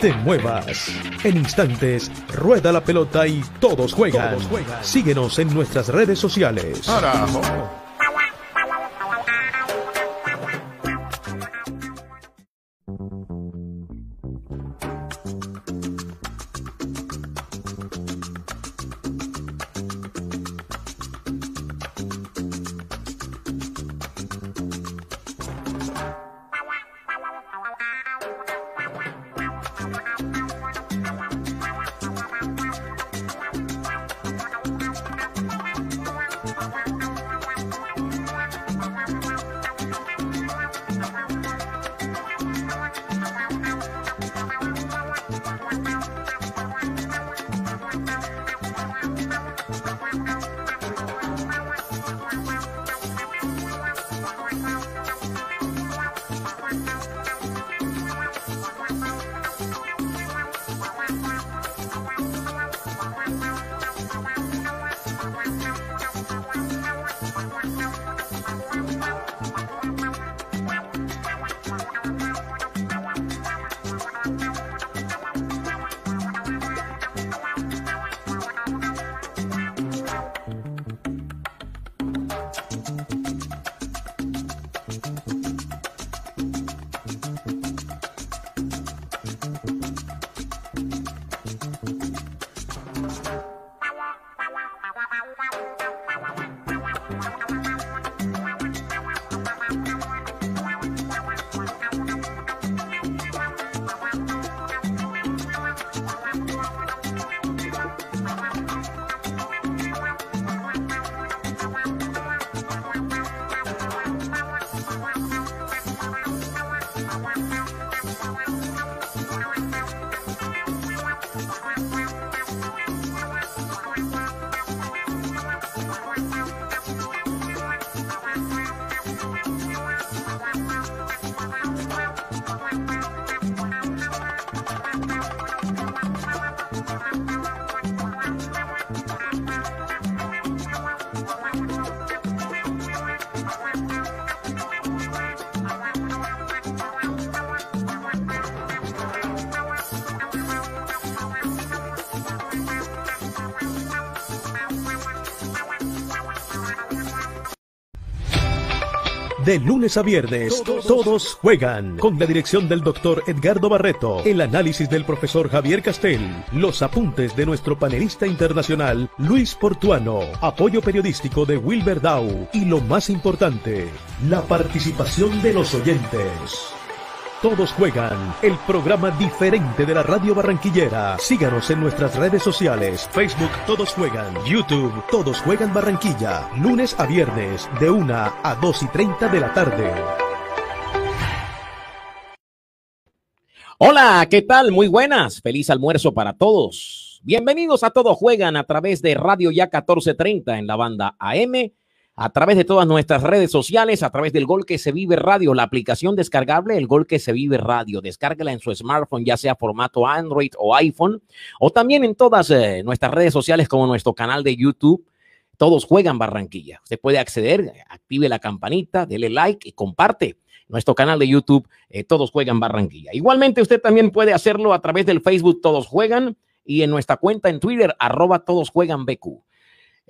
Te muevas. En instantes, rueda la pelota y todos juegan. Síguenos en nuestras redes sociales. De lunes a viernes, todos, juegan. Con la dirección del doctor Edgardo Barreto, el análisis del profesor Javier Castel, los apuntes de nuestro panelista internacional Luis Portuano, apoyo periodístico de Wilber Dow. Y lo más importante, la participación de los oyentes. Todos juegan, el programa diferente de la radio barranquillera. Síganos en nuestras redes sociales, Facebook Todos Juegan, YouTube Todos Juegan Barranquilla, lunes a viernes de 1 a 2 y 30 de la tarde. Hola, ¿qué tal? Muy buenas. Feliz almuerzo para todos. Bienvenidos a Todos Juegan a través de Radio Ya 1430 en la banda AM a través de todas nuestras redes sociales, a través del Gol que se vive radio, la aplicación descargable, el Gol que se vive radio. Descárguela en su smartphone, ya sea formato Android o iPhone, o también en todas eh, nuestras redes sociales como nuestro canal de YouTube. Todos juegan Barranquilla. Usted puede acceder, active la campanita, dele like y comparte nuestro canal de YouTube, eh, Todos Juegan Barranquilla. Igualmente, usted también puede hacerlo a través del Facebook Todos Juegan y en nuestra cuenta en Twitter, arroba Todos Juegan BQ.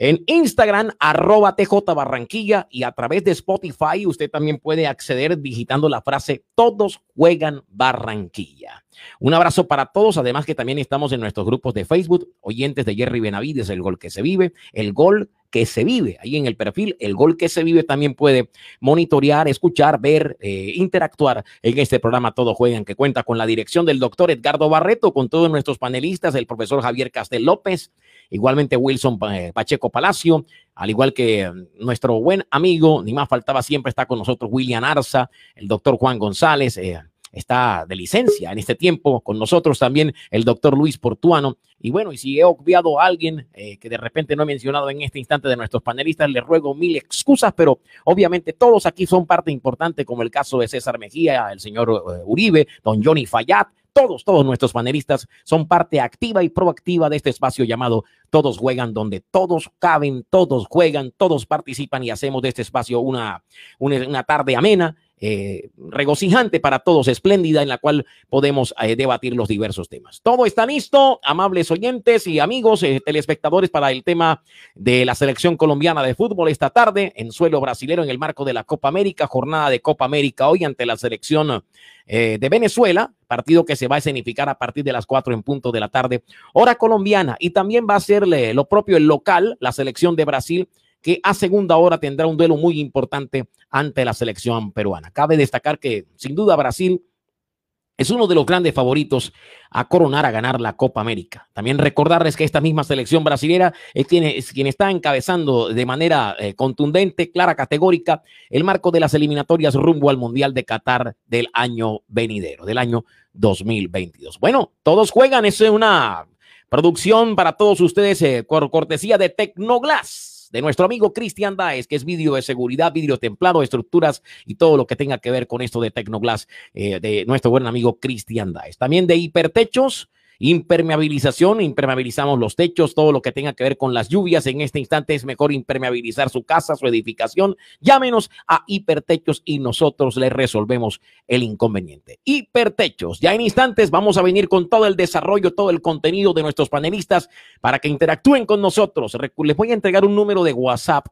En Instagram, arroba TJ Barranquilla y a través de Spotify usted también puede acceder digitando la frase Todos juegan Barranquilla. Un abrazo para todos, además que también estamos en nuestros grupos de Facebook, oyentes de Jerry Benavides, el gol que se vive, el gol que se vive. Ahí en el perfil, el gol que se vive también puede monitorear, escuchar, ver, eh, interactuar en este programa Todo Juegan, que cuenta con la dirección del doctor Edgardo Barreto, con todos nuestros panelistas, el profesor Javier Castel López, igualmente Wilson eh, Pacheco Palacio, al igual que mm, nuestro buen amigo, ni más faltaba siempre está con nosotros William Arza, el doctor Juan González, eh, está de licencia en este tiempo con nosotros también el doctor Luis Portuano. Y bueno, y si he obviado a alguien eh, que de repente no he mencionado en este instante de nuestros panelistas, le ruego mil excusas, pero obviamente todos aquí son parte importante, como el caso de César Mejía, el señor eh, Uribe, don Johnny Fayad, todos, todos nuestros panelistas son parte activa y proactiva de este espacio llamado Todos Juegan, donde todos caben, todos juegan, todos participan y hacemos de este espacio una, una tarde amena eh, regocijante para todos, espléndida, en la cual podemos eh, debatir los diversos temas. Todo está listo, amables oyentes y amigos eh, telespectadores, para el tema de la selección colombiana de fútbol esta tarde en suelo brasilero en el marco de la Copa América, jornada de Copa América hoy ante la selección de Venezuela, partido que se va a escenificar a partir de las cuatro en punto de la tarde, hora colombiana, y también va a ser lo propio el local, la selección de Brasil que a segunda hora tendrá un duelo muy importante ante la selección peruana. Cabe destacar que sin duda Brasil es uno de los grandes favoritos a coronar, a ganar la Copa América. También recordarles que esta misma selección brasilera es quien, quien está encabezando de manera eh, contundente, clara, categórica, el marco de las eliminatorias rumbo al Mundial de Qatar del año venidero, del año 2022. Bueno, todos juegan, es una producción para todos ustedes, eh, cortesía de Tecnoglass de nuestro amigo Cristian Daes, que es vídeo de seguridad, vídeo templado, estructuras y todo lo que tenga que ver con esto de Tecnoglass, eh, de nuestro buen amigo Cristian Daes. También de hipertechos Impermeabilización, impermeabilizamos los techos, todo lo que tenga que ver con las lluvias. En este instante es mejor impermeabilizar su casa, su edificación. Llámenos a Hipertechos y nosotros le resolvemos el inconveniente. Hipertechos, ya en instantes vamos a venir con todo el desarrollo, todo el contenido de nuestros panelistas para que interactúen con nosotros. Les voy a entregar un número de WhatsApp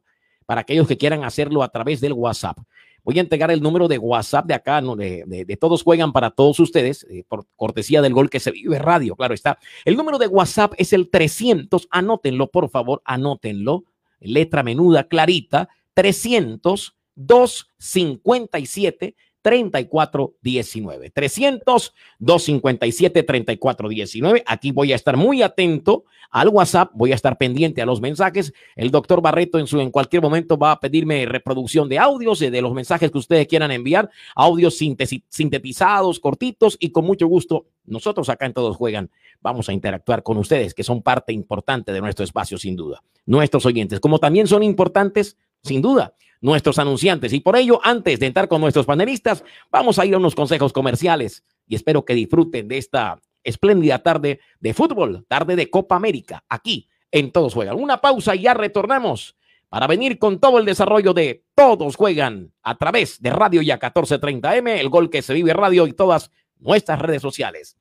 para aquellos que quieran hacerlo a través del WhatsApp. Voy a entregar el número de WhatsApp de acá, de, Todos Juegan para todos ustedes, eh, por cortesía del gol que se vive radio, claro está. El número de WhatsApp es el 300, anótenlo, por favor, anótenlo. Letra menuda, clarita, 300 257 3419. 300 257 3419. Aquí voy a estar muy atento al WhatsApp, voy a estar pendiente a los mensajes. El doctor Barreto en su cualquier momento va a pedirme reproducción de audios de los mensajes que ustedes quieran enviar, audios sintetizados, cortitos y con mucho gusto nosotros acá en Todos Juegan vamos a interactuar con ustedes, que son parte importante de nuestro espacio sin duda. Nuestros oyentes, como también son importantes, sin duda, nuestros anunciantes. Y por ello, antes de entrar con nuestros panelistas, vamos a ir a unos consejos comerciales y espero que disfruten de esta espléndida tarde de fútbol, tarde de Copa América, aquí en Todos Juegan. Una pausa y ya retornamos para venir con todo el desarrollo de Todos Juegan a través de Radio Ya 1430M, el gol que se vive radio y todas nuestras redes sociales.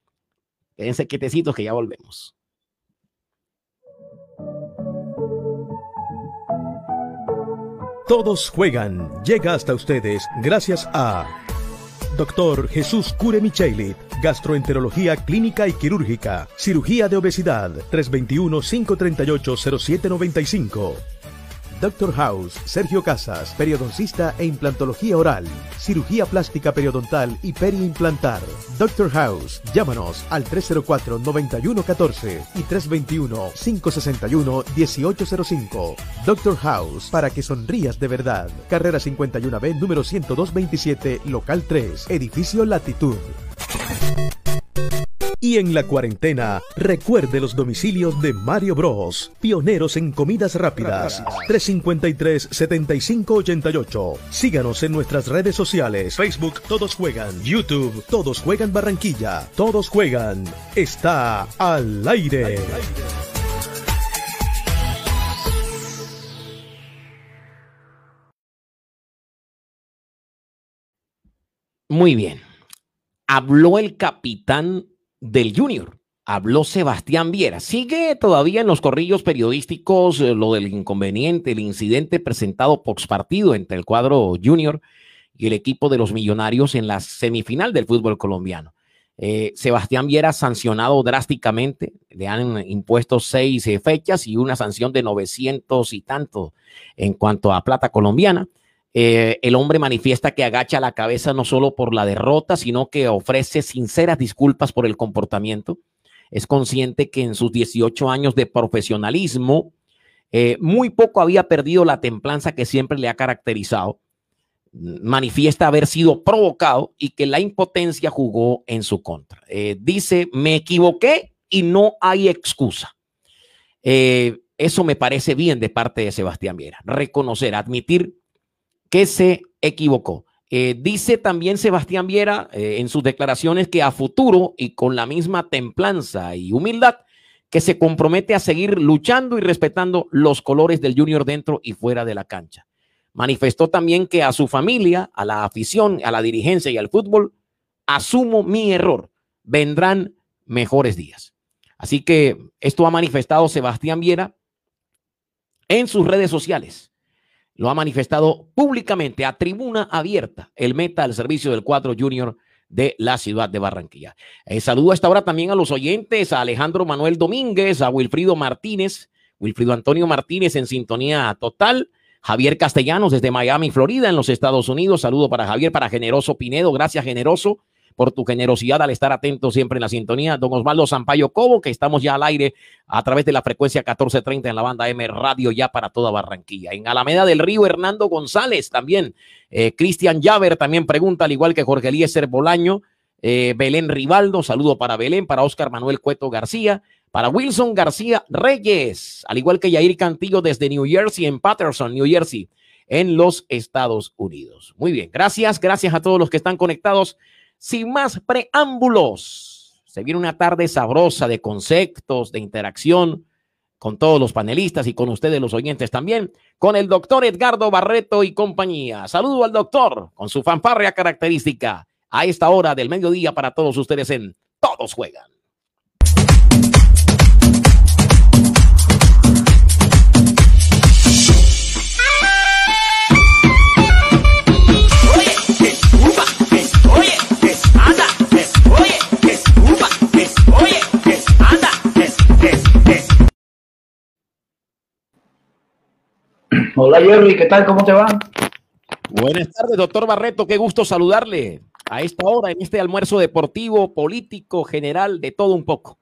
Quédense quietecitos que ya volvemos. Todos juegan. Llega hasta ustedes gracias a Doctor Jesús Cure Michelit, Gastroenterología Clínica y Quirúrgica, Cirugía de Obesidad, 321-538-0795. Doctor House, Sergio Casas, periodoncista e implantología oral, cirugía plástica periodontal y periimplantar. Doctor House, llámanos al 304-9114 y 321-561-1805. Doctor House, para que sonrías de verdad. Carrera 51B, número 10227, local 3, edificio Latitud. Y en la cuarentena, recuerde los domicilios de Mario Bros, pioneros en comidas rápidas. 353-7588. Síganos en nuestras redes sociales, Facebook Todos Juegan, YouTube Todos Juegan Barranquilla, Todos Juegan. Está al aire. Muy bien. Habló el capitán del Junior. Habló Sebastián Viera. Sigue todavía en los corrillos periodísticos eh, lo del inconveniente, el incidente presentado post partido entre el cuadro Junior y el equipo de los Millonarios en la semifinal del fútbol colombiano. Eh, Sebastián Viera sancionado drásticamente, le han impuesto seis eh, fechas y una sanción de 900 y tanto en cuanto a plata colombiana. Eh, el hombre manifiesta que agacha la cabeza no solo por la derrota, sino que ofrece sinceras disculpas por el comportamiento. Es consciente que en sus 18 años de profesionalismo, eh, muy poco había perdido la templanza que siempre le ha caracterizado. Manifiesta haber sido provocado y que la impotencia jugó en su contra. Eh, dice, me equivoqué y no hay excusa. eso me parece bien de parte de Sebastián Viera. Reconocer, admitir que se equivocó. Eh, dice también Sebastián Viera eh, en sus declaraciones que a futuro y con la misma templanza y humildad, que se compromete a seguir luchando y respetando los colores del Junior dentro y fuera de la cancha. manifestó también que a su familia, a la afición, a la dirigencia y al fútbol, asumo mi error, vendrán mejores días. Así que esto ha manifestado Sebastián Viera en sus redes sociales. Lo ha manifestado públicamente a tribuna abierta, el meta al servicio del 4 Junior de la ciudad de Barranquilla. Eh, saludo a esta hora también a los oyentes, a Alejandro Manuel Domínguez, a Wilfrido Martínez, Wilfrido Antonio Martínez en sintonía total. Javier Castellanos desde Miami, Florida, en los Estados Unidos. Saludo para Javier, para Generoso Pinedo. Gracias, Generoso, por tu generosidad al estar atento siempre en la sintonía. Don Osvaldo Sampaio Cobo, que estamos ya al aire a través de la frecuencia 1430 en la banda M Radio ya para toda Barranquilla. En Alameda del Río, Hernando González también. Eh, Cristian Llaver también pregunta, al igual que Jorge Eliezer Bolaño. Eh, Belén Rivaldo, saludo para Belén, para Oscar Manuel Cueto García, para Wilson García Reyes, al igual que Yair Cantillo desde New Jersey, en Patterson, New Jersey, en los Estados Unidos. Muy bien, gracias, gracias a todos los que están conectados. Sin más preámbulos, se viene una tarde sabrosa de conceptos, de interacción con todos los panelistas y con ustedes los oyentes también, con el doctor Edgardo Barreto y compañía. Saludo al doctor con su fanfarria característica a esta hora del mediodía para todos ustedes en Todos Juegan. Hola Jerry, ¿qué tal? ¿Cómo te va? Buenas tardes, doctor Barreto. Qué gusto saludarle a esta hora en este almuerzo deportivo, político, general, de todo un poco.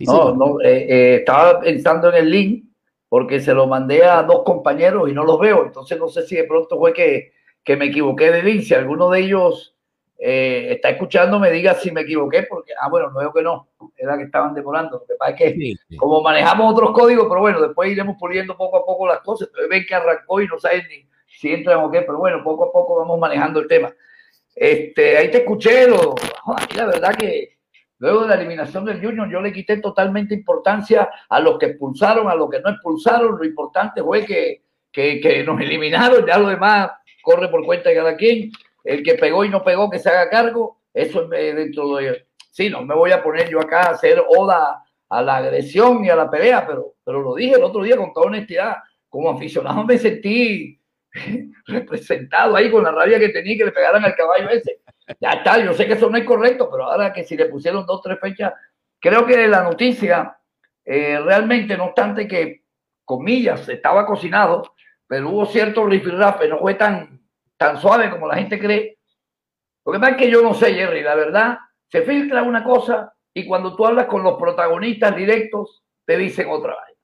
no, no, eh, eh, estaba pensando en el link porque se lo mandé a dos compañeros y no los veo. Entonces no sé si de pronto fue que, que me equivoqué de link. Si alguno de ellos eh, está escuchando, me diga si me equivoqué, porque, ah, bueno, no veo que no, era que estaban demorando. Lo que pasa es que, como manejamos otros códigos, pero bueno, después iremos puliendo poco a poco las cosas. Entonces ven que arrancó y no saben ni si entran o qué, pero bueno, poco a poco vamos manejando el tema. Este, ahí te escuché, lo, la verdad que luego de la eliminación del Junior, yo le quité totalmente importancia a los que expulsaron, a los que no expulsaron. Lo importante fue que, que, que nos eliminaron, ya lo demás corre por cuenta de cada quien el que pegó y no pegó, que se haga cargo, eso es dentro de... Sí, no me voy a poner yo acá a hacer oda a la agresión y a la pelea, pero, pero lo dije el otro día con toda honestidad. Como aficionado me sentí representado ahí con la rabia que tenía que le pegaran al caballo ese. Ya está, yo sé que eso no es correcto, pero ahora que si le pusieron dos, tres fechas, creo que la noticia, eh, realmente, no obstante que, comillas, estaba cocinado, pero hubo cierto rifirrafe, no fue tan, tan suave como la gente cree. Lo que pasa es que yo no sé, Jerry, la verdad, se filtra una cosa y cuando tú hablas con los protagonistas directos, te dicen otra vez.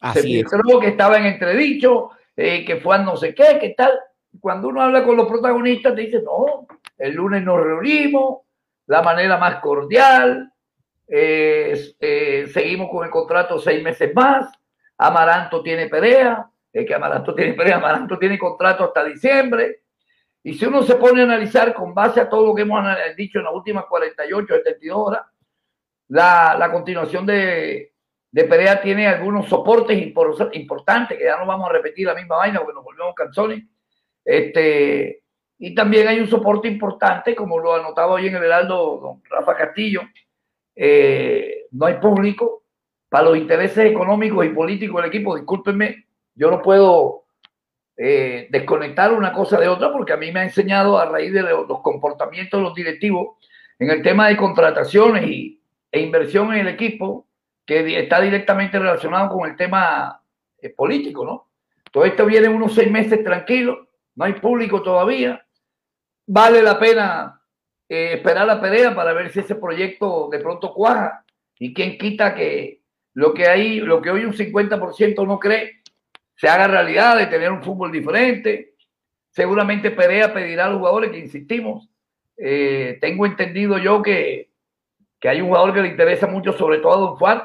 Así se filtró que estaba en entredicho, eh, que fue a no sé qué, qué tal. Cuando uno habla con los protagonistas, te dice, no, el lunes nos reunimos, la manera más cordial, eh, eh, seguimos con el contrato seis meses más, Amaranto tiene pelea, es que Amaranto tiene pelea, Amaranto tiene contrato hasta diciembre, y si uno se pone a analizar con base a todo lo que hemos dicho en las últimas 48, 72 horas, la, la continuación de, de Perea tiene algunos soportes importantes, que ya no vamos a repetir la misma vaina porque nos volvemos canzones. Este, y también hay un soporte importante, como lo anotaba hoy en el Heraldo don Rafa Castillo. Eh, no hay público para los intereses económicos y políticos del equipo. Discúlpenme, yo no puedo eh, desconectar una cosa de otra, porque a mí me ha enseñado a raíz de los comportamientos de los directivos en el tema de contrataciones y, e inversión en el equipo, que está directamente relacionado con el tema eh, político, ¿no? Todo esto viene unos seis meses tranquilos, no hay público todavía, vale la pena eh, esperar la pelea para ver si ese proyecto de pronto cuaja. Y quién quita que lo que hay, lo que hoy un 50% no cree, se haga realidad de tener un fútbol diferente. Seguramente Perea pedirá a los jugadores que insistimos. Eh, tengo entendido yo que, que, hay un jugador que le interesa mucho, sobre todo a Don Juan,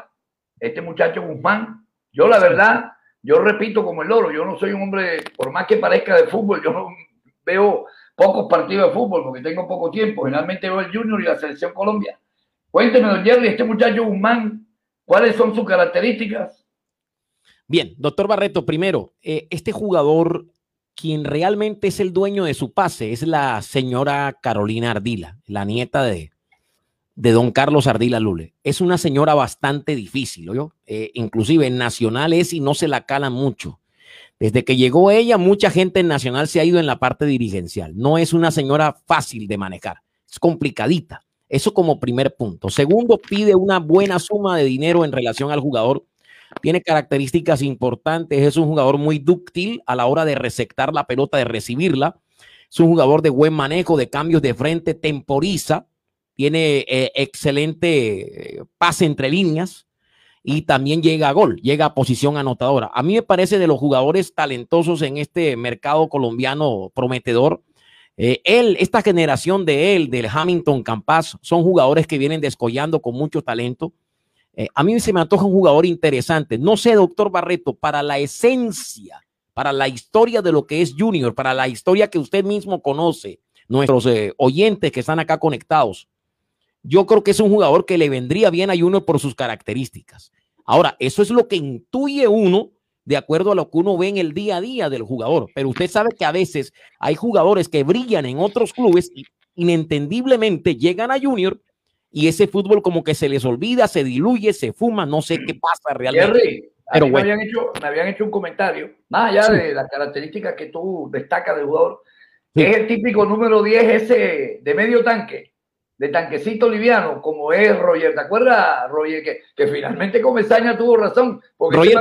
este muchacho Guzmán. Yo, la verdad, yo repito como el loro, yo no soy un hombre, por más que parezca de fútbol, yo no veo pocos partidos de fútbol porque tengo poco tiempo. Generalmente veo el Junior y la Selección Colombia. Cuénteme, don Jerry, este muchacho Guzmán, ¿cuáles son sus características? Bien, doctor Barreto, primero, eh, este jugador quien realmente es el dueño de su pase es la señora Carolina Ardila, la nieta de, de don Carlos Ardila Lule. Es una señora bastante difícil, ¿oyó? Eh, inclusive en Nacional es y no se la cala mucho. Desde que llegó ella, mucha gente en Nacional se ha ido en la parte dirigencial. No es una señora fácil de manejar, es complicadita. Eso como primer punto. Segundo, pide una buena suma de dinero en relación al jugador. Tiene características importantes. Es un jugador muy dúctil a la hora de receptar la pelota, de recibirla. Es un jugador de buen manejo, de cambios de frente, temporiza tiene eh, excelente eh, pase entre líneas y también llega a gol, llega a posición anotadora. A mí me parece de los jugadores talentosos en este mercado colombiano prometedor. Eh, él, esta generación de él, del Hamilton Campas, son jugadores que vienen descollando con mucho talento. A mí se me antoja un jugador interesante. No sé, doctor Barreto, para la esencia, para la historia de lo que es Junior, para la historia que usted mismo conoce, nuestros oyentes que están acá conectados yo creo que es un jugador que le vendría bien a Junior por sus características. Ahora, eso es lo que intuye uno de acuerdo a lo que uno ve en el día a día del jugador. Pero usted sabe que a veces hay jugadores que brillan en otros clubes y inentendiblemente llegan a Junior y ese fútbol como que se les olvida, se diluye, se fuma, no sé qué pasa realmente. Pero me, habían hecho, me habían hecho un comentario, más allá de las características que tú destacas del jugador, que es el típico número 10 ese de medio tanque de tanquecito liviano, como es Roger. ¿Te acuerdas, Roger, que, que finalmente Comesaña tuvo razón? Porque Roger.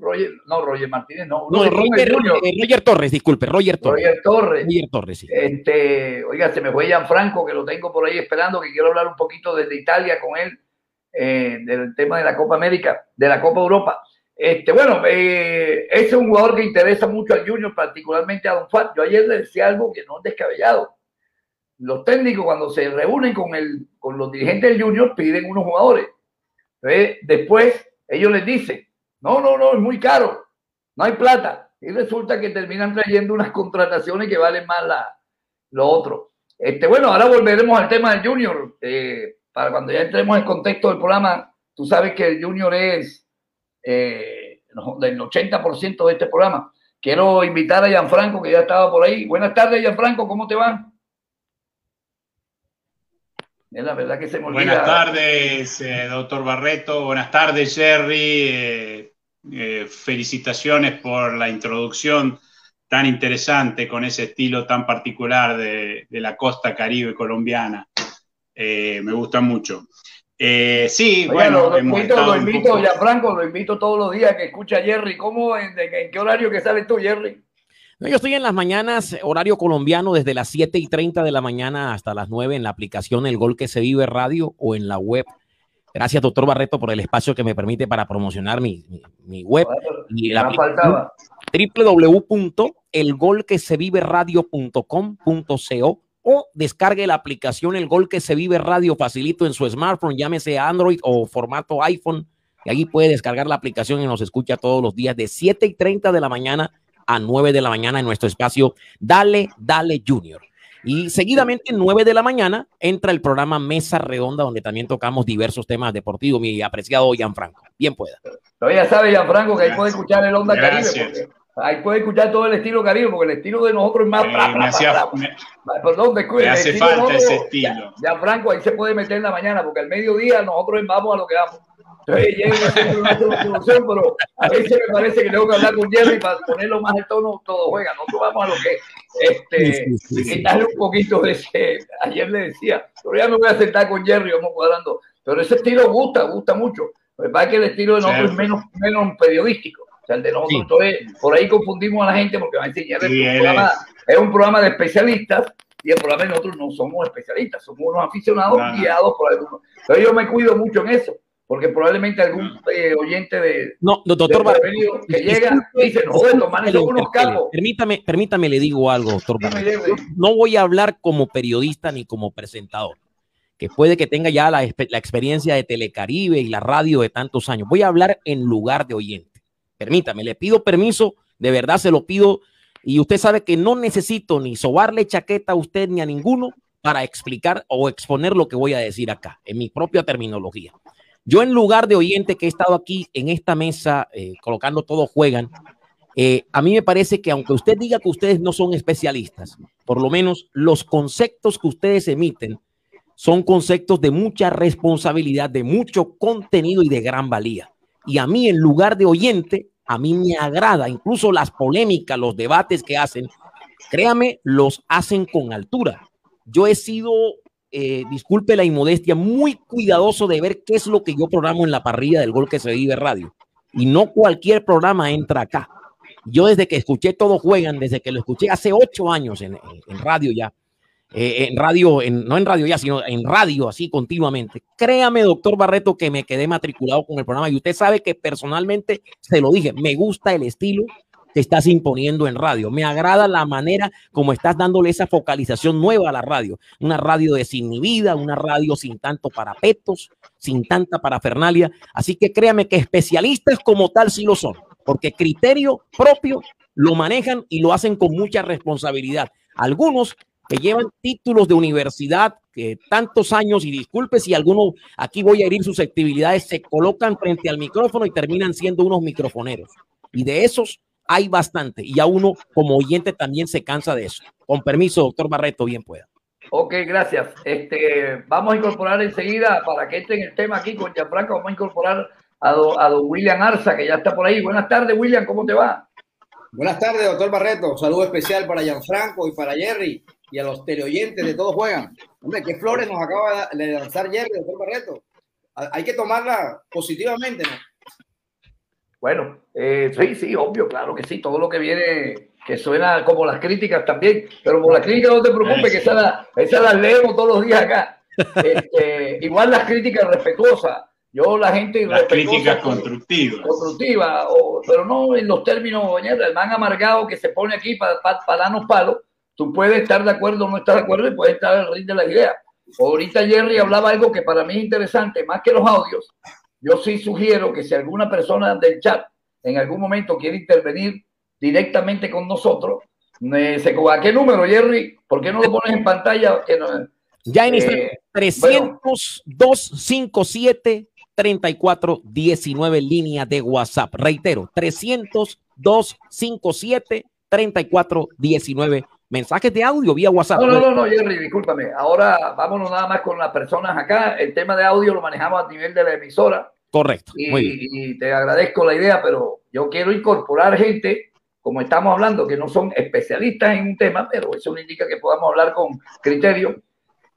Roger, no, Roger Martínez, no. No, Roger, eh, Roger, Torres, disculpe, Roger Torres. Roger Torres. Roger Torres, sí. Este, oiga, se me fue Franco que lo tengo por ahí esperando, que quiero hablar un poquito desde Italia con él, eh, del tema de la Copa América, de la Copa Europa. Este, bueno, eh, ese es un jugador que interesa mucho al Junior, particularmente a Don Fat. Yo ayer le decía algo que no es descabellado los técnicos cuando se reúnen con, el, con los dirigentes del Junior piden unos jugadores. Después ellos les dicen, no, no, no, es muy caro, no hay plata. Y resulta que terminan trayendo unas contrataciones que valen más la, lo otro. Este, bueno, ahora volveremos al tema del Junior. Eh, para cuando ya entremos en contexto del programa, tú sabes que el Junior es eh, del 80% de este programa. Quiero invitar a Gianfranco, que ya estaba por ahí. Buenas tardes, Gianfranco, ¿cómo te va? la verdad que se Buenas tardes, eh, doctor Barreto. Buenas tardes, Jerry. Eh, eh, felicitaciones por la introducción tan interesante con ese estilo tan particular de, la costa caribe colombiana. me gusta mucho. sí, bueno, lo, invito, lo invito ya Franco, lo invito todos los días que escucha a Jerry. ¿Cómo, en, en qué horario que sales tú, Jerry? yo estoy en las mañanas, horario colombiano, desde las 7 y 30 de la mañana hasta las 9 en la aplicación El Gol que se vive radio o en la web. Gracias, doctor Barreto, por el espacio que me permite para promocionar mi, mi, web. y la www.elgolqueseviveradio.com.co o descargue la aplicación El Gol que se vive radio facilito en su smartphone, llámese Android o formato iPhone. Y ahí puede descargar la aplicación y nos escucha todos los días de 7 y 30 de la mañana a 9 de la mañana en nuestro espacio Dale, Dale Junior. Y seguidamente, 9 de la mañana, entra el programa Mesa Redonda, donde también tocamos diversos temas deportivos, mi apreciado Franco Bien pueda. Pero ya sabe, Franco que ahí puede escuchar el Onda Caribe. ahí puede escuchar todo el estilo Caribe, porque el estilo de nosotros es más. Perdón, me hace falta ese estilo. Franco ahí se puede meter en la mañana, porque al mediodía nosotros vamos a lo que vamos pero a veces me parece que tengo que hablar con Jerry para ponerlo más el tono, todo juega, nosotros vamos a lo que este, quitarle un poquito de ese, ayer le decía, pero ya me voy a sentar con Jerry, vamos cuadrando, pero ese estilo gusta, gusta mucho, lo que que el estilo de nosotros es menos, menos periodístico, o sea, el de nosotros, entonces, por ahí confundimos a la gente porque va a enseñar, es un programa de especialistas, y el programa de nosotros no somos especialistas, somos unos aficionados guiados por algunos. Entonces yo me cuido mucho en eso porque probablemente algún eh, oyente de. No, doctor Bar que llega y dice: No, los son unos capos. Permítame, permítame, le digo algo, doctor No voy a hablar como periodista ni como presentador, que puede que tenga ya la, la experiencia de Telecaribe y la radio de tantos años. Voy a hablar en lugar de oyente. Permítame, le pido permiso, de verdad se lo pido. Y usted sabe que no necesito ni sobarle chaqueta a usted ni a ninguno para explicar o exponer lo que voy a decir acá, en mi propia terminología. Yo en lugar de oyente que he estado aquí en esta mesa, eh, colocando todo juegan, Eh, a mí me parece que aunque usted diga que ustedes no son especialistas, por lo menos los conceptos que ustedes emiten son conceptos de mucha responsabilidad, de mucho contenido y de gran valía. Y a mí, en lugar de oyente, a mí me agrada, incluso las polémicas, los debates que hacen, créame, los hacen con altura. Yo he sido, eh, disculpe la inmodestia, muy cuidadoso de ver qué es lo que yo programo en la parrilla del Gol que se vive radio. Y no cualquier programa entra acá. Yo desde que escuché Todo Juegan, desde que lo escuché hace ocho años en, radio ya, eh, en radio, no en radio ya, sino en radio así continuamente. Créame, doctor Barreto, que me quedé matriculado con el programa y usted sabe que personalmente, se lo dije, me gusta el estilo que estás imponiendo en radio. Me agrada la manera como estás dándole esa focalización nueva a la radio. Una radio desinhibida, una radio sin tanto parapetos, sin tanta parafernalia. Así que créame que especialistas como tal sí lo son, porque criterio propio lo manejan y lo hacen con mucha responsabilidad. Algunos que llevan títulos de universidad, que tantos años, y disculpe si alguno, aquí voy a herir susceptibilidades, se colocan frente al micrófono y terminan siendo unos microfoneros. Y de esos hay bastante y a uno como oyente también se cansa de eso. Con permiso, doctor Barreto, bien pueda. Ok, gracias. Este, vamos a incorporar enseguida, para que esté en el tema aquí con Gianfranco, vamos a incorporar a, a don William Arza, que ya está por ahí. Buenas tardes, William, ¿cómo te va? Buenas tardes, doctor Barreto. saludo especial para Gianfranco y para Jerry y a los teleoyentes de Todos Juegan. Hombre, qué flores nos acaba de lanzar Jerry, doctor Barreto. Hay que tomarla positivamente, ¿no? Bueno, eh, sí, sí, obvio, claro que sí, todo lo que viene, que suena como las críticas también, pero por las críticas no te preocupes, que esas esa las leemos todos los días acá. Este, igual las críticas respetuosas, yo la gente... Las críticas constructivas. Constructivas, pero no en los términos, el man amargado que se pone aquí para, para, darnos palos, tú puedes estar de acuerdo o no estar de acuerdo y puedes estar al ring de la idea. Ahorita Jerry hablaba algo que para mí es interesante, más que los audios, yo sí sugiero que si alguna persona del chat en algún momento quiere intervenir directamente con nosotros, ¿a qué número, Jerry? ¿Por qué no lo pones en pantalla? ya en este 300-257 3419 línea de WhatsApp. Reitero, 300-257 3419 mensajes de audio vía WhatsApp. No, no, no, no, Jerry, discúlpame. Ahora vámonos nada más con las personas acá. El tema de audio lo manejamos a nivel de la emisora. Correcto. Y, te agradezco la idea, pero yo quiero incorporar gente, como estamos hablando, que no son especialistas en un tema, pero eso no indica que podamos hablar con criterio.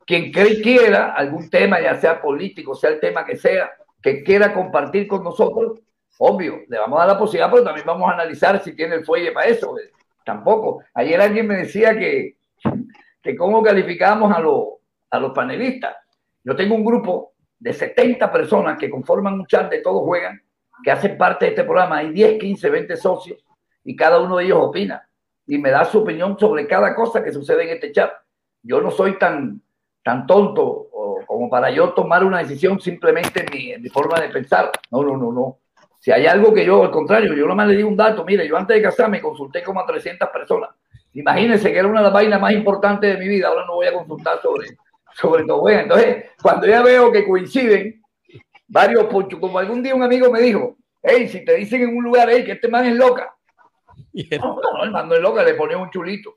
Quien quiera algún tema, ya sea político, sea el tema que sea, que quiera compartir con nosotros, obvio, le vamos a dar la posibilidad, pero también vamos a analizar si tiene el fuelle para eso. Tampoco. Ayer alguien me decía que, que cómo calificamos a, a los panelistas. Yo tengo un grupo de 70 personas que conforman un chat de todos juegan, que hacen parte de este programa. Hay 10, 15, 20 socios y cada uno de ellos opina y me da su opinión sobre cada cosa que sucede en este chat. Yo no soy tan, tan tonto como para yo tomar una decisión simplemente en mi, en mi forma de pensar. No, no, no, no. Si hay algo que yo, al contrario, yo nomás le di un dato, mire, yo antes de casarme consulté como a 300 personas. Imagínense que era una de las vainas más importantes de mi vida, ahora no voy a consultar sobre, sobre todo. Bueno, entonces, cuando ya veo que coinciden varios, como algún día un amigo me dijo, hey, si te dicen en un lugar, hey, que este man es loca. No, no, el man no es loca, le ponía un chulito.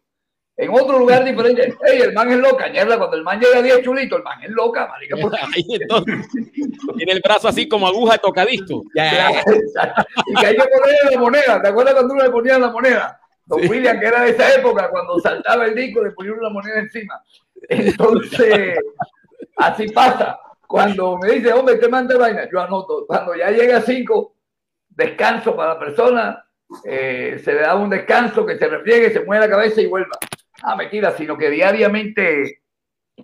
En otro lugar diferente, hey, el man es loca, ñerla, cuando el man llega a 10 chulitos, el man es loca, marica. tiene el brazo así como aguja de tocadisco. y que hay que ponerle la moneda, ¿te acuerdas cuando uno le ponía la moneda? Don William, que era de esa época, cuando saltaba el disco, le ponía una moneda encima. Entonces, así pasa. Cuando me dice, hombre, te manda vaina, yo anoto. Cuando ya llega a 5, descanso para la persona, eh, se le da un descanso, que se refriegue, se mueve la cabeza y vuelva ah, mentira, sino que diariamente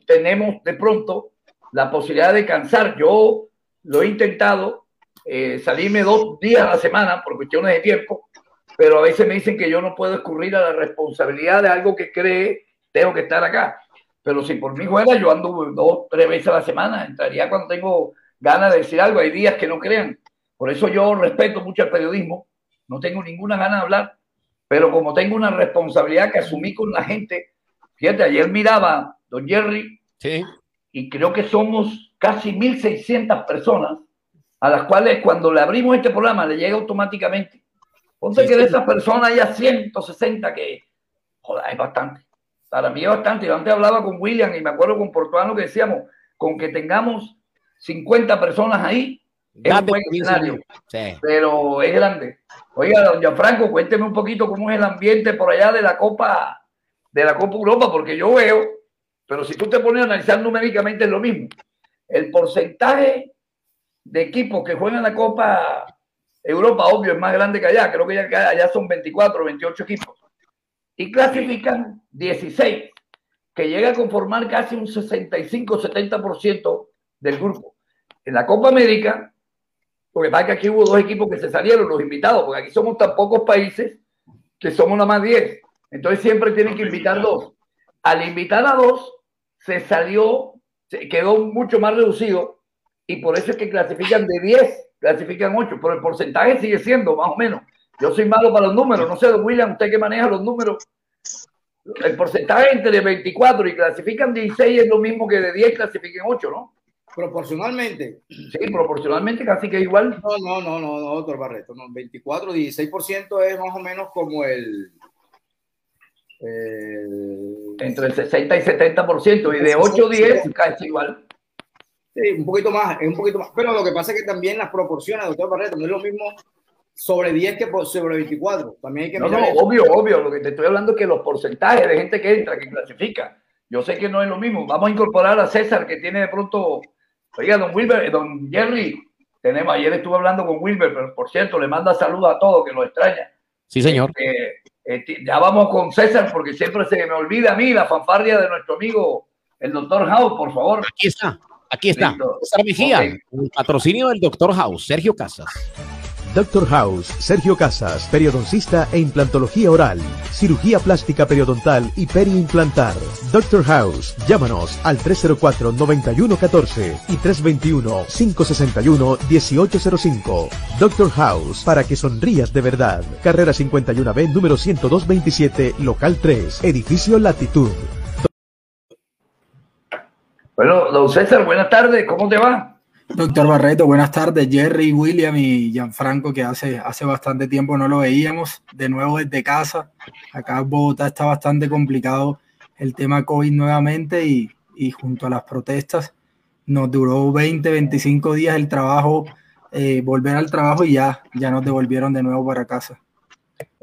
tenemos de pronto la posibilidad de cansar. Yo lo he intentado, eh, salirme dos días a la semana por cuestiones de tiempo, pero a veces me dicen que yo no puedo escurrir a la responsabilidad de algo que cree, tengo que estar acá. Pero si por mí fuera, yo ando dos, tres veces a la semana, entraría cuando tengo ganas de decir algo. Hay días que no crean. Por eso yo respeto mucho el periodismo, no tengo ninguna gana de hablar, pero como tengo una responsabilidad que asumí con la gente, fíjate, ayer miraba, don Jerry, y creo que somos casi 1.600 personas a las cuales cuando le abrimos este programa le llega automáticamente Ponte que de esas personas haya 160 que, joder, es bastante. Para mí es bastante. Yo antes hablaba con William y me acuerdo con Portuano que decíamos, con que tengamos 50 personas ahí, es un buen escenario. Pero es grande. Oiga, don Gianfranco, cuénteme un poquito cómo es el ambiente por allá de la Copa, de la Copa Europa, porque yo veo, pero si tú te pones a analizar numéricamente es lo mismo. El porcentaje de equipos que juegan la Copa Europa, obvio, es más grande que allá. Creo que allá son 24 o 28 equipos. Y clasifican 16, que llega a conformar casi un 65-70% del grupo. En la Copa América, porque pasa que aquí hubo dos equipos que se salieron, los invitados, porque aquí somos tan pocos países que somos nada más 10. Entonces siempre tienen que invitar dos. Al invitar a dos, se salió, se quedó mucho más reducido y por eso es que clasifican de 10, clasifican 8, pero el porcentaje sigue siendo más o menos. Yo soy malo para los números, no sé, don William, usted que maneja los números. El porcentaje entre 24 y clasifican 16 es lo mismo que de 10 clasifiquen 8, ¿no? Proporcionalmente. Sí, proporcionalmente casi que igual. No, no, no, no, no, doctor Barreto. No, 24, 16% es más o menos como el, Entre el 60 y 70%, y de 8 a 10 casi igual. Sí, un poquito más, es un poquito más. Pero lo que pasa es que también las proporciones, doctor Barreto, no es lo mismo sobre 10 que sobre 24. También hay que No, no, obvio, obvio. Lo que te estoy hablando es que los porcentajes de gente que entra, que clasifica, yo sé que no es lo mismo. Vamos a incorporar a César, que tiene de pronto Oiga, don Wilber, don Jerry, tenemos, ayer estuve hablando con Wilber, pero por cierto, le manda saludos a todos, que lo extraña. Sí, señor. Este, este, ya vamos con César, porque siempre se me olvida a mí la fanfarria de nuestro amigo, el doctor House, por favor. Aquí está, aquí está. César Mejía, el patrocinio del doctor House, Sergio Casas. Doctor House, Sergio Casas, periodoncista e implantología oral, cirugía plástica periodontal y periimplantar. Doctor House, llámanos al 304-9114 y 321-561-1805. Doctor House, para que sonrías de verdad. Carrera 51B, número 10227, local 3, edificio Latitud. Bueno, don César, buenas tardes, ¿cómo te va? Doctor Barreto, buenas tardes. Jerry, William y Gianfranco, que hace, hace bastante tiempo no lo veíamos. De nuevo desde casa. Acá en Bogotá está bastante complicado el tema COVID nuevamente y, junto a las protestas nos duró 20, 25 días el trabajo, eh, volver al trabajo y ya, ya nos devolvieron de nuevo para casa.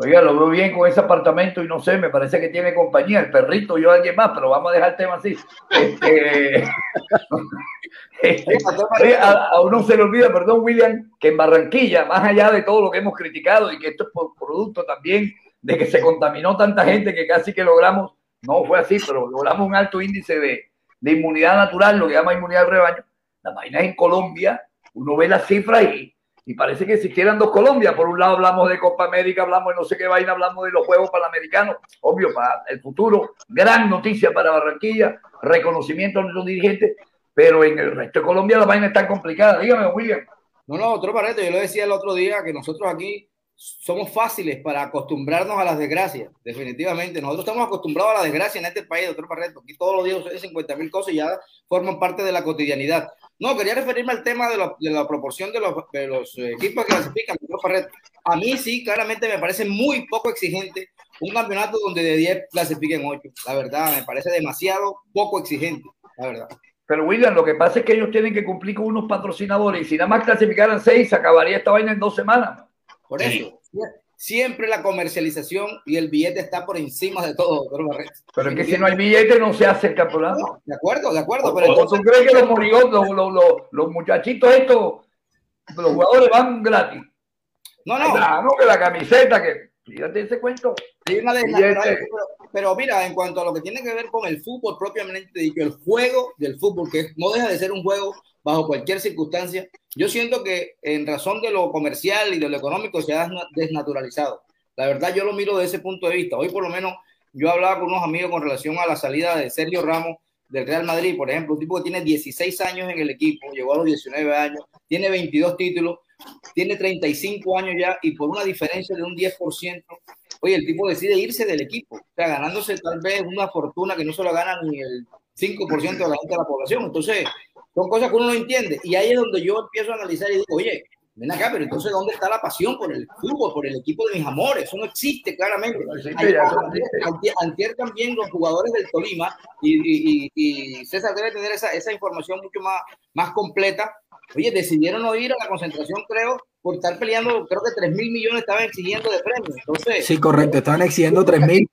Oiga, lo veo bien con ese apartamento y no sé, me parece que tiene compañía, el perrito, yo alguien más, pero vamos a dejar el tema así. Este, a, uno se le olvida, perdón, William, que en Barranquilla, más allá de todo lo que hemos criticado y que esto es por producto también de que se contaminó tanta gente que casi que logramos, no fue así, pero logramos un alto índice de, de inmunidad natural, lo que llama inmunidad del rebaño. La vaina en Colombia, uno ve las cifras y y parece que existieran dos Colombias. Por un lado hablamos de Copa América, hablamos de no sé qué vaina, hablamos de los Juegos Panamericanos, obvio, para el futuro. Gran noticia para Barranquilla, reconocimiento a nuestros dirigentes, pero en el resto de Colombia la vaina está complicada. Dígame, William. No, no, otro pareto. Yo lo decía el otro día que nosotros aquí somos fáciles para acostumbrarnos a las desgracias, definitivamente. Nosotros estamos acostumbrados a la desgracia en este país, doctor Barreto. Aquí todos los días suceden 50 mil cosas ya forman parte de la cotidianidad. No, quería referirme al tema de la, proporción de los, de los, equipos que clasifican. A mí sí, claramente me parece muy poco exigente un campeonato donde de 10 clasifiquen 8. La verdad, me parece demasiado poco exigente, la verdad. Pero William, lo que pasa es que ellos tienen que cumplir con unos patrocinadores y si nada más clasificaran 6, acabaría esta vaina en dos semanas. Por eso, siempre la comercialización y el billete está por encima de todo, Pero es que si no hay billete no se hace el campeonato. de acuerdo, de acuerdo. Pero entonces, ¿tú crees que los morigotes, los, muchachitos estos, los jugadores van gratis? No, no. Claro, que la camiseta, que fíjate ese cuento. pero, mira, en cuanto a lo que tiene que ver con el fútbol propiamente dicho, el juego del fútbol, que no deja de ser un juego bajo cualquier circunstancia, yo siento que en razón de lo comercial y de lo económico se ha desnaturalizado. La verdad yo lo miro de ese punto de vista. Hoy por lo menos yo hablaba con unos amigos con relación a la salida de Sergio Ramos del Real Madrid, por ejemplo, un tipo que tiene 16 años en el equipo, llegó a los 19 años, tiene 22 títulos, tiene 35 años ya y por una diferencia de un 10%, oye, el tipo decide irse del equipo, o sea, ganándose tal vez una fortuna que no se lo gana ni el 5% de la gente de la población. Entonces, son cosas que uno no entiende. Y ahí es donde yo empiezo a analizar y digo, oye, ven acá, pero entonces ¿dónde está la pasión por el fútbol, por el equipo de mis amores? Eso no existe claramente. Antier, también los jugadores del Tolima, y, y, César debe tener esa, esa, información mucho más, más completa, oye, decidieron no ir a la concentración, creo, por estar peleando, creo que 3 mil millones estaban exigiendo de premios. Entonces, sí, correcto, estaban exigiendo 3 mil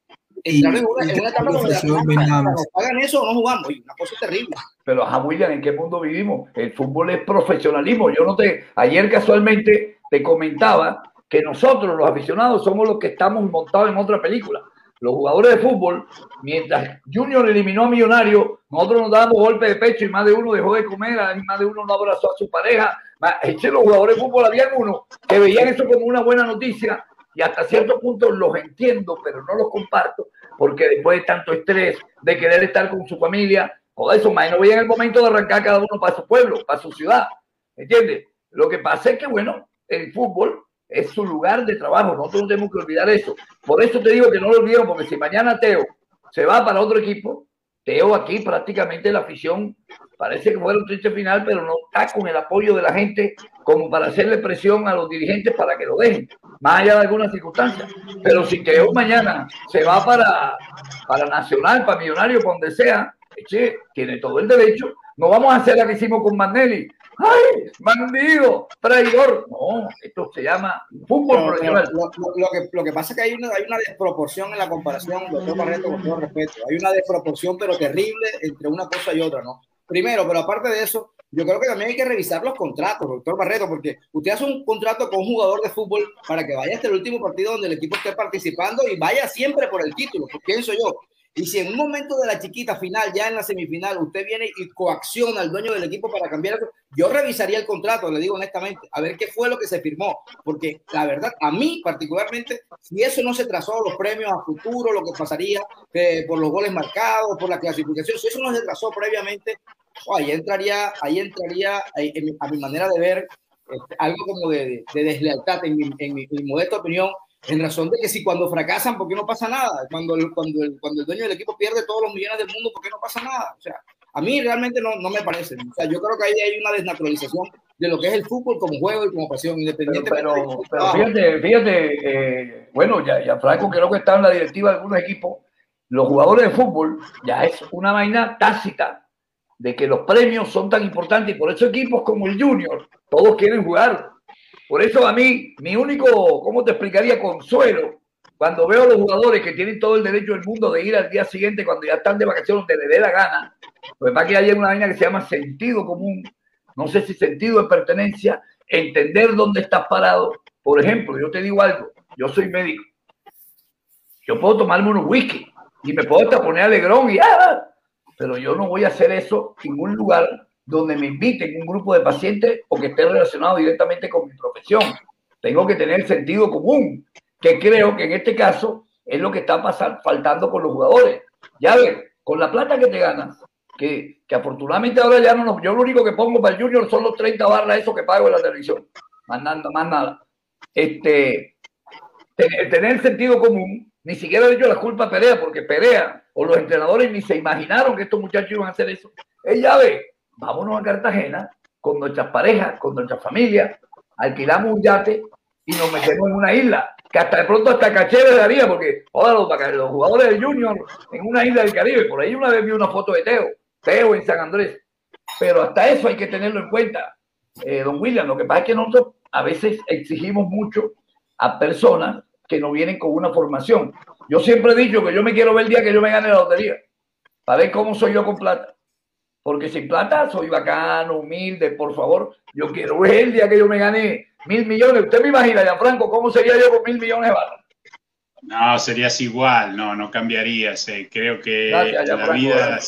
en una, pagan eso o no jugamos, una cosa terrible. Pero, a William, ¿en qué mundo vivimos? El fútbol es profesionalismo. Yo no te, ayer casualmente te comentaba que nosotros, los aficionados, somos los que estamos montados en otra película. Los jugadores de fútbol, mientras Junior eliminó a Millonario, nosotros nos dábamos golpe de pecho y más de uno dejó de comer, y más de uno no abrazó a su pareja. Eche, los jugadores de fútbol, había algunos que veían eso como una buena noticia y hasta cierto punto los entiendo, pero no los comparto, porque después de tanto estrés, de querer estar con su familia, todo eso, más no en el momento de arrancar cada uno para su pueblo, para su ciudad. ¿Entiendes? Lo que pasa es que, bueno, el fútbol es su lugar de trabajo, nosotros no tenemos que olvidar eso. Por eso te digo que no lo olviden, porque si mañana Teo se va para otro equipo, Teo aquí prácticamente la afición parece que fue un triste final, pero no está con el apoyo de la gente como para hacerle presión a los dirigentes para que lo dejen, más allá de algunas circunstancias. Pero si Teo mañana se va para, para Nacional, para Millonario, donde sea, tiene todo el derecho. No vamos a hacer la que hicimos con Manelli. ¡Ay, bandido, traidor! No, esto se llama fútbol profesional. Lo, que, lo que pasa es que hay una, hay una desproporción en la comparación, doctor Barreto, con todo respeto. Hay una desproporción, pero terrible, entre una cosa y otra, ¿no? Primero, pero aparte de eso, yo creo que también hay que revisar los contratos, doctor Barreto, porque usted hace un contrato con un jugador de fútbol para que vaya hasta el último partido donde el equipo esté participando y vaya siempre por el título, pues pienso yo. Y si en un momento de la chiquita final, ya en la semifinal, usted viene y coacciona al dueño del equipo para cambiar, yo revisaría el contrato, le digo honestamente, a ver qué fue lo que se firmó. Porque la verdad, a mí particularmente, si eso no se trazó, los premios a futuro, lo que pasaría eh, por los goles marcados, por la clasificación, si eso no se trazó previamente, ahí entraría, ahí entraría, a mi manera de ver, este, algo como de, deslealtad, en mi, en mi modesta opinión, en razón de que si cuando fracasan, ¿por qué no pasa nada? Cuando el, cuando, el, cuando el dueño del equipo pierde todos los millones del mundo, ¿por qué no pasa nada? O sea, a mí realmente no, no me parece. O sea, yo creo que ahí hay una desnaturalización de lo que es el fútbol como juego y como pasión, independiente. Pero, pero, fíjate, fíjate eh, bueno, ya, ya Franco creo que está en la directiva de algunos equipos. Los jugadores de fútbol ya es una vaina tácita de que los premios son tan importantes y por eso equipos como el Junior, todos quieren jugar por eso a mí, mi único, ¿cómo te explicaría? Consuelo, cuando veo a los jugadores que tienen todo el derecho del mundo de ir al día siguiente cuando ya están de vacaciones, donde le dé la gana, pues para que haya una línea que se llama sentido común, no sé si sentido de pertenencia, entender dónde estás parado. Por ejemplo, yo te digo algo, yo soy médico, yo puedo tomarme unos whisky y me puedo hasta poner alegrón y ¡ah! pero yo no voy a hacer eso en ningún lugar donde me inviten un grupo de pacientes o que esté relacionado directamente con mi profesión. Tengo que tener sentido común, que creo que en este caso es lo que está pasando, faltando con los jugadores. Ya ven, con la plata que te ganas, que, que afortunadamente ahora ya no yo lo único que pongo para el Junior son los 30 barras eso que pago en la televisión. Más nada, más nada. Este, tener, tener sentido común, ni siquiera he dicho la culpa a Perea, porque Perea o los entrenadores ni se imaginaron que estos muchachos iban a hacer eso. Ella ve, vámonos a Cartagena con nuestras parejas, con nuestras familias, alquilamos un yate y nos metemos en una isla, que hasta de pronto hasta caché le daría, porque ahora los, los, jugadores del Junior en una isla del Caribe, por ahí una vez vi una foto de Teo, Teo en San Andrés, pero hasta eso hay que tenerlo en cuenta, eh, don William, lo que pasa es que nosotros a veces exigimos mucho a personas que no vienen con una formación. Yo siempre he dicho que yo me quiero ver el día que yo me gane la lotería, para ver cómo soy yo con plata porque sin plata soy bacano, humilde, por favor. Yo quiero ver el día que yo me gane mil millones. Usted me imagina, Franco, cómo sería yo con mil millones de balas. No, serías igual, no, no cambiarías. creo que la vida,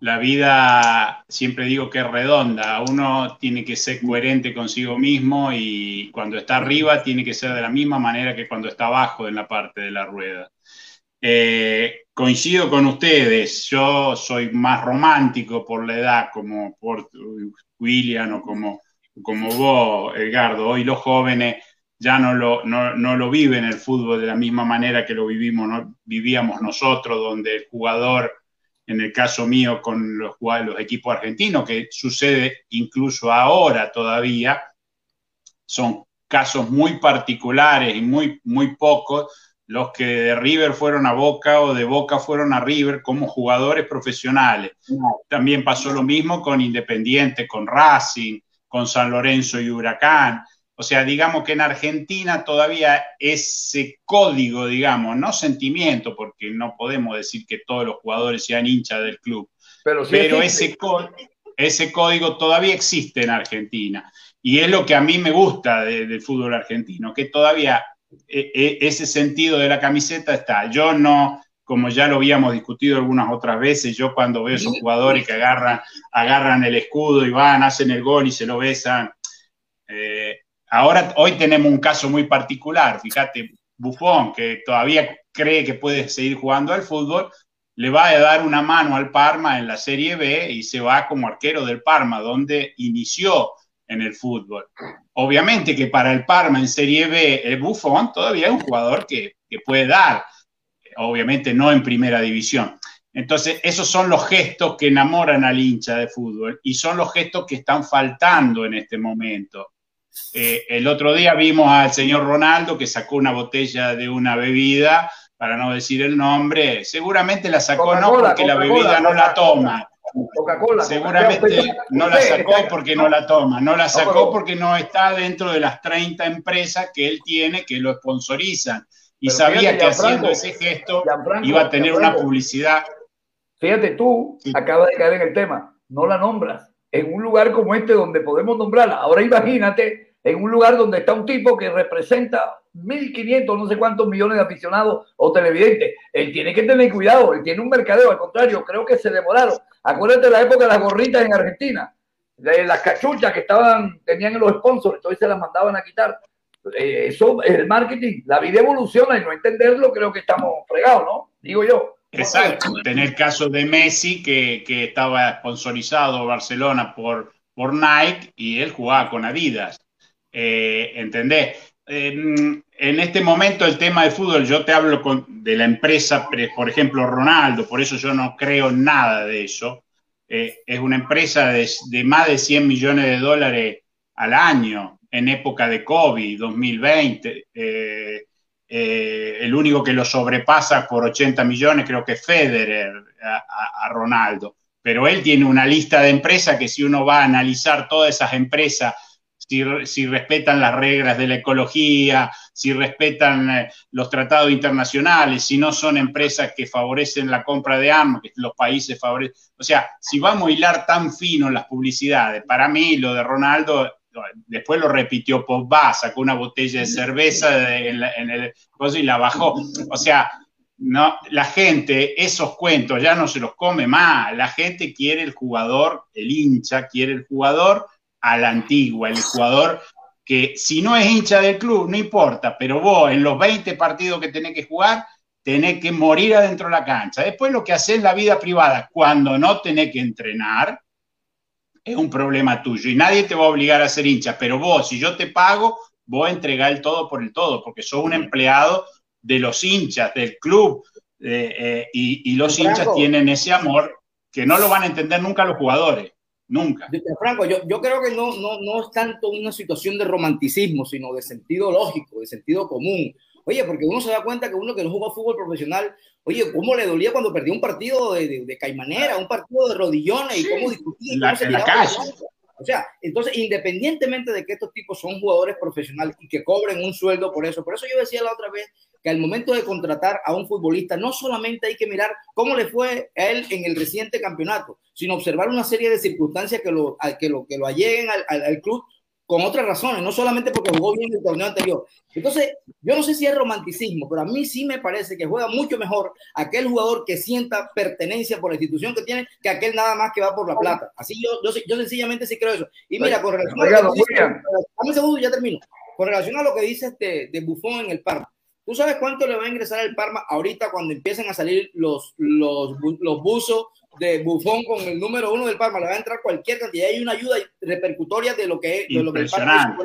la vida, siempre digo que es redonda. Uno tiene que ser coherente consigo mismo y cuando está arriba tiene que ser de la misma manera que cuando está abajo en la parte de la rueda. Eh, coincido con ustedes, yo soy más romántico por la edad, como por William o como, como vos, Edgardo. Hoy los jóvenes ya no lo, no, lo viven el fútbol de la misma manera que lo vivimos, ¿no? vivíamos nosotros, donde el jugador, en el caso mío con los, los equipos argentinos, que sucede incluso ahora todavía, son casos muy particulares y muy, muy pocos los que de River fueron a Boca o de Boca fueron a River como jugadores profesionales. También pasó lo mismo con Independiente, con Racing, con San Lorenzo y Huracán. O sea, digamos que en Argentina todavía ese código, digamos, no sentimiento, porque no podemos decir que todos los jugadores sean hinchas del club, pero, ese, ese código todavía existe en Argentina. Y es lo que a mí me gusta del fútbol argentino, que todavía ese sentido de la camiseta está. Yo no, como ya lo habíamos discutido algunas otras veces, yo cuando veo esos jugadores que agarran, agarran el escudo y van, hacen el gol y se lo besan, eh, Ahora, hoy tenemos un caso muy particular, fíjate, Buffon, que todavía cree que puede seguir jugando al fútbol, le va a dar una mano al Parma en la Serie B y se va como arquero del Parma, donde inició en el fútbol. Obviamente que para el Parma en Serie B, el Buffon todavía es un jugador que, que puede dar, obviamente no en primera división. Entonces, esos son los gestos que enamoran al hincha de fútbol y son los gestos que están faltando en este momento. Eh, el otro día vimos al señor Ronaldo que sacó una botella de una bebida, para no decir el nombre, seguramente la sacó no porque la bebida no la toma. Seguramente no la sacó porque no la toma, no la sacó porque no está dentro de las 30 empresas que él tiene que lo sponsorizan. Y sabía que haciendo ese gesto iba a tener una publicidad. Fíjate, tú acabas de caer en el tema, no la nombras en un lugar como este donde podemos nombrarla. Ahora imagínate en un lugar donde está un tipo que representa 1.500, no sé cuántos millones de aficionados o televidentes. Él tiene que tener cuidado, él tiene un mercadeo, al contrario, creo que se demoraron. Acuérdate de la época de las gorritas en Argentina, de las cachuchas que estaban, tenían los sponsors, entonces se las mandaban a quitar. Eh, eso es el marketing, la vida evoluciona y no entenderlo creo que estamos fregados, ¿no? Digo yo. Exacto, tener caso de Messi que, que, estaba sponsorizado Barcelona por, por Nike y él jugaba con Adidas. Eh, ¿Entendés? En este momento el tema de fútbol, yo te hablo de la empresa, por ejemplo, Ronaldo, por eso yo no creo nada de eso. Eh, es una empresa de, más de 100 millones de dólares al año en época de COVID, 2020. Eh, eh, el único que lo sobrepasa por 80 millones creo que es Federer a, Ronaldo. Pero él tiene una lista de empresas que si uno va a analizar todas esas empresas, si, respetan las reglas de la ecología, si respetan eh, los tratados internacionales, si no son empresas que favorecen la compra de armas, que los países favorecen. O sea, si vamos a hilar tan fino las publicidades, para mí lo de Ronaldo después lo repitió Pogba, sacó una botella de cerveza en, el y la bajó. O sea, no, la gente, esos cuentos ya no se los come más. La gente quiere el jugador, el hincha quiere el jugador a la antigua, el jugador que si no es hincha del club, no importa, pero vos en los 20 partidos que tenés que jugar, tenés que morir adentro de la cancha. Después lo que haces en la vida privada, cuando no tenés que entrenar, es un problema tuyo y nadie te va a obligar a ser hincha, pero vos, si yo te pago, vos a entregar el todo por el todo, porque sos un empleado de los hinchas, del club, eh, eh, y, los hinchas tienen ese amor que no lo van a entender nunca los jugadores. Nunca. Franco, yo, yo creo que no, no, no es tanto una situación de romanticismo, sino de sentido lógico, de sentido común. Oye, porque uno se da cuenta que uno que no juega fútbol profesional, oye, cómo le dolía cuando perdió un partido de, de, caimanera, un partido de rodillones y cómo discutía. La, en la calle. O sea, entonces, independientemente de que estos tipos son jugadores profesionales y que cobren un sueldo por eso, por eso yo decía la otra vez que al momento de contratar a un futbolista, no solamente hay que mirar cómo le fue a él en el reciente campeonato, sino observar una serie de circunstancias que lo, que lo, que lo alleguen al, al club con otras razones, no solamente porque jugó bien el torneo anterior. Entonces, yo no sé si es romanticismo, pero a mí sí me parece que juega mucho mejor aquel jugador que sienta pertenencia por la institución que tiene que aquel nada más que va por la plata. Así yo, yo, yo sencillamente sí creo eso. Y mira, con relación a lo que dice, segundo, ya termino. Con relación a lo que dice este de Buffon en el Parma, ¿tú sabes cuánto le va a ingresar el Parma ahorita cuando empiecen a salir los, los, los buzos de Bufón con el número uno del Parma, le va a entrar cualquier cantidad. Hay una ayuda repercutoria de lo que es. De lo que el Parma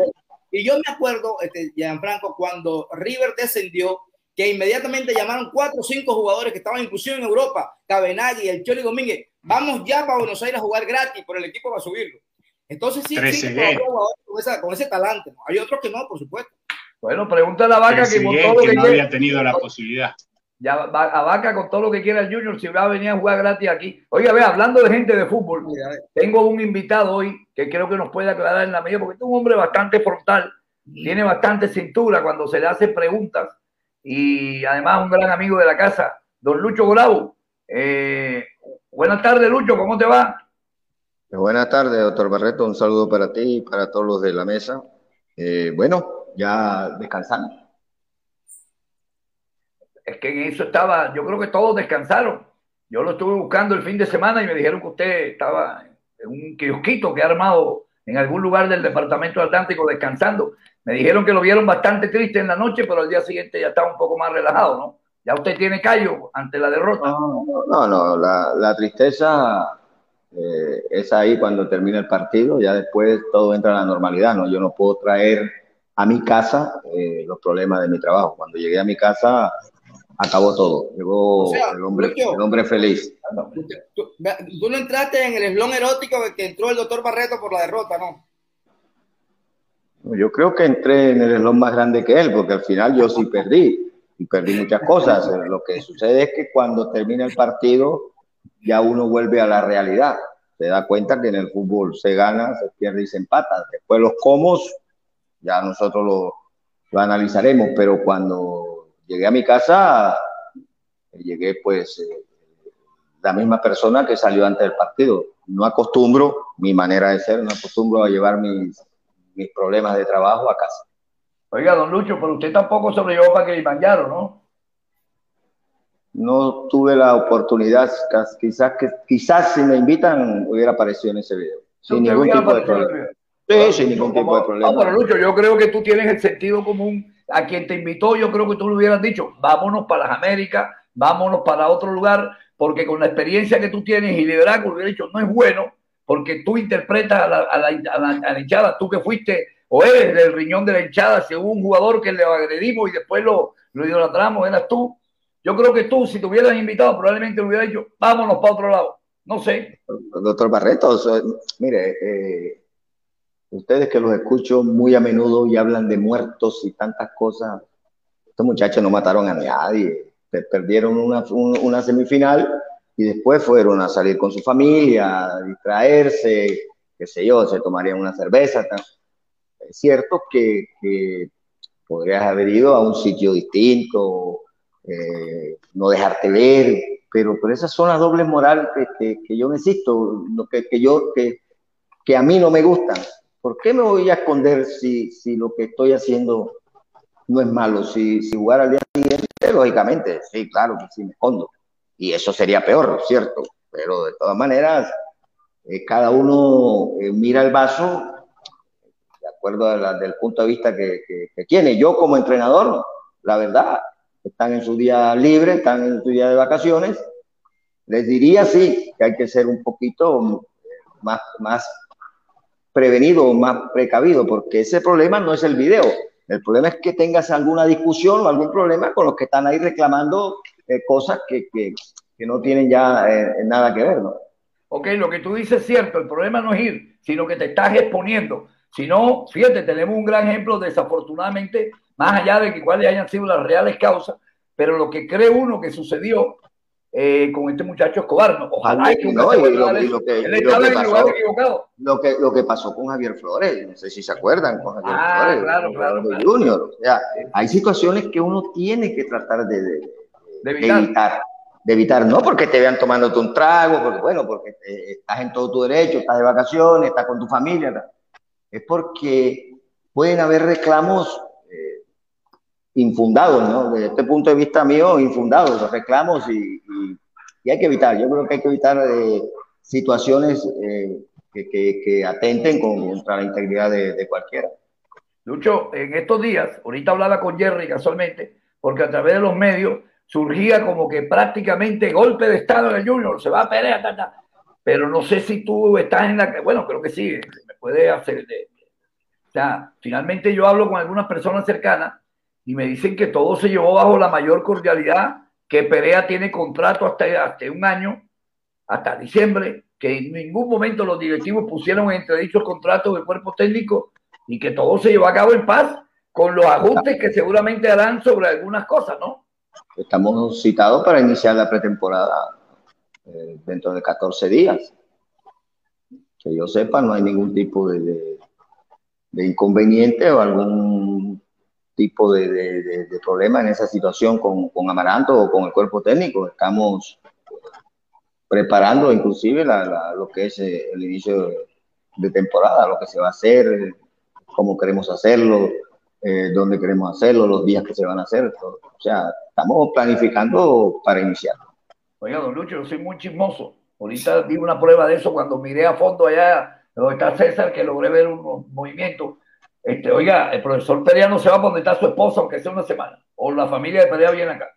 y yo me acuerdo, este, Gianfranco, cuando River descendió, que inmediatamente llamaron cuatro o cinco jugadores que estaban inclusive en Europa, Cabenagui, el Choli Domínguez, vamos ya para Buenos Aires a jugar gratis, por el equipo va a subirlo. Entonces sí, sí con, ese talante. Hay otros que no, por supuesto. Bueno, pregunta a la vaca que con todo que, no había tenido la posibilidad. Ya a Vaca con todo lo que quiera el Junior, si va a venir a jugar gratis aquí. Oiga, ve, hablando de gente de fútbol, tengo un invitado hoy que creo que nos puede aclarar en la medida, porque es un hombre bastante frontal, tiene bastante cintura cuando se le hacen preguntas y además un gran amigo de la casa, don Lucho Grau. Eh, buenas tardes, Lucho, ¿cómo te va? Buenas tardes, doctor Barreto. Un saludo para ti y para todos los de la mesa. Eh, bueno, ya descansando. Es que en eso estaba, yo creo que todos descansaron. Yo lo estuve buscando el fin de semana y me dijeron que usted estaba en un kiosquito que ha armado en algún lugar del departamento Atlántico descansando. Me dijeron que lo vieron bastante triste en la noche, pero al día siguiente ya estaba un poco más relajado, ¿no? Ya usted tiene callo ante la derrota. No, no, la, tristeza eh, es ahí cuando termina el partido, ya después todo entra a la normalidad, ¿no? Yo no puedo traer a mi casa eh, los problemas de mi trabajo. Cuando llegué a mi casa acabó todo. Llegó el, hombre, el hombre feliz. Tú, no entraste en el eslón erótico que entró el doctor Barreto por la derrota, ¿no? Yo creo que entré en el eslón más grande que él, porque al final yo sí perdí y perdí muchas cosas. Lo que sucede es que cuando termina el partido ya uno vuelve a la realidad. Se da cuenta que en el fútbol se gana, se pierde y se empata. Después los comos ya nosotros lo, lo analizaremos, pero cuando llegué a mi casa, llegué pues eh, la misma persona que salió antes del partido. No acostumbro, mi manera de ser, no acostumbro a llevar mis, mis problemas de trabajo a casa. Oiga, don Lucho, pero usted tampoco sobrellevó para que le mandaron, ¿no? No tuve la oportunidad, quizás, que, quizás si me invitan hubiera aparecido en ese video. Sin ningún tipo de problema. Sí, sin ningún tipo de problema. No, pero Lucho, yo creo que tú tienes el sentido común a quien te invitó, yo creo que tú le hubieras dicho, vámonos para las Américas, vámonos para otro lugar, porque con la experiencia que tú tienes y liderazgo, hubiera dicho, no es bueno, porque tú interpretas a la, a, la, a, hinchada, tú que fuiste o eres del riñón de la hinchada, si hubo un jugador que le agredimos y después lo, lo idolatramos, eras tú. Yo creo que tú, si te hubieras invitado, probablemente hubieras dicho, vámonos para otro lado. No sé. Doctor Barreto, mire, eh, Ustedes que los escucho muy a menudo y hablan de muertos y tantas cosas, estos muchachos no mataron a nadie, perdieron una, semifinal y después fueron a salir con su familia, a distraerse, qué sé yo, se tomarían una cerveza. Es cierto que, que, podrías haber ido a un sitio distinto, eh, no dejarte ver, pero, pero esas son las dobles morales que, que, yo necesito, que, que, yo, que, que a mí no me gustan. ¿Por qué me voy a esconder si, si lo que estoy haciendo no es malo? Si, jugar al día siguiente, lógicamente, sí, claro que sí me escondo. Y eso sería peor, ¿cierto? Pero de todas maneras, eh, cada uno eh, mira el vaso de acuerdo al del punto de vista que, tiene. Yo como entrenador, la verdad, están en su día libre, están en su día de vacaciones. Les diría sí, que hay que ser un poquito más, más prevenido o más precavido, porque ese problema no es el video. El problema es que tengas alguna discusión o algún problema con los que están ahí reclamando eh, cosas que, que, que, no tienen ya eh, nada que ver, ¿no? Ok, lo que tú dices es cierto, el problema no es ir, sino que te estás exponiendo. Si no, fíjate, tenemos un gran ejemplo, desafortunadamente, más allá de que cuáles hayan sido las reales causas, pero lo que cree uno que sucedió eh, con este muchacho Escobar. Ojalá que no, lo, que, lo, que, lo que pasó con Javier Flores, no sé si se acuerdan con Javier ah, Flores, claro, claro, Junior. O sea, hay situaciones que uno tiene que tratar de, de, evitar. De evitar, no porque te vean tomándote un trago, porque bueno, porque estás en todo tu derecho, estás de vacaciones, estás con tu familia, es porque pueden haber reclamos infundados, ¿no? Desde este punto de vista mío, infundados, los reclamos y, y, hay que evitar, yo creo que hay que evitar eh, situaciones eh, que, que, atenten contra la integridad de, de, cualquiera. Lucho, en estos días, ahorita hablaba con Jerry casualmente, porque a través de los medios surgía como que prácticamente golpe de Estado en el Junior, se va a pelear, pero no sé si tú estás en la... Bueno, creo que sí, me puede hacer... De, o sea, finalmente yo hablo con algunas personas cercanas y me dicen que todo se llevó bajo la mayor cordialidad, que Perea tiene contrato hasta, hasta un año, hasta diciembre, que en ningún momento los directivos pusieron entre dichos contratos de cuerpo técnico y que todo se llevó a cabo en paz con los ajustes que seguramente harán sobre algunas cosas, ¿no? Estamos citados para iniciar la pretemporada eh, dentro de 14 días. Que yo sepa, no hay ningún tipo de, de, inconveniente o algún tipo de, de, problema en esa situación con, con Amaranto o con el cuerpo técnico. Estamos preparando inclusive lo que es eh, el inicio de temporada, lo que se va a hacer, cómo queremos hacerlo, eh, dónde queremos hacerlo, los días que se van a hacer. O sea, estamos planificando para iniciar. Oiga, don Lucho, yo soy muy chismoso. Ahorita di una prueba de eso cuando miré a fondo allá donde está César, que logré ver un movimiento. Este, oiga, el profesor Perea no se va a donde está su esposa, aunque sea una semana. O la familia de Perea viene acá.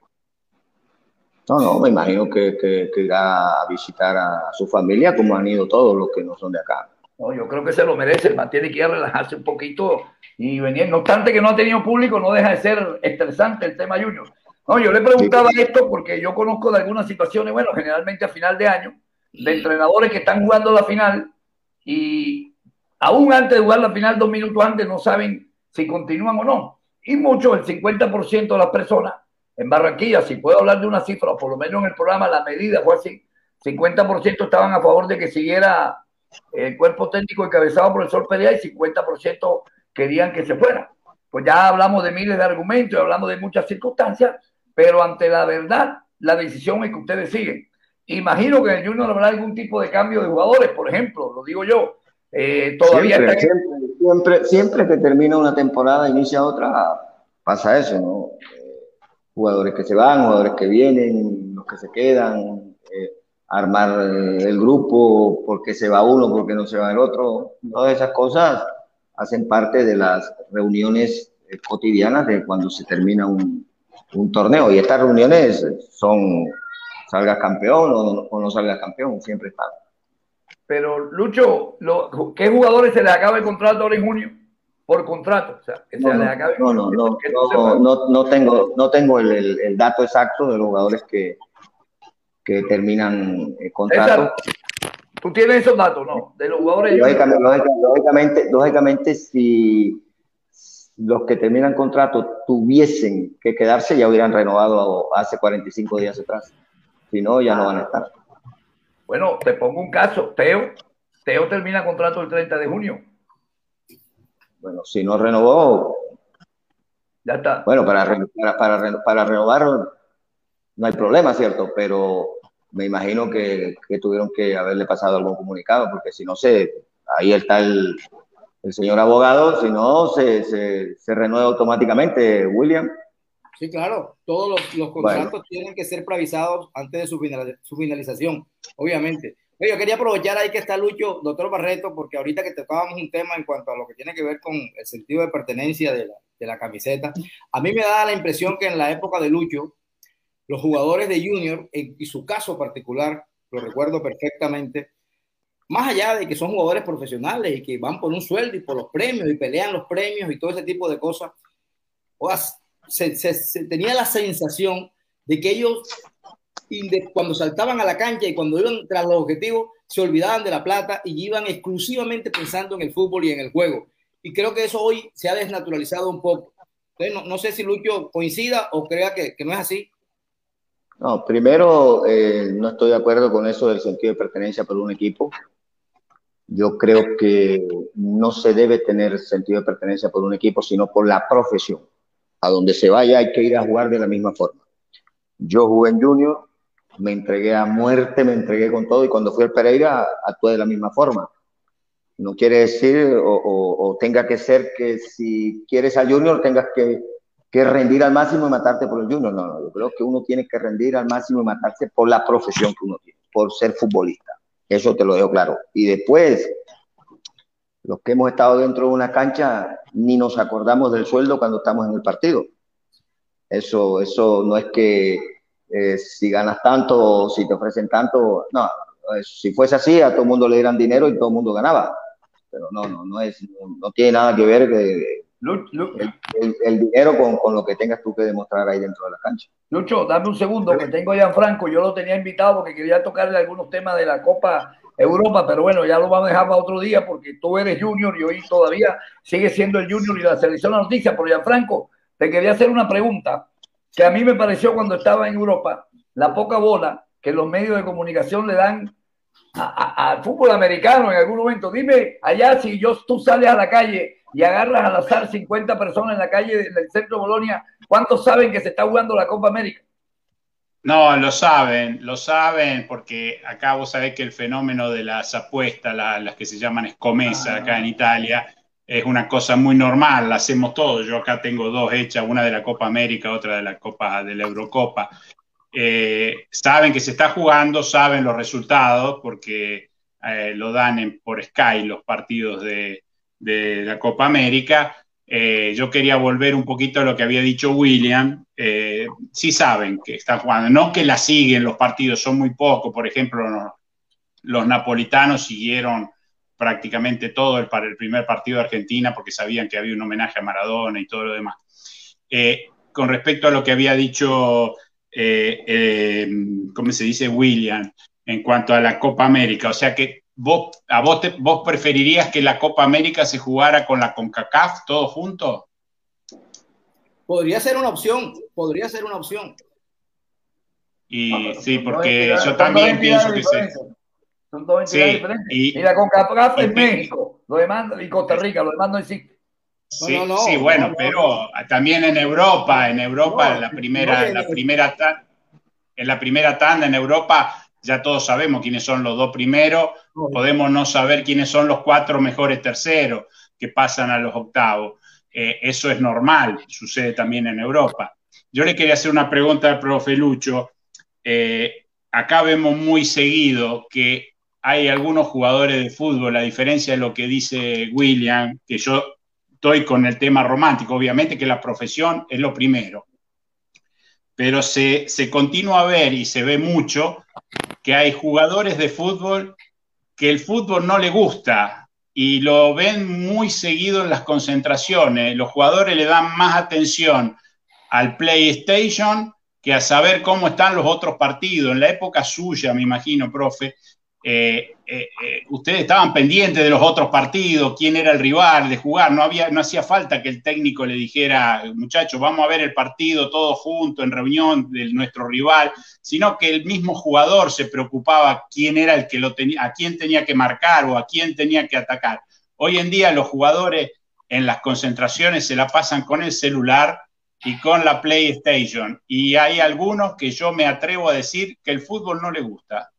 No, no, me imagino que, que, irá a visitar a, su familia como han ido todos los que no son de acá. No, yo creo que se lo merece, tiene que ir a relajarse un poquito y venir. No obstante que no ha tenido público, no deja de ser estresante el tema Junior. No, yo le preguntaba esto porque yo conozco de algunas situaciones, bueno, generalmente a final de año, de entrenadores que están jugando la final y aún antes de jugar la final, dos minutos antes, no saben si continúan o no. Y muchos, el 50% de las personas, en Barranquilla, si puedo hablar de una cifra, o por lo menos en el programa la medida fue así, 50% estaban a favor de que siguiera el cuerpo técnico encabezado por el Sol Perea y 50% querían que se fuera. Pues ya hablamos de miles de argumentos, hablamos de muchas circunstancias, pero ante la verdad, la decisión es que ustedes siguen. Imagino que en el Junior habrá algún tipo de cambio de jugadores, por ejemplo, lo digo yo. Eh, todavía siempre, siempre, siempre, que termina una temporada, inicia otra, pasa eso, ¿no? jugadores que se van, jugadores que vienen, los que se quedan, eh, armar eh, el grupo, porque se va uno, porque no se va el otro, todas esas cosas hacen parte de las reuniones eh, cotidianas de cuando se termina un, un torneo y estas reuniones son salga campeón o, o no salga campeón, siempre están. Pero Lucho, lo, ¿qué jugadores se les acaba el contrato ahora en junio? por contrato. O sea, que no, no, no, no, no, no, tengo, no tengo el, el, dato exacto de los jugadores que, que terminan el contrato. Tú tienes esos datos, ¿no? De los jugadores. Lógicamente, lógicamente, lógicamente, si los que terminan contrato tuviesen que quedarse, ya hubieran renovado hace 45 días atrás. Si no, ya no van a estar. Bueno, te pongo un caso. Teo, Teo termina contrato el 30 de junio bueno, si no renovó, ya está. Bueno, para, para, para, renovar no hay problema, ¿cierto? Pero me imagino que, tuvieron que haberle pasado algún comunicado, porque si no se, ahí está el, señor abogado, si no se, se, renueva automáticamente, William. Sí, claro, todos los, contratos tienen que ser preavisados antes de su, su finalización, obviamente. Yo quería aprovechar ahí que está Lucho, doctor Barreto, porque ahorita que tocábamos un tema en cuanto a lo que tiene que ver con el sentido de pertenencia de la, de la camiseta, a mí me da la impresión que en la época de Lucho, los jugadores de Junior, y su caso particular, lo recuerdo perfectamente, más allá de que son jugadores profesionales y que van por un sueldo y por los premios y pelean los premios y todo ese tipo de cosas, se, tenía la sensación de que ellos cuando saltaban a la cancha y cuando iban tras los objetivos, se olvidaban de la plata y iban exclusivamente pensando en el fútbol y en el juego. Y creo que eso hoy se ha desnaturalizado un poco. Entonces, no, sé si Lucho coincida o crea que, no es así. No, primero, eh, no estoy de acuerdo con eso del sentido de pertenencia por un equipo. Yo creo que no se debe tener sentido de pertenencia por un equipo, sino por la profesión. A donde se vaya hay que ir a jugar de la misma forma. Yo jugué en Junior, me entregué a muerte, me entregué con todo y cuando fui al Pereira actué de la misma forma. No quiere decir o, tenga que ser que si quieres al Junior tengas que, que, rendir al máximo y matarte por el Junior. No, no, yo creo que uno tiene que rendir al máximo y matarse por la profesión que uno tiene, por ser futbolista. Eso te lo dejo claro. Y después, los que hemos estado dentro de una cancha, ni nos acordamos del sueldo cuando estamos en el partido. Eso, eso no es que eh, si ganas tanto o si te ofrecen tanto, no, si fuese así, a todo el mundo le dieran dinero y todo el mundo ganaba. Pero no, no, no es, no, tiene nada que ver que, El, dinero con, con, lo que tengas tú que demostrar ahí dentro de la cancha. Lucho, dame un segundo, que tengo a Franco, yo lo tenía invitado porque quería tocarle algunos temas de la Copa Europa, pero bueno, ya lo vamos a dejar para otro día porque tú eres junior y hoy todavía sigue siendo el junior y la selección la noticia. Pero ya, Franco, te quería hacer una pregunta que a mí me pareció cuando estaba en Europa, la poca bola que los medios de comunicación le dan al fútbol americano en algún momento. Dime, allá si yo, tú sales a la calle y agarras al azar 50 personas en la calle del centro de Bolonia, ¿cuántos saben que se está jugando la Copa América? No, lo saben, lo saben porque acá vos sabés que el fenómeno de las apuestas, las que se llaman escomesa acá en Italia, es una cosa muy normal, la hacemos todos. Yo acá tengo dos hechas, una de la Copa América, otra de la Copa de la Eurocopa. Eh, saben que se está jugando, saben los resultados porque eh, lo dan por Sky los partidos de, la Copa América. Eh, yo quería volver un poquito a lo que había dicho William. sí saben que está jugando, no que la siguen los partidos, son muy pocos. Por ejemplo, los, napolitanos siguieron prácticamente todo el, para el primer partido de Argentina porque sabían que había un homenaje a Maradona y todo lo demás. con respecto a lo que había dicho eh, eh, ¿cómo se dice? William, en cuanto a la Copa América. O sea que vos, a vos, vos preferirías que la Copa América se jugara con la CONCACAF todo junto. Podría ser una opción, podría ser una opción. Y sí, porque yo también pienso que se... Son dos entidades diferentes. Y, la CONCACAF es México, lo demanda, y Costa Rica, lo demanda existe. Sí, sí bueno, pero también en Europa, en Europa, en la primera, la primera en la primera tanda en Europa, ya todos sabemos quiénes son los dos primeros, podemos no saber quiénes son los cuatro mejores terceros que pasan a los octavos. Eh, eso es normal, sucede también en Europa. Yo le quería hacer una pregunta al profe Lucho. Eh, acá vemos muy seguido que hay algunos jugadores de fútbol, a diferencia de lo que dice William, que yo estoy con el tema romántico, obviamente que la profesión es lo primero, pero se, se continúa a ver y se ve mucho que hay jugadores de fútbol que el fútbol no le gusta y lo ven muy seguido en las concentraciones. Los jugadores le dan más atención al PlayStation que a saber cómo están los otros partidos. En la época suya, me imagino, profe, eh, eh, eh, ustedes estaban pendientes de los otros partidos, quién era el rival, de jugar, no, había, no hacía falta que el técnico le dijera, muchachos, vamos a ver el partido todos juntos en reunión de nuestro rival, sino que el mismo jugador se preocupaba quién era el que lo tenía, a quién tenía que marcar o a quién tenía que atacar. Hoy en día los jugadores en las concentraciones se la pasan con el celular y con la PlayStation. Y hay algunos que yo me atrevo a decir que el fútbol no le gusta.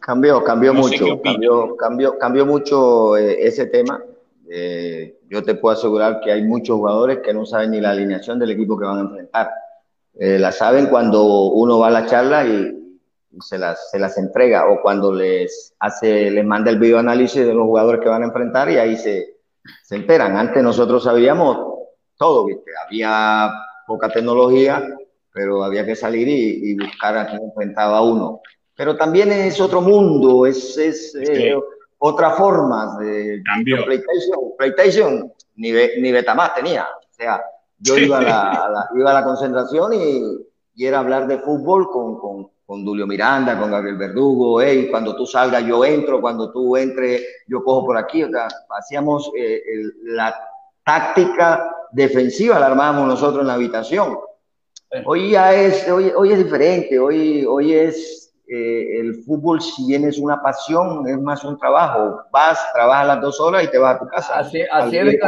Cambió, cambió mucho, cambió, cambió, cambió mucho eh, ese tema. Eh, yo te puedo asegurar que hay muchos jugadores que no saben ni la alineación del equipo que van a enfrentar. Eh, la saben cuando uno va a la charla y, se, las, se las entrega o cuando les hace, les manda el videoanálisis de los jugadores que van a enfrentar y ahí se, se enteran. Antes nosotros sabíamos todo, ¿viste? había poca tecnología, pero había que salir y, y buscar a quién enfrentaba uno pero también es otro mundo, es, es eh, otra forma de, PlayStation. PlayStation ni, ni Betamax tenía. O sea, yo iba, a la, iba a la concentración y, y, era hablar de fútbol con, con, con Julio Miranda, con Gabriel Verdugo, hey, cuando tú salgas yo entro, cuando tú entres yo cojo por aquí. O sea, hacíamos eh, la táctica defensiva, la armábamos nosotros en la habitación. Hoy ya es, hoy, hoy es diferente, hoy, hoy es eh, el fútbol, si bien es una pasión, es más un trabajo. Vas, trabajas las dos horas y te vas a tu casa. Así, así a, vivir,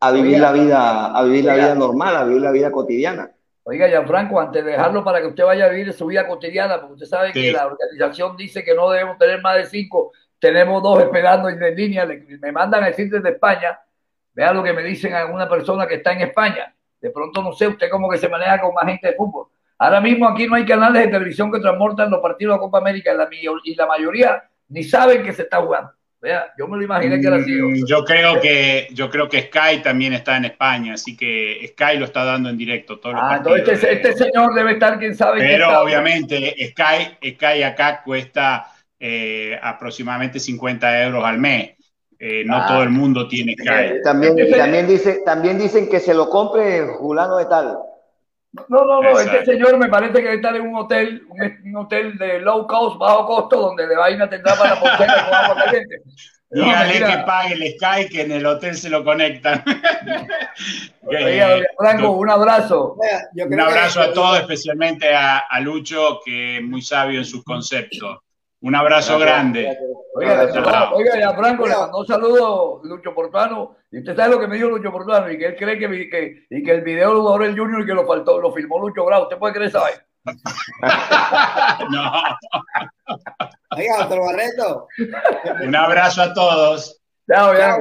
a, vivir la vida, a vivir la vida normal, a vivir la vida cotidiana. Oiga, Gianfranco, antes de dejarlo para que usted vaya a vivir su vida cotidiana, porque usted sabe que la organización dice que no debemos tener más de cinco, tenemos dos esperando en línea, me mandan a decir desde España, vea lo que me dicen a una persona que está en España. De pronto no sé usted cómo que se maneja con más gente de fútbol. Ahora mismo aquí no hay canales de televisión que transportan los partidos de Copa América y la, mayoría ni saben que se está jugando. Vea, yo me lo imaginé que era así. Mm, yo creo que, yo creo que Sky también está en España, así que Sky lo está dando en directo. ah, entonces este, este, señor debe estar, quién sabe. Pero obviamente Sky, Sky acá cuesta eh, aproximadamente 50 euros al mes. Eh, no ah. todo el mundo tiene Sky. También, también, dice, también dicen que se lo compre Julano de tal. No, no, no, este señor me parece que está en un hotel, un, hotel de low cost, bajo costo, donde le vaina tendrá para poner con agua caliente. Dígale que pague el Sky, que en el hotel se lo conectan. Franco, un abrazo. un abrazo a todos, especialmente a, a, Lucho, que es muy sabio en sus conceptos. Un abrazo grande. Oiga, oiga, ya Franco le mandó un saludo Lucho Portano. Y usted sabe lo que me dijo Lucho Portano y que él cree que, que, y que el video lo jugador el Junior y que lo faltó, lo filmó Lucho Bravo. ¿Usted puede creer esa vaina? no. Oiga, otro Barreto. Un abrazo a todos. Chao, ya.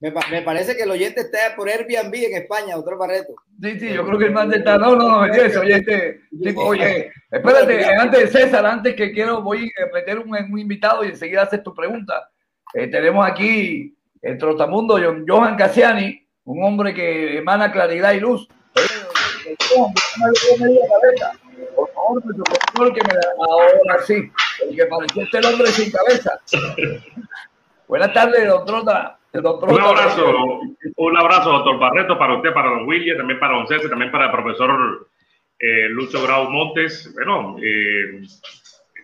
Me, me, parece que el oyente está por Airbnb en España, otro Barreto. Sí, sí, yo creo que el más está. No, no, no, me oyente. oye, espérate, antes de César, antes que quiero, voy a meter un, un invitado y enseguida hacer tu pregunta. Eh, tenemos aquí el trotamundo Johan Cassiani, un hombre que emana claridad y luz. Por favor, por que me este hombre sin cabeza. Buenas tardes, doctor. un abrazo, un abrazo, doctor Barreto, para usted, para don William, también para don César, también para el profesor eh, Lucho Grau Montes. Bueno, eh,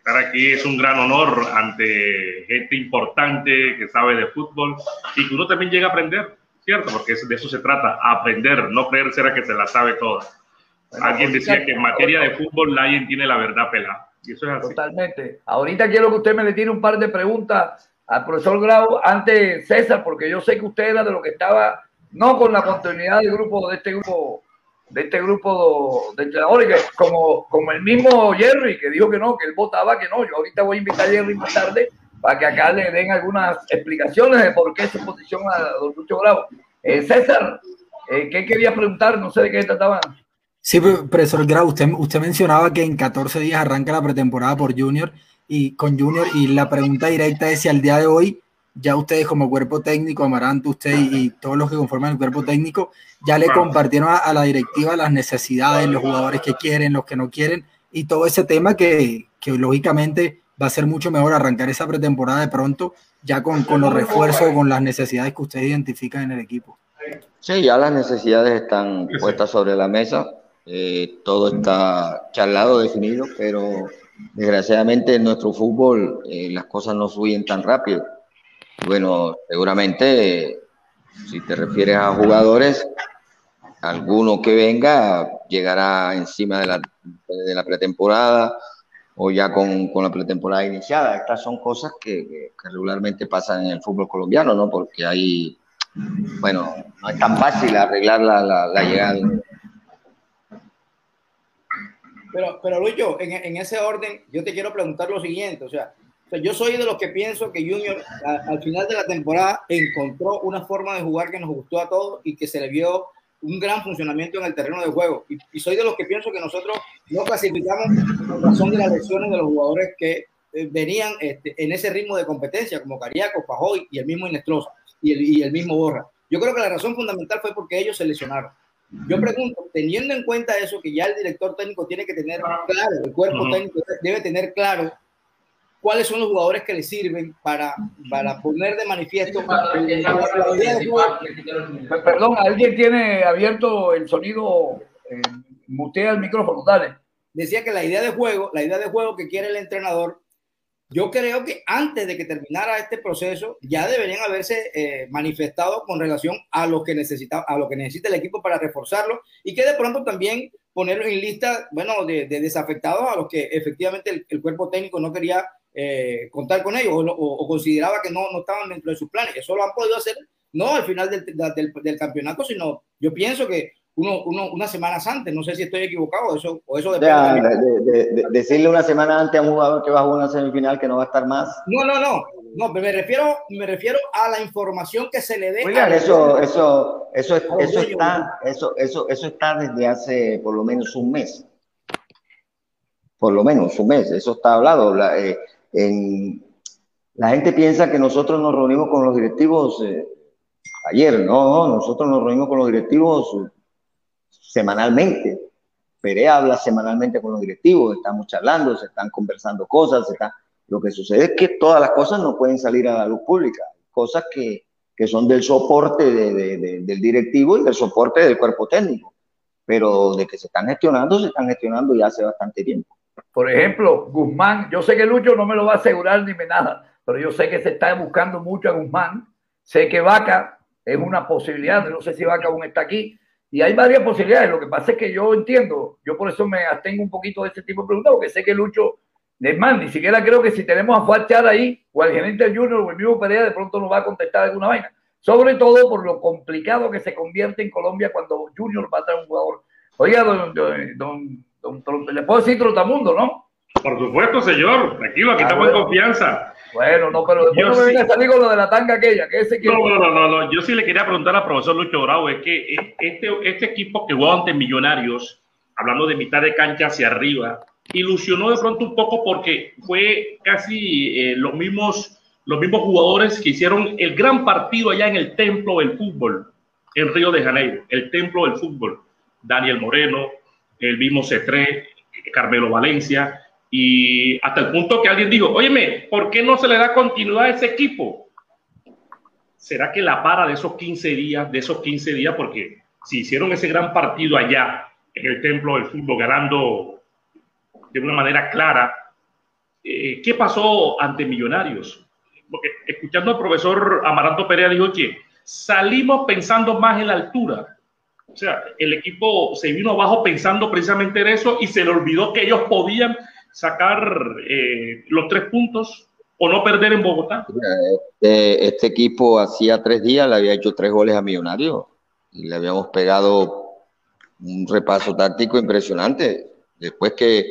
estar aquí es un gran honor ante gente importante que sabe de fútbol y que uno también llega a aprender, ¿cierto? Porque de eso se trata, aprender, no creer ser que se la sabe toda. Alguien decía que en materia de fútbol nadie tiene la verdad pelada. Y eso es así. Totalmente. Ahorita quiero que usted me le tire un par de preguntas al profesor Grau antes César, porque yo sé que usted era de lo que estaba, no con la continuidad del grupo, de este grupo, de este grupo de entrenadores, como, como el mismo Jerry, que dijo que no, que él votaba que no. Yo ahorita voy a invitar a Jerry más tarde para que acá le den algunas explicaciones de por qué se posiciona a don Lucho Grau. Eh, César, eh, ¿qué quería preguntar? No sé de qué trataba. Sí, profesor Grau, usted, usted mencionaba que en 14 días arranca la pretemporada por Junior y con Junior y la pregunta directa es si al día de hoy ya ustedes como cuerpo técnico, Amaranto, usted y, todos los que conforman el cuerpo técnico, ya le compartieron a, la directiva las necesidades, los jugadores que quieren, los que no quieren y todo ese tema que, que lógicamente va a ser mucho mejor arrancar esa pretemporada de pronto ya con, con los refuerzos, con las necesidades que ustedes identifican en el equipo. Sí, ya las necesidades están puestas sobre la mesa eh, todo está charlado, definido, pero desgraciadamente en nuestro fútbol eh, las cosas no fluyen tan rápido. Bueno, seguramente si te refieres a jugadores, alguno que venga llegará encima de la, de la pretemporada o ya con, con, la pretemporada iniciada. Estas son cosas que, que, regularmente pasan en el fútbol colombiano, ¿no? Porque ahí, bueno, no es tan fácil arreglar la, la, llegada pero, pero Lucho, en, en, ese orden, yo te quiero preguntar lo siguiente, o sea, yo soy de los que pienso que Junior al final de la temporada encontró una forma de jugar que nos gustó a todos y que se le vio un gran funcionamiento en el terreno de juego. Y, soy de los que pienso que nosotros no clasificamos por razón de las lesiones de los jugadores que eh, venían este, en ese ritmo de competencia, como Cariaco, Pajoy y el mismo Inestrosa y el, y el mismo Borra. Yo creo que la razón fundamental fue porque ellos se lesionaron. Yo pregunto, teniendo en cuenta eso, que ya el director técnico tiene que tener claro, el cuerpo técnico debe tener claro cuáles son los jugadores que le sirven para, para poner de manifiesto. Perdón, alguien tiene abierto el sonido, eh, mutea el micrófono, dale. Decía que la idea de juego, la idea de juego que quiere el entrenador yo creo que antes de que terminara este proceso ya deberían haberse eh, manifestado con relación a lo que necesita a lo que necesita el equipo para reforzarlo y que de pronto también ponerlo en lista bueno de, desafectados a los que efectivamente el, cuerpo técnico no quería eh, contar con ellos o, consideraba que no, no estaban dentro de sus planes eso lo han podido hacer no al final del, del, del campeonato sino yo pienso que uno, uno, unas semanas antes. No sé si estoy equivocado, eso, o eso depende. de, decirle una semana antes a un jugador que va a jugar una semifinal que no va a estar más. No, no, no. No, me refiero, me refiero a la información que se le dé. eso, eso, eso, eso, está, eso, eso, eso está desde hace por lo menos un mes. Por lo menos un mes, eso está hablado. La, eh, la gente piensa que nosotros nos reunimos con los directivos eh, ayer, no, nosotros nos reunimos con los directivos semanalmente. Perea habla semanalmente con los directivos, estamos charlando, se están conversando cosas, está... lo que sucede es que todas las cosas no pueden salir a la luz pública, cosas que, que son del soporte de, del directivo y del soporte del cuerpo técnico. pero de que se están gestionando, se están gestionando ya hace bastante tiempo. Por ejemplo, Guzmán, yo sé que Lucho no me lo va a asegurar ni me nada, pero yo sé que se está buscando mucho a Guzmán. Sé que Vaca es una posibilidad, no sé si Vaca aún está aquí, y hay varias posibilidades. Lo que pasa es que yo entiendo, yo por eso me abstengo un poquito de ese tipo de preguntas, porque sé que Lucho, es más, ni siquiera creo que si tenemos a Fuachar ahí, o al gerente Junior, o el mismo Pereira, de pronto nos va a contestar alguna vaina. Sobre todo por lo complicado que se convierte en Colombia cuando Junior va a traer un jugador. Oiga, don, don, le puedo decir Trotamundo, ¿no? Por supuesto, señor. Tranquilo, aquí estamos en confianza. Bueno, no, pero después no me venga a salir con lo de la tanga aquella, que ese equipo... No, no, no, no, yo sí le quería preguntar al profesor Lucho Bravo, es que este, este equipo que jugó ante Millonarios, hablando de mitad de cancha hacia arriba, ilusionó de pronto un poco porque fue casi eh, los, mismos, los mismos jugadores que hicieron el gran partido allá en el templo del fútbol, en Río de Janeiro, el templo del fútbol. Daniel Moreno, el mismo C3, Carmelo Valencia, y hasta el punto que alguien dijo, óyeme, ¿por qué no se le da continuidad a ese equipo? ¿Será que la para de esos 15 días, de esos 15 días, porque si hicieron ese gran partido allá en el templo del fútbol, ganando de una manera clara, eh, ¿qué pasó ante Millonarios? Porque escuchando al profesor Amaranto Perea dijo que salimos pensando más en la altura. O sea, el equipo se vino abajo pensando precisamente en eso y se le olvidó que ellos podían sacar eh, los tres puntos o no perder en Bogotá? Este, este, equipo hacía tres días le había hecho tres goles a Millonarios y le habíamos pegado un repaso táctico impresionante. Después que,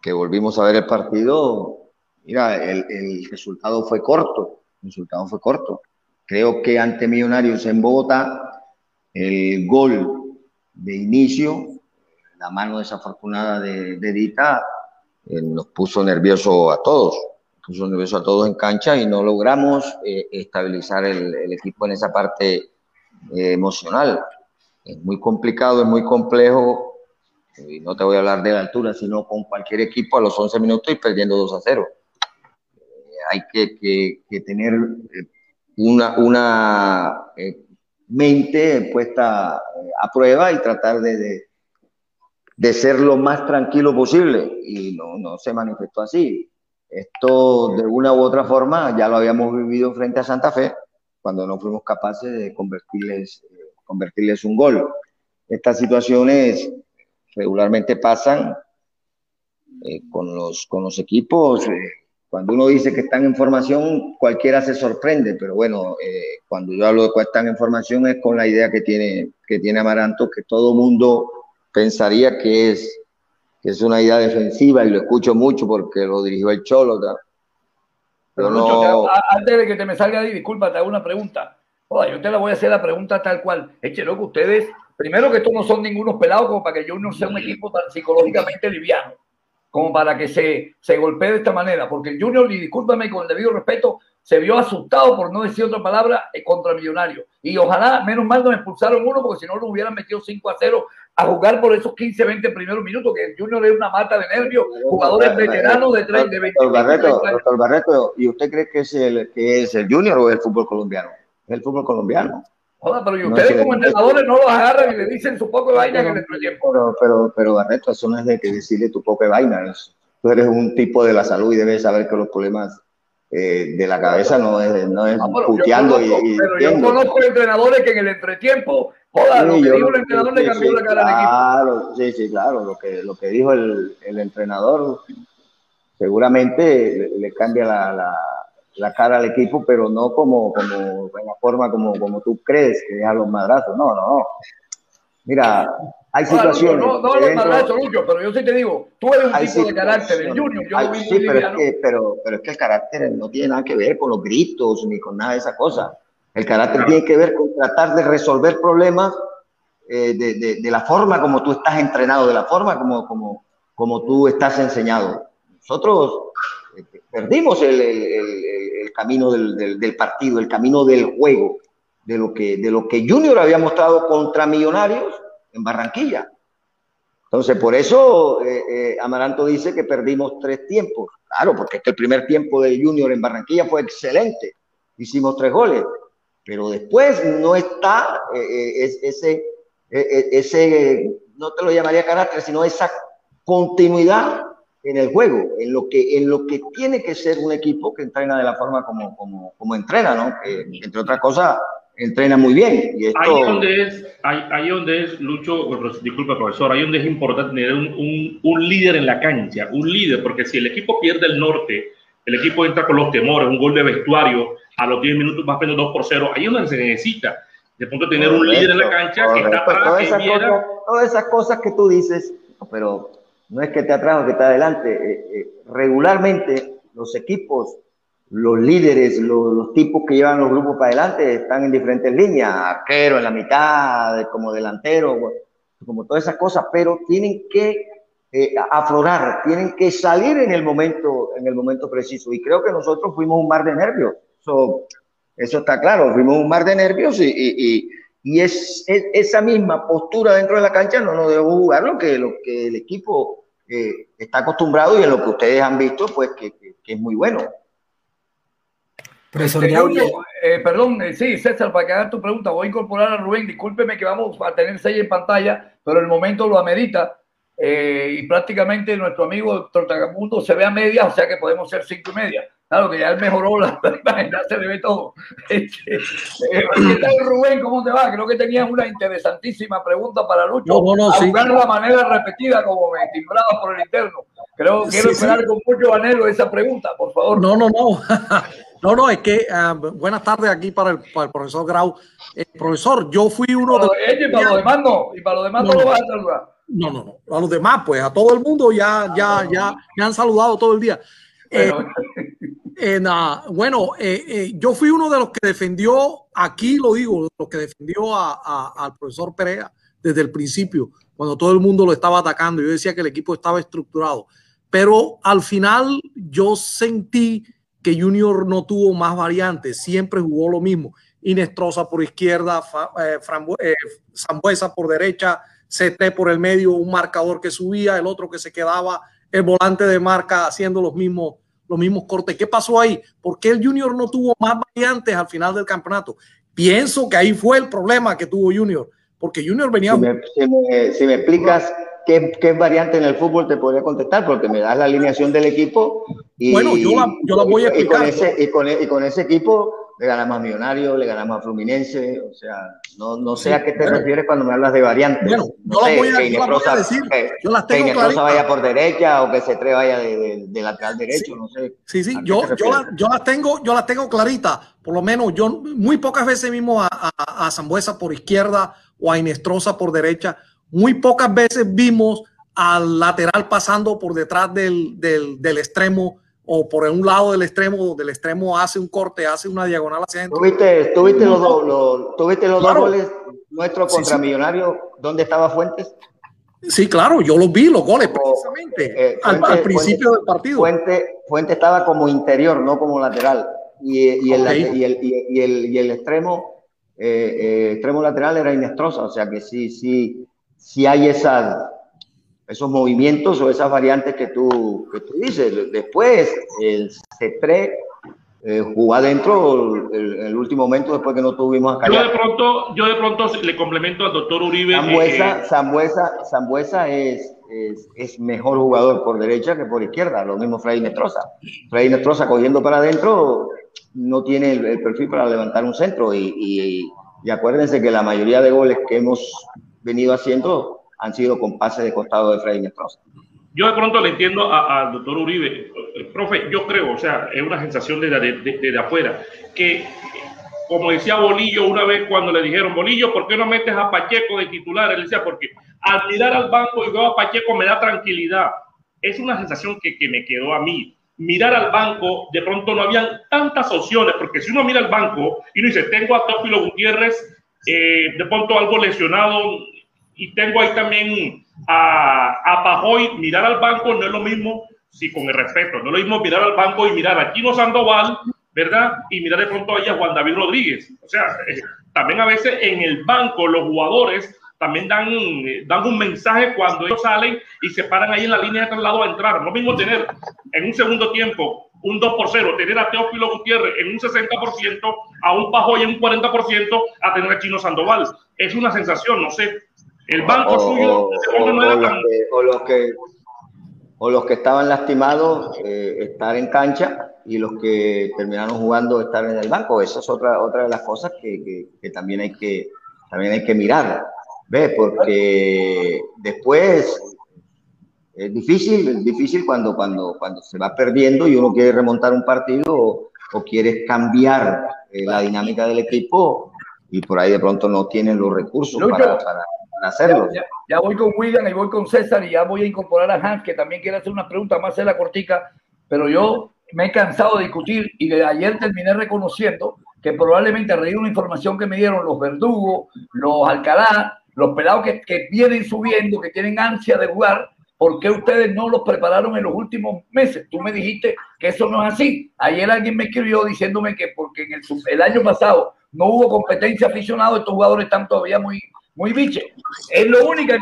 que volvimos a ver el partido, mira, el, el, resultado fue corto. El resultado fue corto. Creo que ante Millonarios en Bogotá, el gol de inicio, la mano desafortunada de, de Dita, eh, nos puso nervioso a todos, puso nervioso a todos en cancha y no logramos eh, estabilizar el, equipo en esa parte eh, emocional. Es muy complicado, es muy complejo, y no te voy a hablar de la altura, sino con cualquier equipo a los 11 minutos y perdiendo 2 a 0. hay que, que, tener una, una mente puesta a prueba y tratar de de ser lo más tranquilo posible y no, no se manifestó así. Esto de una u otra forma ya lo habíamos vivido frente a Santa Fe cuando no fuimos capaces de convertirles, convertirles un gol. Estas situaciones regularmente pasan eh, con, los, con los equipos. Eh, cuando uno dice que están en formación, cualquiera se sorprende, pero bueno, eh, cuando yo hablo de que están en formación es con la idea que tiene, que tiene Amaranto, que todo mundo pensaría que es, que es una idea defensiva y lo escucho mucho porque lo dirigió el Cholo. Pero no... antes de que te me salga ahí, disculpa, te hago una pregunta. Oye, yo te la voy a hacer la pregunta tal cual. Eche, loco, ustedes, primero que estos no son ningunos pelados como para que yo no sea un equipo tan psicológicamente liviano, como para que se, se golpee de esta manera, porque el Junior, y discúlpame con el debido respeto, se vio asustado, por no decir otra palabra, eh, contra Millonario. Y ojalá, menos mal, nos expulsaron uno, porque si no, nos hubieran metido 5 a 0 a jugar por esos 15, 20 primeros minutos, que el Junior es una mata de nervios, jugadores veteranos de 30, de 20 doctor Barreto, doctor Barreto, ¿y usted cree que es, el, que es el Junior o el fútbol colombiano? El fútbol colombiano. Joda, pero y ustedes como entrenadores no los agarran y le dicen su poco de vaina en el tiempo. Pero, pero, pero Barreto, eso no es de que decirle tu poco de vaina. tú eres un tipo de la salud y debes saber que los problemas eh, de la cabeza no es, no es puteando y, Pero yo conozco entrenadores que en el entretiempo, joda, lo que dijo el entrenador le cambió la cara al equipo. Claro, sí, sí, claro, lo que, lo que dijo el, el entrenador seguramente le, cambia la, la, la, cara al equipo, pero no como, como en la forma como, como tú crees que deja los madrazos, no, no, no. Mira, hay situaciones. No, no, no, no eso, Lucho, pero yo sí te digo, tú eres un tipo de carácter, el Junior, yo vi sí, pero es, que, pero, pero es que el carácter no tiene nada que ver con los gritos ni con nada de esa cosa. El carácter tiene que ver con tratar de resolver problemas eh, de, de, de, la forma como tú estás entrenado, de la forma como, como, como tú estás enseñado. Nosotros perdimos el, el, el, el camino del, del, del, partido, el camino del juego, de lo, que, de lo que Junior había mostrado contra Millonarios en Barranquilla. Entonces, por eso eh, eh, Amaranto dice que perdimos tres tiempos. Claro, porque es que el primer tiempo de Junior en Barranquilla fue excelente. Hicimos tres goles. Pero después no está eh, ese, ese no te lo llamaría carácter, sino esa continuidad en el juego, en lo que, en lo que tiene que ser un equipo que entrena de la forma como, como, como entrena, ¿no? Que, entre otras cosas, entrena muy bien. Y esto... Ahí donde es, ahí, ahí donde es, Lucho, disculpa profesor, ahí donde es importante tener un, un, un, líder en la cancha, un líder, porque si el equipo pierde el norte, el equipo entra con los temores, un gol de vestuario, a los 10 minutos más menos 2 por 0, ahí es donde se necesita de punto tener un líder en la cancha que está atrás, todas, esas cosas, todas esas cosas que tú dices, pero no es que te atrás o que está adelante, eh, eh, regularmente los equipos los líderes, los, tipos que llevan los grupos para adelante están en diferentes líneas, arquero en la mitad, como delantero, como todas esas cosas, pero tienen que eh, aflorar, tienen que salir en el momento, en el momento preciso. Y creo que nosotros fuimos un mar de nervios. eso está claro, fuimos un mar de nervios y, y, y es, esa misma postura dentro de la cancha no nos dejó jugar lo que, lo que el equipo eh, está acostumbrado y en lo que ustedes han visto, pues que, que es muy bueno. Profesor este, eh, perdón, eh, sí, César, para que hagas tu pregunta, voy a incorporar a Rubén. Discúlpeme que vamos a tener seis en pantalla, pero el momento lo amerita. Eh, y prácticamente nuestro amigo Trotagamundo se ve a media, o sea que podemos ser cinco y media. Claro que ya él mejoró la, imagen, se le ve todo. Este, eh, ¿Qué tal, Rubén? ¿Cómo te va? Creo que tenías una interesantísima pregunta para Lucho. No, no, no, sí. la manera repetida como me timbraba por el interno. Creo que quiero esperar con mucho anhelo esa pregunta, por favor. No, no, no. No, no, es que uh, buenas tardes aquí para el, para el profesor Grau. Eh, profesor, yo fui uno de. Ellos, y para los demás no, y para los demás no, no lo vas a saludar. No, no, no. A los demás, pues, a todo el mundo ya, ya, ya me han saludado todo el día. Eh, eh, bueno, eh, eh, yo fui uno de los que defendió, aquí lo digo, los que defendió al profesor Perea desde el principio, cuando todo el mundo lo estaba atacando. Yo decía que el equipo estaba estructurado. Pero al final yo sentí que Junior no tuvo más variantes, siempre jugó lo mismo. Inestrosa por izquierda, eh, eh, Zambuesa por derecha, CT por el medio, un marcador que subía, el otro que se quedaba, el volante de marca haciendo los mismos, los mismos cortes. ¿Qué pasó ahí? ¿Por qué el Junior no tuvo más variantes al final del campeonato? Pienso que ahí fue el problema que tuvo Junior, porque Junior venía... Si me, explicas qué, qué, variante en el fútbol te podría contestar, porque me das la alineación del equipo y, bueno, yo la, yo la voy a explicar. Y con, ese, y, con, y con ese equipo le ganamos a Millonario, le ganamos a Fluminense, o sea, no, no sé sí, a qué te bueno. refieres cuando me hablas de variantes. Bueno, no yo, sé, voy a, que yo voy a decir, que, yo las tengo que Inestrosa vaya por derecha o que C3 vaya de, de, de lateral derecho, sí. no sé. Sí, sí, yo, yo, la, yo, las tengo, yo las tengo claritas, por lo menos yo muy pocas veces mismo a, a, a Zambuesa por izquierda o a Inestrosa por derecha, muy pocas veces vimos al lateral pasando por detrás del, del, del, extremo o por un lado del extremo, donde el extremo hace un corte, hace una diagonal hacia adentro. ¿Tuviste, tuviste los, dos, los, ¿tuviste los claro. dos goles nuestros contra sí, sí. Millonarios? ¿Dónde estaba Fuentes? Sí, claro, yo los vi, los goles, precisamente, eh, Fuente, al, al, principio Fuente, del partido. Fuente, Fuente, estaba como interior, no como lateral. Y, y, okay. el, y, el, y, el, y el extremo, eh, eh, extremo lateral era Inestrosa, o sea que sí, sí, sí hay esas esos movimientos o esas variantes que tú, que tú dices. Después, el C3 eh, jugó adentro el, el, último momento después que no tuvimos a Yo de pronto, yo de pronto le complemento al doctor Uribe. Zambuesa, eh, Zambuesa, Zambuesa es, es, es, mejor jugador por derecha que por izquierda, lo mismo Freddy Nestroza. Freddy Nestroza cogiendo para adentro no tiene el, el, perfil para levantar un centro y, y, y acuérdense que la mayoría de goles que hemos venido haciendo han sido con pase de costado de Freddy Nestroza. Yo de pronto le entiendo al doctor Uribe, el profe, yo creo, o sea, es una sensación desde de, de, de, de, afuera, que como decía Bolillo una vez cuando le dijeron, Bolillo, ¿por qué no metes a Pacheco de titular? Él decía, porque al mirar al banco y veo a Pacheco me da tranquilidad. Es una sensación que, que me quedó a mí. Mirar al banco, de pronto no habían tantas opciones, porque si uno mira al banco y uno dice, tengo a Teófilo Gutiérrez, eh, de pronto algo lesionado, y tengo ahí también a, a Pajoy, mirar al banco no es lo mismo, sí, con el respeto, no es lo mismo mirar al banco y mirar a Chino Sandoval, ¿verdad? Y mirar de pronto ahí a Juan David Rodríguez. O sea, eh, también a veces en el banco los jugadores también dan, dan un mensaje cuando ellos salen y se paran ahí en la línea de traslado a entrar. Es mismo tener en un segundo tiempo un 2 por 0, tener a Teófilo Gutiérrez en un 60%, a un Pajoy en un 40%, a tener a Chino Sandoval. Es una sensación, no sé, El banco suyo o, los que, o los que estaban lastimados eh, estar en cancha y los que terminaron jugando estar en el banco. Esa es otra, otra de las cosas que, que, también, hay que también hay que mirar. ¿Ves? Porque después es difícil, es difícil cuando, cuando, cuando se va perdiendo y uno quiere remontar un partido o, o quiere cambiar eh, la dinámica del equipo y por ahí de pronto no tienen los recursos para, para, hacerlo. Ya, voy con William y voy con César y ya voy a incorporar a Hans que también quiere hacer una pregunta más en la cortica, pero yo me he cansado de discutir y de ayer terminé reconociendo que probablemente a raíz de una información que me dieron los verdugos, los Alcalá, los pelados que, que vienen subiendo, que tienen ansia de jugar, ¿por qué ustedes no los prepararon en los últimos meses? Tú me dijiste que eso no es así. Ayer alguien me escribió diciéndome que porque en el, el año pasado no hubo competencia aficionado, estos jugadores están todavía muy, muy biches. Es la única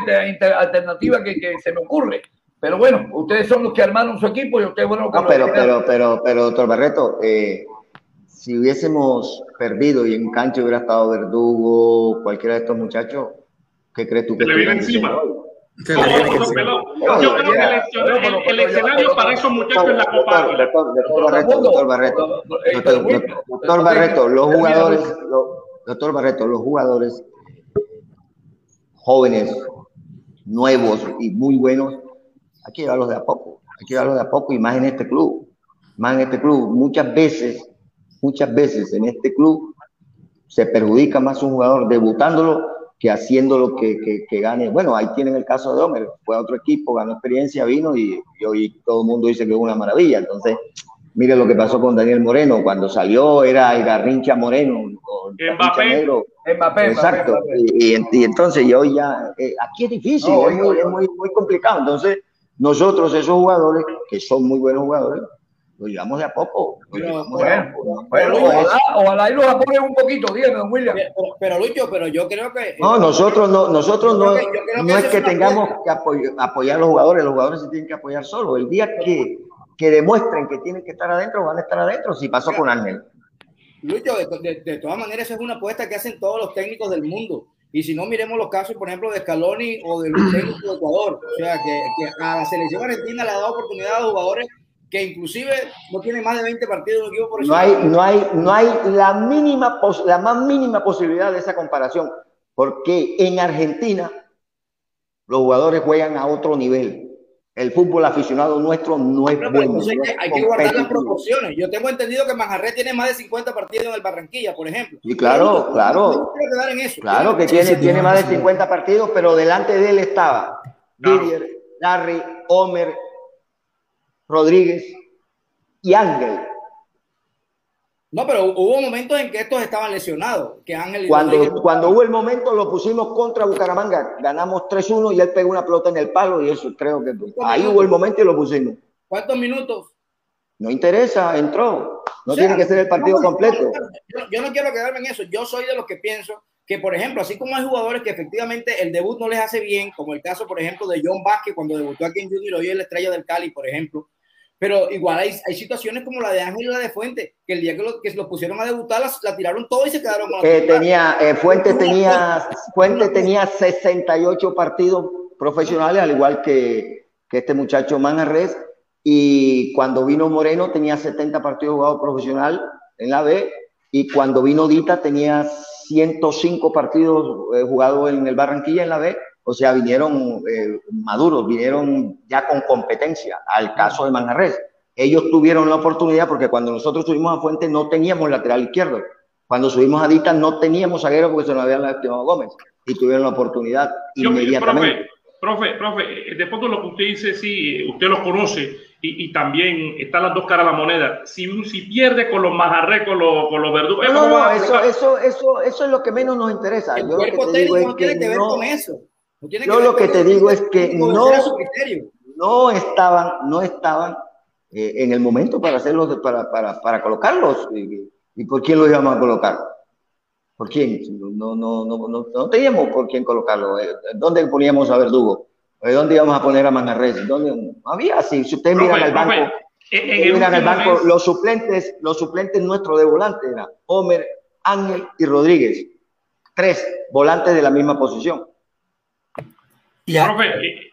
alternativa que, que, se me ocurre. Pero bueno, ustedes son los que armaron su equipo y ustedes, bueno, no, pero, pero, pero, pero, doctor Barreto, eh, si hubiésemos perdido y en cancha hubiera estado Verdugo, cualquiera de estos muchachos, ¿qué crees tú? Se le viene encima. Yo creo que el, escenario para esos muchachos es la Copa Doctor Barreto, doctor Barreto, doctor Barreto, los jugadores, doctor Barreto, los jugadores jóvenes, nuevos y muy buenos, hay que llevarlos de a poco, hay que llevarlos de a poco y más en este club, más en este club. Muchas veces, muchas veces en este club se perjudica más un jugador debutándolo que haciendo lo que, que, gane. Bueno, ahí tienen el caso de Homer, fue a otro equipo, ganó experiencia, vino y, hoy todo el mundo dice que es una maravilla. Entonces, mire lo que pasó con Daniel Moreno, cuando salió era el Garrincha Moreno. Mbappé. Mbappé. Exacto. Y, y, entonces, y hoy ya, eh, aquí es difícil, es, muy, es muy, muy complicado. Entonces, nosotros, esos jugadores, que son muy buenos jugadores, lo llevamos de a poco. bueno, bueno, ojalá, ojalá y los apoyen un poquito, dígame, don William. Pero, pero, Lucho, pero yo creo que. No, nosotros no, nosotros no, no es que tengamos que apoyar, a los jugadores, los jugadores se tienen que apoyar solos. El día que, que demuestren que tienen que estar adentro, van a estar adentro, si pasó con Ángel. Lucho, de, de, todas maneras, esa es una apuesta que hacen todos los técnicos del mundo. Y si no, miremos los casos, por ejemplo, de Scaloni o del técnico de Ecuador. O sea, que, que a la selección argentina le ha dado oportunidad a jugadores que inclusive no tiene más de 20 partidos en equipo No hay, no hay, no hay la, mínima la más mínima posibilidad de esa comparación, porque en Argentina los jugadores juegan a otro nivel. El fútbol aficionado nuestro no es bueno. hay que guardar las proporciones. Yo tengo entendido que Manjarre tiene más de 50 partidos en el Barranquilla, por ejemplo. Y claro, claro. Claro que tiene, tiene más de 50 partidos, pero delante de él estaba Didier, Larry, Homer, Rodríguez y Ángel. No, pero hubo momentos en que estos estaban lesionados. Que Ángel cuando, cuando hubo el momento, lo pusimos contra Bucaramanga. Ganamos 3-1 y él pegó una pelota en el palo y eso creo que ahí hubo el momento y lo pusimos. ¿Cuántos minutos? No interesa, entró. No tiene que ser el partido completo. yo, no quiero quedarme en eso. Yo soy de los que pienso que, por ejemplo, así como hay jugadores que efectivamente el debut no les hace bien, como el caso, por ejemplo, de John Vázquez cuando debutó aquí en Junior, hoy es la estrella del Cali, por ejemplo, pero igual hay, hay situaciones como la de Ángel y la de Fuente, que el día que, lo, que lo pusieron a debutar, la tiraron todo y se quedaron con eh, tenía, eh, Fuente, tenía, Fuente tenía 68 partidos profesionales, al igual que, que este muchacho Manjarres, y cuando vino Moreno tenía 70 partidos jugados profesional en la B, y cuando vino Dita tenía 105 partidos eh, jugados en el Barranquilla en la B, o sea, vinieron eh, maduros, vinieron ya con competencia al caso de Manjarres. Ellos tuvieron la oportunidad porque cuando nosotros subimos a Fuente no teníamos lateral izquierdo. Cuando subimos a Dita no teníamos zaguero porque se nos había lastimado Gómez y tuvieron la oportunidad inmediatamente. Profe, profe, profe, eh, después de lo que usted dice, sí, usted los conoce y, y, también están las dos caras de la moneda. Si, si pierde con los Manjarres, con los, con los verdugos. No, no, eso, eso, eso, eso es lo que menos nos interesa. El Yo cuerpo técnico no tiene que ver con eso. Yo lo que te digo es que no, no estaban, no estaban eh, en el momento para hacerlos, para, para, para colocarlos. Y, por quién los íbamos a colocar? ¿Por quién? No, no, no, no, no teníamos por quién colocarlo. Eh, ¿Dónde poníamos a Verdugo? Eh, ¿Dónde íbamos a poner a Manjarres? ¿Dónde? Había así. Si ustedes miran el banco, miran el banco, los suplentes, los suplentes nuestros de volante eran Homer, Ángel y Rodríguez. Tres volantes de la misma posición. Profe,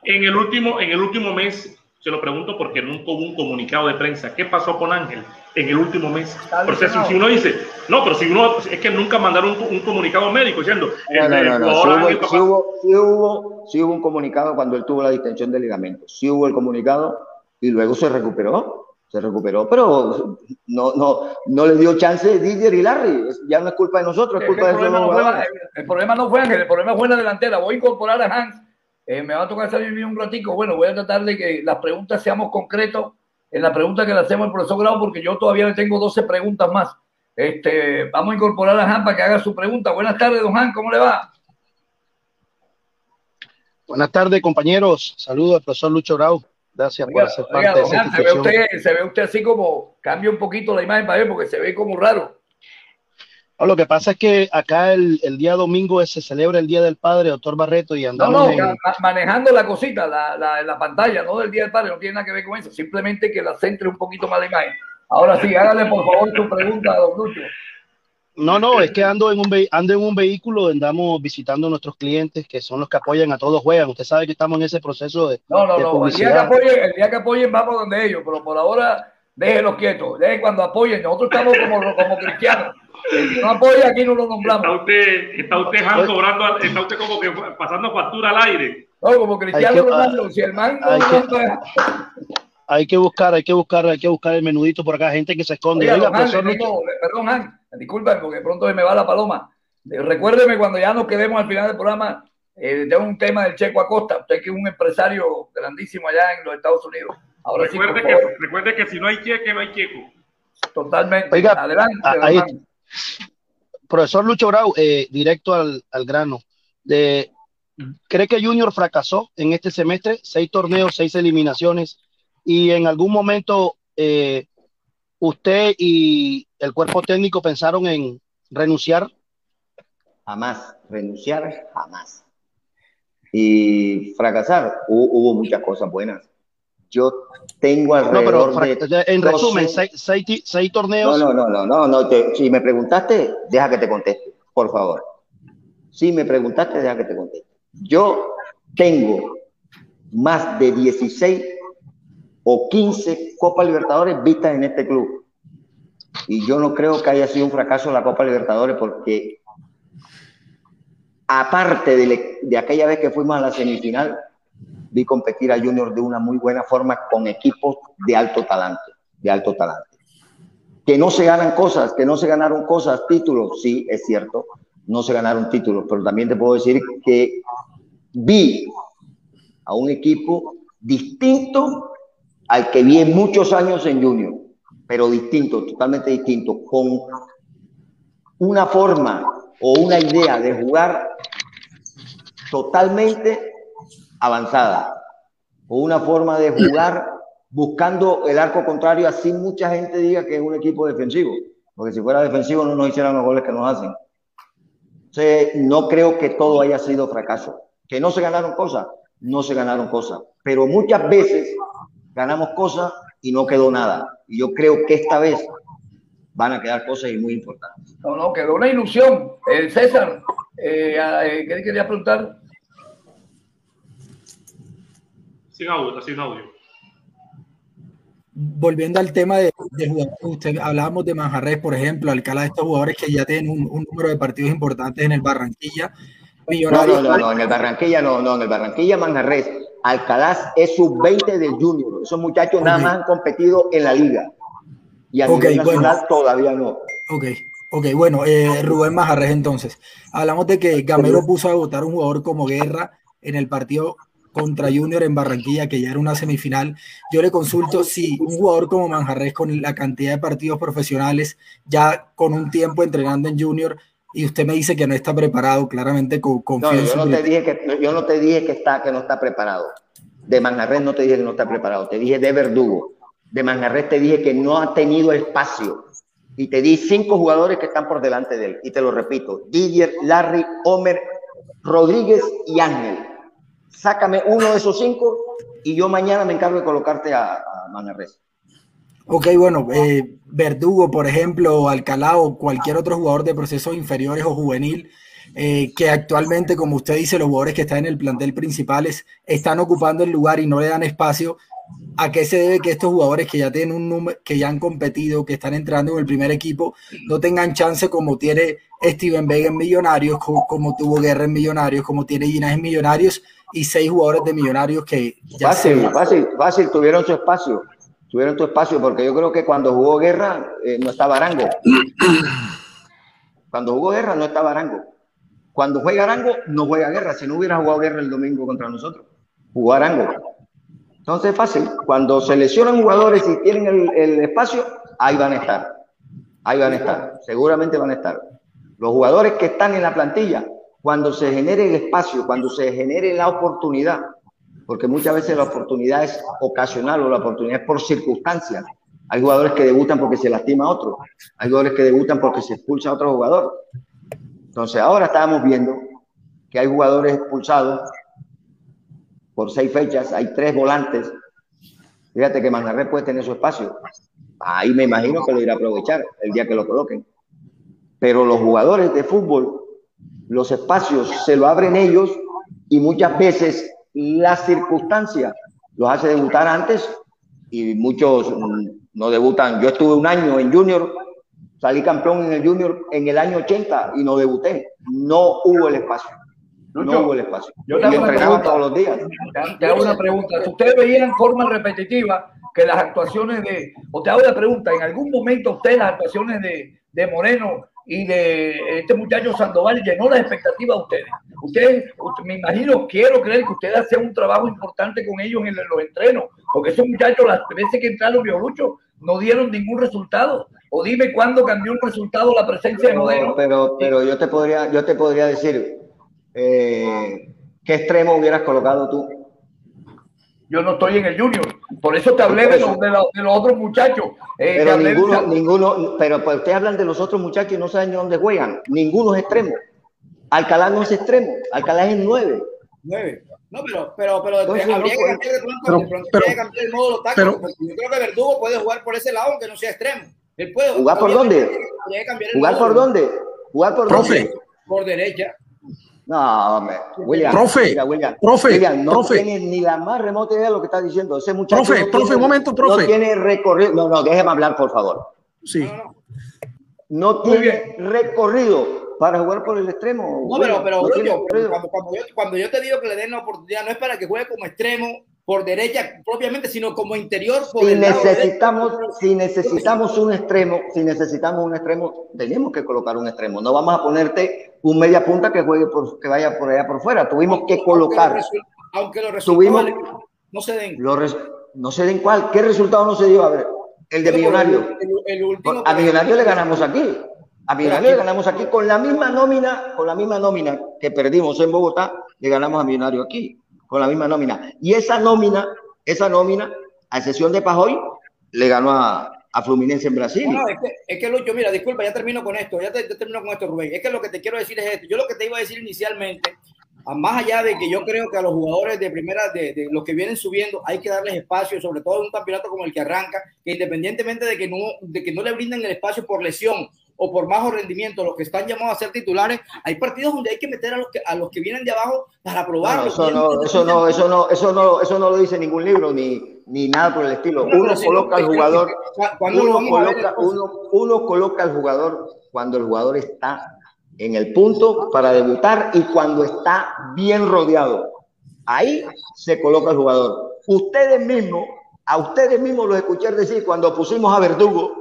en el último, en el último mes, se lo pregunto porque nunca hubo un comunicado de prensa. ¿Qué pasó con Ángel en el último mes? Pero si, uno dice, no, pero si uno es que nunca mandaron un, comunicado médico diciendo, no, no, no, Sí, hubo, sí, hubo, sí, hubo, un comunicado cuando él tuvo la distensión de ligamento. Sí hubo el comunicado y luego se recuperó se recuperó, pero no, no, no le dio chance Didier y Larry. Ya no es culpa de nosotros, es culpa de el problema, no fue, el problema no fue Ángel, el problema fue la delantera. Voy a incorporar a Hans. Eh, me va a tocar salir un ratico. Bueno, voy a tratar de que las preguntas seamos concretos en la pregunta que le hacemos al profesor Grau, porque yo todavía le tengo 12 preguntas más. Este, vamos a incorporar a Han para que haga su pregunta. Buenas tardes, don Han, ¿cómo le va? Buenas tardes, compañeros. Saludos al profesor Lucho Grau. Gracias por parte de esa se ve, usted, se ve usted así como, cambia un poquito la imagen para ver porque se ve como raro. Lo que pasa es que acá el, el, día domingo se celebra el Día del Padre, doctor Barreto, y andamos. No, no, manejando la cosita, la, la, la, pantalla, no del Día del Padre, no tiene nada que ver con eso, simplemente que la centre un poquito más la imagen. Ahora sí, hágale por favor su pregunta, don Lucho. No, no, es que ando en un ando en un vehículo, andamos visitando a nuestros clientes que son los que apoyan a todos juegan. Usted sabe que estamos en ese proceso de. No, no, no. El día, que apoyen, el día que apoyen vamos donde ellos, pero por ahora déjenlos quietos. Dejen cuando apoyen. Nosotros estamos como, como cristianos. Que no apoya aquí no lo nombramos. Está usted, está usted cobrando, está usted como que pasando factura al aire. No, como cristiano, que, si el man hay que buscar, hay que buscar, hay que buscar el menudito por acá, gente que se esconde. Oiga, perdón, Han, disculpa porque pronto me va la paloma. Recuérdeme cuando ya nos quedemos al final del programa, eh, tengo un tema del Checo Acosta, usted que es un empresario grandísimo allá en los Estados Unidos. Ahora recuerde, que, recuerde que si no hay cheque, no hay checo. Totalmente. Oiga, adelante. Profesor Lucho Grau, eh, directo al, al grano. De, ¿Cree que Junior fracasó en este semestre? Seis torneos, seis eliminaciones y en algún momento eh, usted y el cuerpo técnico pensaron en renunciar? Jamás, renunciar jamás. Y fracasar, hubo, muchas cosas buenas. Yo tengo alrededor de... En resumen, seis, torneos... No, no, no, no, no, si me preguntaste, deja que te conteste, por favor. Si me preguntaste, deja que te conteste. Yo tengo más de 16 o 15 Copa Libertadores vistas en este club. Y yo no creo que haya sido un fracaso la Copa Libertadores porque aparte de, aquella vez que fuimos a la semifinal, vi competir a Junior de una muy buena forma con equipos de alto talante, de alto talante. Que no se ganan cosas, que no se ganaron cosas, títulos, sí, es cierto, no se ganaron títulos, pero también te puedo decir que vi a un equipo distinto al que vi en muchos años en Junior, pero distinto, totalmente distinto, con una forma o una idea de jugar totalmente avanzada, o una forma de jugar buscando el arco contrario, así mucha gente diga que es un equipo defensivo, porque si fuera defensivo no nos hicieran los goles que nos hacen. No creo que todo haya sido fracaso. Que no se ganaron cosas, no se ganaron cosas, pero muchas veces ganamos cosas y no quedó nada. Y yo creo que esta vez van a quedar cosas muy importantes. No, no, quedó una ilusión. Eh, César, eh, eh, ¿qué quería preguntar? Sin audio, sin audio. Volviendo al tema de, jugadores, usted hablábamos de Manjarres, por ejemplo, Alcalá de estos jugadores que ya tienen un, número de partidos importantes en el Barranquilla. No, no, no, en el Barranquilla no, no, en el Barranquilla Manjarres Alcalá es sub-20 del Junior. Esos muchachos nada más han competido en la liga. Y a nivel nacional todavía no. Ok, ok, bueno, eh, Rubén Majarres entonces. Hablamos de que Gamero puso a votar un jugador como Guerra en el partido contra Junior en Barranquilla, que ya era una semifinal. Yo le consulto si un jugador como Manjarres, con la cantidad de partidos profesionales, ya con un tiempo entrenando en Junior, y usted me dice que no está preparado, claramente con. No, yo no te dije que yo no te dije que está que no está preparado. De Manjarres no te dije que no está preparado, te dije de Verdugo. De Manjarres te dije que no ha tenido espacio. Y te di cinco jugadores que están por delante de él. Y te lo repito, Didier, Larry, Homer, Rodríguez y Ángel. Sácame uno de esos cinco y yo mañana me encargo de colocarte a, a Manjarres. Ok, bueno, eh, Verdugo, por ejemplo, Alcalá o cualquier otro jugador de procesos inferiores o juvenil, eh, que actualmente, como usted dice, los jugadores que están en el plantel principales están ocupando el lugar y no le dan espacio. ¿A qué se debe que estos jugadores que ya tienen un número, que ya han competido, que están entrando en el primer equipo, no tengan chance como tiene Steven Vega en Millonarios, como, tuvo Guerra en Millonarios, como tiene Ginás en Millonarios y seis jugadores de Millonarios que ya fácil, fácil, fácil, tuvieron su espacio, tuvieron su espacio porque yo creo que cuando jugó Guerra eh, no estaba Arango. Cuando jugó Guerra no estaba Arango. Cuando juega Arango no juega Guerra. Si no hubiera jugado Guerra el domingo contra nosotros, jugó Arango. Entonces, fácil. Cuando seleccionan jugadores y tienen el, espacio, ahí van a estar. Ahí van a estar. Seguramente van a estar. Los jugadores que están en la plantilla, cuando se genere el espacio, cuando se genere la oportunidad, porque muchas veces la oportunidad es ocasional o la oportunidad es por circunstancias. Hay jugadores que debutan porque se lastima a otro. Hay jugadores que debutan porque se expulsa a otro jugador. Entonces, ahora estábamos viendo que hay jugadores expulsados por seis fechas, hay tres volantes. Fíjate que Manjarres puede tener su espacio. Ahí me imagino que lo irá a aprovechar el día que lo coloquen. Pero los jugadores de fútbol, los espacios se lo abren ellos y muchas veces las circunstancias los hace debutar antes y muchos no debutan. Yo estuve un año en Junior, salí campeón en el Junior en el año 80 y no debuté. No hubo el espacio no hubo el espacio. Yo te hago una todos los días. Te hago una pregunta. Si ustedes veían en forma repetitiva que las actuaciones de, o te hago la pregunta, ¿en algún momento usted las actuaciones de, de Moreno y de este muchacho Sandoval llenó las expectativas de ustedes? Ustedes, me imagino, quiero creer que ustedes hacen un trabajo importante con ellos en los entrenos, porque esos muchachos las veces que entraron Biolucho no dieron ningún resultado. O dime cuándo cambió un resultado la presencia de Moreno. Pero, pero yo te podría, yo te podría decir, eh, ¿qué extremo hubieras colocado tú? Yo no estoy en el Junior, por eso te hablé de, los, de, los, otros muchachos. Eh, pero ninguno, ninguno, pero pues ustedes hablan de los otros muchachos y no saben dónde juegan. Ninguno es extremo. Alcalá no es extremo, Alcalá es el 9. 9. No, pero, pero, pero habría que cambiar de pronto, pero, que cambiar el modo táctico, yo creo que Verdugo puede jugar por ese lado aunque no sea extremo. Él puede jugar por dónde? ¿Jugar por dónde? ¿Jugar por dónde? Por derecha. No, hombre. William, profe, mira, William, profe, William, no profe. tiene ni la más remota idea de lo que está diciendo. Ese muchacho profe, no profe, tiene, un momento, profe. No tiene recorrido. No, no, déjeme hablar, por favor. Sí. No, tiene recorrido para jugar por el extremo. No, pero, pero, no cuando, cuando, yo, cuando yo te digo que le den la oportunidad, no es para que juegue como extremo por derecha propiamente, sino como interior. Por si necesitamos, si necesitamos un extremo, si necesitamos un extremo, tenemos que colocar un extremo. No vamos a ponerte un media punta que juegue por, que vaya por allá por fuera. Tuvimos que colocar. Aunque los resultados no se den. no se den cuál. ¿Qué resultado no se dio? A ver, el de Millonario. a Millonario le ganamos aquí. A Millonario le ganamos aquí con la misma nómina, con la misma nómina que perdimos en Bogotá, le ganamos a Millonario aquí con la misma nómina. Y esa nómina, esa nómina, a excepción de Pajoy, le ganó a, a Fluminense en Brasil. No, es, que, es que mira, disculpa, ya termino con esto, ya, te, termino con esto, Rubén. Es que lo que te quiero decir es esto. Yo lo que te iba a decir inicialmente, más allá de que yo creo que a los jugadores de primera, de, de, los que vienen subiendo, hay que darles espacio, sobre todo en un campeonato como el que arranca, que independientemente de que no, de que no le brinden el espacio por lesión o por bajo rendimiento, los que están llamados a ser titulares, hay partidos donde hay que meter a los que, a los que vienen de abajo para probarlo. eso, no, eso, no, eso, no, eso, no, eso no lo dice ningún libro ni, ni nada por el estilo. Uno coloca al jugador, uno coloca, uno, uno coloca al jugador cuando el jugador está en el punto para debutar y cuando está bien rodeado. Ahí se coloca el jugador. Ustedes mismos, a ustedes mismos los escuché decir cuando pusimos a Verdugo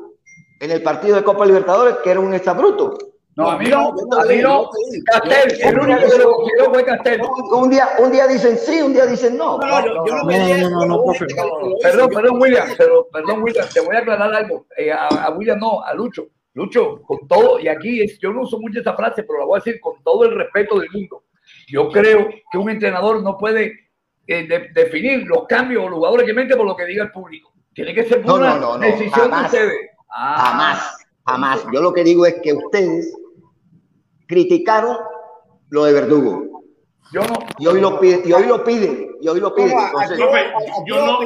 en el partido de Copa Libertadores, que era un exabruto. No, a mí no, a mí no. Castel, el único que lo cogió fue Castel. Un día, un día dicen sí, un día dicen no. No, no, yo, no, no, no. Perdón, perdón, William, pero, perdón, William, te voy a aclarar algo. Eh, a, a, William no, a Lucho. Lucho, con todo, y aquí es, yo no uso mucho esta frase, pero la voy a decir con todo el respeto del mundo. Yo creo que un entrenador no puede eh, de, definir los cambios o los jugadores que mete por lo que diga el público. Tiene que ser una no, no, decisión de ustedes. Jamás, jamás. Yo lo que digo es que ustedes criticaron lo de Verdugo. Yo no. Y hoy lo piden, y hoy lo piden, y hoy lo piden. Entonces, aquí, aquí, aquí yo no.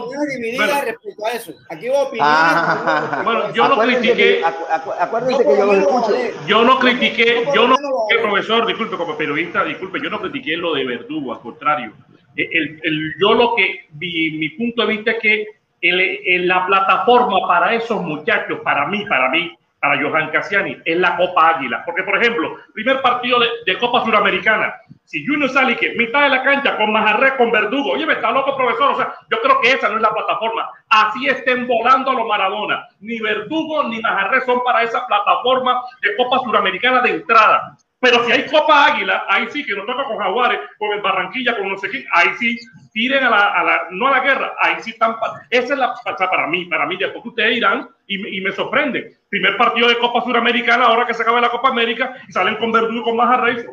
respecto a eso. Aquí hubo opiniones. Ah, bueno, yo no critiqué. acuérdense que yo lo escucho. Yo no critiqué, yo no critiqué, profesor, disculpe, como periodista, disculpe, yo no critiqué lo de Verdugo, al contrario. El, el, yo lo que, mi, mi punto de vista es que el, la plataforma para esos muchachos, para mí, para mí, para Johan Cassiani es la Copa Águila. Porque, por ejemplo, primer partido de, Copa Suramericana, si Junior sale que mitad de la cancha con Majarre, con Verdugo, oye, me está loco, profesor. O sea, yo creo que esa no es la plataforma. Así estén volando a los Maradona. Ni Verdugo ni Majarre son para esa plataforma de Copa Suramericana de entrada. Pero si hay Copa Águila, ahí sí que nos toca con Jaguares, con el Barranquilla, con no sé qué, ahí sí tiren a la, a la, no a la guerra, ahí sí están. Esa es la para mí, para mí, después que ustedes irán y, y me sorprende. Primer partido de Copa Suramericana, ahora que se acaba la Copa América, y salen con Verdugo con Majarre.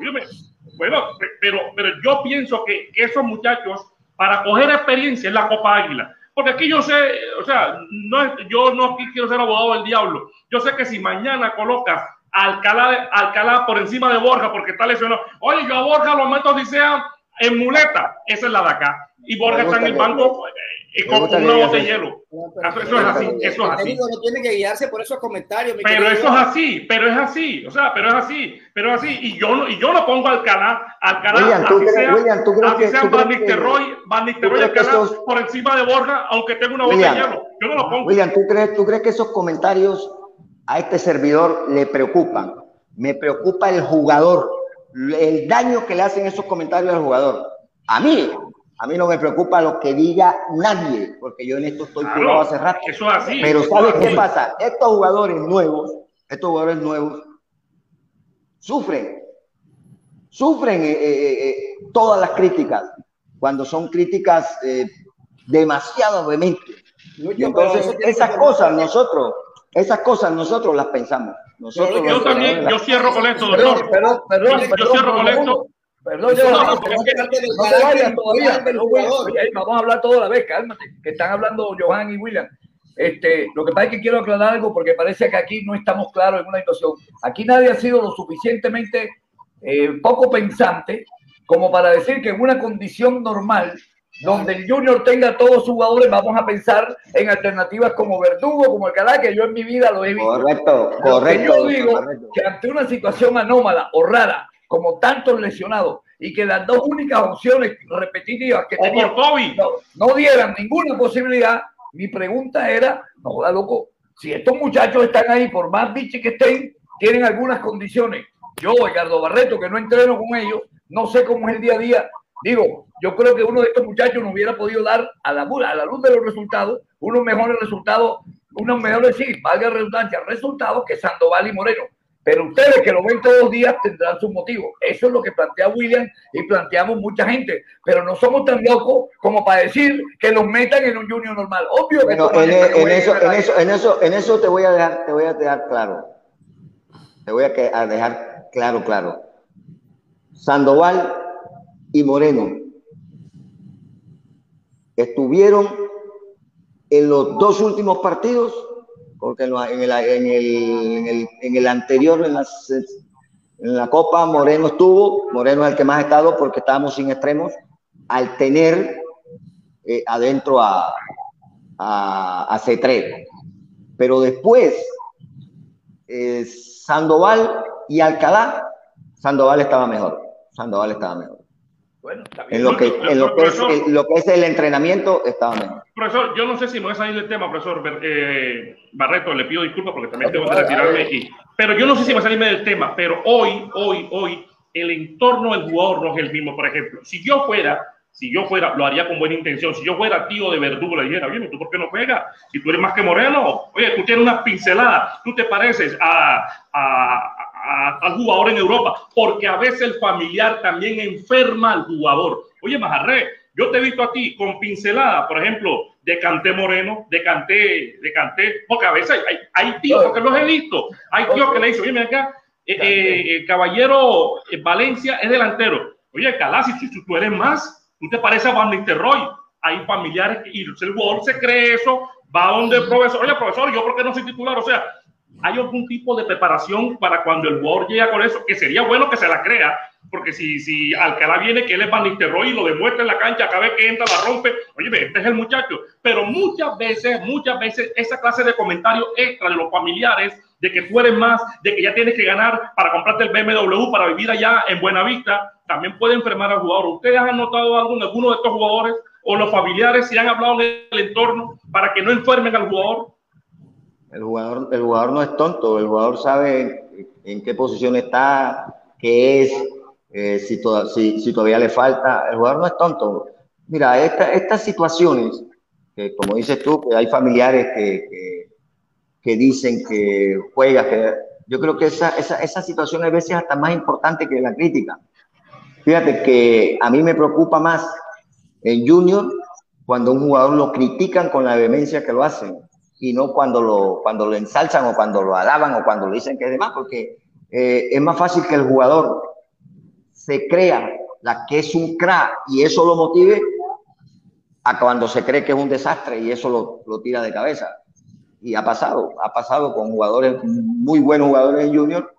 Bueno, pero, pero yo pienso que, esos muchachos, para coger experiencia en la Copa Águila, porque aquí yo sé, o sea, no, yo no quiero ser abogado del diablo. Yo sé que si mañana colocas Alcalá, Alcalá por encima de Borja porque está lesionado. Oye, yo Borja lo meto si sea en muleta. Esa es la de acá. Y Borja está en el banco y con un globo de hielo. Eso, es así. Eso es así. No tiene que guiarse por esos comentarios. Pero eso es así. Pero es así. O sea, pero es así. Pero es así. Y yo no, y yo no pongo. Alcalá, William, así sea, William, ¿tú crees así sea Van Nistelrooy, Van Nistelrooy Alcalá por encima de Borja, aunque tenga una bota de hielo. Yo no lo pongo. William, ¿tú crees, ¿tú crees que esos comentarios a este servidor le preocupan? Me preocupa el jugador, el daño que le hacen esos comentarios al jugador. A mí, a mí no me preocupa lo que diga nadie, porque yo en esto estoy claro, hace rato. Eso es así. Pero ¿sabes qué pasa? Estos jugadores nuevos, estos jugadores nuevos, sufren, sufren eh, eh, eh, todas las críticas, cuando son críticas eh, demasiado vehementes. Entonces, esas cosas nosotros, esas cosas nosotros las pensamos. Nosotros yo también, yo cierro con esto, doctor. Perdón, perdón, yo cierro con esto. Perdón, yo no, no, todavía. Vamos a hablar toda la vez, cálmate, que están hablando Johan y William. Este, lo que pasa es que quiero aclarar algo porque parece que aquí no estamos claros en una situación. Aquí nadie ha sido lo suficientemente eh, poco pensante como para decir que en una condición normal donde el Junior tenga todos sus jugadores, vamos a pensar en alternativas como Verdugo, como el Alcalá, que yo en mi vida lo he visto. Correcto, correcto. yo digo que ante una situación anómala o rara, como tantos lesionados, y que las dos únicas opciones repetitivas que tenían no, no, dieran ninguna posibilidad, mi pregunta era, no, da loco, si estos muchachos están ahí, por más biches que estén, tienen algunas condiciones. Yo, Ricardo Barreto, que no entreno con ellos, no sé cómo es el día a día, Digo, yo creo que uno de estos muchachos nos hubiera podido dar a la, a la luz de los resultados unos mejores resultados, unos mejores, sí, valga la redundancia, resultados que Sandoval y Moreno. Pero ustedes que lo ven todos los días tendrán sus motivos. Eso es lo que plantea William y planteamos mucha gente. Pero no somos tan locos como para decir que los metan en un junior normal. Obvio que no, en, en, eso, en, eso, en, eso, en eso te voy a dejar, te voy a dejar claro. Te voy a dejar claro, claro. Sandoval y Moreno estuvieron en los dos últimos partidos, porque en, el, en, el, en, el, anterior, en, la Copa, Moreno estuvo, Moreno es el que más ha estado porque estábamos sin extremos, al tener eh, adentro a, a, a C3. Pero después, eh, Sandoval y Alcalá, Sandoval estaba mejor. Sandoval estaba mejor. Bueno, en lo que, en lo que, es, lo que es el entrenamiento estaba mejor. Profesor, yo no sé si me voy a salir del tema, profesor eh, Barreto, le pido disculpas porque también tengo que retirarme aquí. Pero yo no sé si me voy a salirme del tema, pero hoy, hoy, hoy, el entorno del jugador no es el mismo, por ejemplo. Si yo fuera, si yo fuera, lo haría con buena intención. Si yo fuera tío de Verdugo, le dijera, oye, ¿tú por qué no juegas? Si tú eres más que Moreno, oye, tú tienes unas pinceladas, tú te pareces a, a al jugador en Europa, porque a veces el familiar también enferma al jugador. Oye, Majarre, yo te he visto a ti con pincelada, por ejemplo, de Canté Moreno, de Canté, de Canté, porque a veces hay, hay tíos que los he visto, hay tíos que le dicen, oye, mira acá, eh, eh, el caballero eh, Valencia es delantero. Oye, Calá, si, tú eres más, tú te pareces a Van Nistelrooy. Hay familiares y el jugador se cree eso, va donde el profesor, oye, profesor, yo porque no soy titular, o sea, hay algún tipo de preparación para cuando el jugador llega con eso, que sería bueno que se la crea, porque si, si Alcalá viene que él es Van y lo demuestra en la cancha, cada vez que entra la rompe, oye, este es el muchacho. Pero muchas veces, muchas veces, esa clase de comentarios extra de los familiares, de que tú más, de que ya tienes que ganar para comprarte el BMW, para vivir allá en Buenavista, también puede enfermar al jugador. ¿Ustedes han notado algo en alguno de estos jugadores o los familiares si han hablado en el entorno para que no enfermen al jugador? El jugador, el jugador no es tonto, el jugador sabe en qué posición está, qué es, eh, si, todavía le falta. El jugador no es tonto. Mira, estas situaciones, como dices tú, hay familiares que, que, dicen que juega, que yo creo que esa, esa, esa situación a veces hasta más importante que la crítica. Fíjate que a mí me preocupa más en Junior cuando un jugador lo critican con la vehemencia que lo hacen y no cuando lo, cuando lo ensalzan o cuando lo alaban o cuando lo dicen que es demás, porque eh, es más fácil que el jugador se crea la que es un crack y eso lo motive a cuando se cree que es un desastre y eso lo, lo tira de cabeza. Y ha pasado, ha pasado con jugadores, muy buenos jugadores en Junior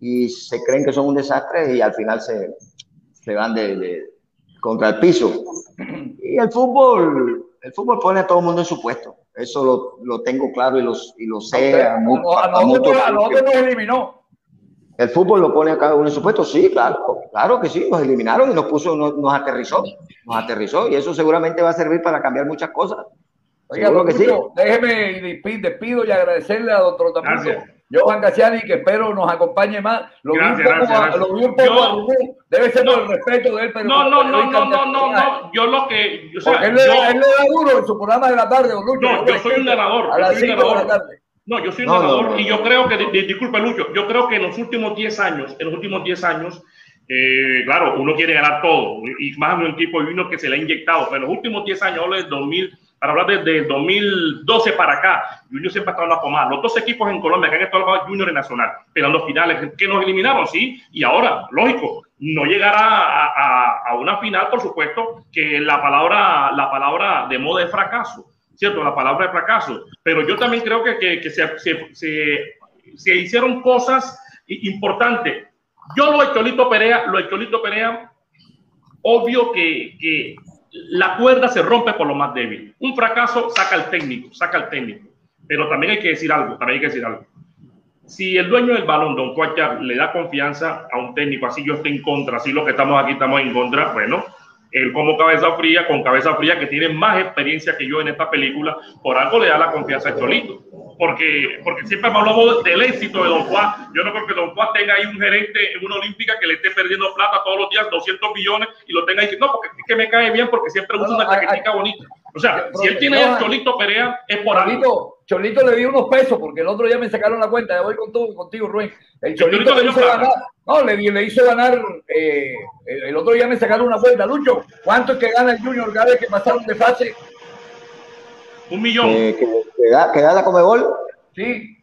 y se creen que son un desastre y al final se, se van de, contra el piso. Y el fútbol, el fútbol pone a todo el mundo en su puesto. Eso lo, lo tengo claro y, los, y lo sé. A, nosotros, nos eliminó. El fútbol lo pone a cada uno en su puesto. Sí, claro, claro que sí. Nos eliminaron y nos puso, nos, nos aterrizó. Nos aterrizó y eso seguramente va a servir para cambiar muchas cosas. Oiga, que sí. déjeme despido y agradecerle a doctor Tampico Johan Gaciani, que espero nos acompañe más. Lo vi un poco, Lo vi un poco a Rubén. Debe ser por el respeto de él, pero. No, no, no, no, no, no, no. Yo lo que. O sea, él, le, él, le, da duro en su programa de la tarde, Lucho. No, yo soy un narrador. A las 5 de la tarde. No, yo soy un narrador y yo creo que, disculpe Lucho, yo creo que en los últimos 10 años, en los últimos 10 años, eh, claro, uno quiere ganar todo y más en un equipo de uno que se le ha inyectado, pero en los últimos 10 años, hablo del 2000 para hablar desde el 2012 para acá, Junior siempre ha estado en la pomada. Los dos equipos en Colombia que han estado Junior y Nacional, pero en los finales que nos eliminaron, sí, y ahora, lógico, no llegará a, una final, por supuesto, que la palabra, la palabra de moda es fracaso, ¿cierto? La palabra de fracaso. Pero yo también creo que, que, que se, se, se, hicieron cosas importantes. Yo lo de Cholito Perea, lo de Cholito Perea, obvio que, que la cuerda se rompe por lo más débil. Un fracaso saca al técnico, saca al técnico. Pero también hay que decir algo, también hay que decir algo. Si el dueño del balón, Don Cuachar, le da confianza a un técnico, así yo estoy en contra, así los que estamos aquí estamos en contra, bueno, él como cabeza fría, con cabeza fría, que tiene más experiencia que yo en esta película, por algo le da la confianza a Cholito. Porque, porque siempre hablamos del éxito de Don Juan. Yo no creo que Don Juan tenga ahí un gerente en una olímpica que le esté perdiendo plata todos los días, 200 millones, y lo tenga ahí. No, porque es que me cae bien porque siempre usa una chaquetica bonita. O sea, si él tiene el Cholito Perea, es por algo. Cholito le dio unos pesos porque el otro día me sacaron la cuenta. Ya voy con todo, contigo, Rubén. El Cholito, le hizo ganar. No, le, le hizo ganar. Eh, el, otro día me sacaron una cuenta. Lucho, ¿cuánto es que gana el Junior cada vez que pasaron de fase? Un millón. Eh, que, da, que da la Comebol. Sí.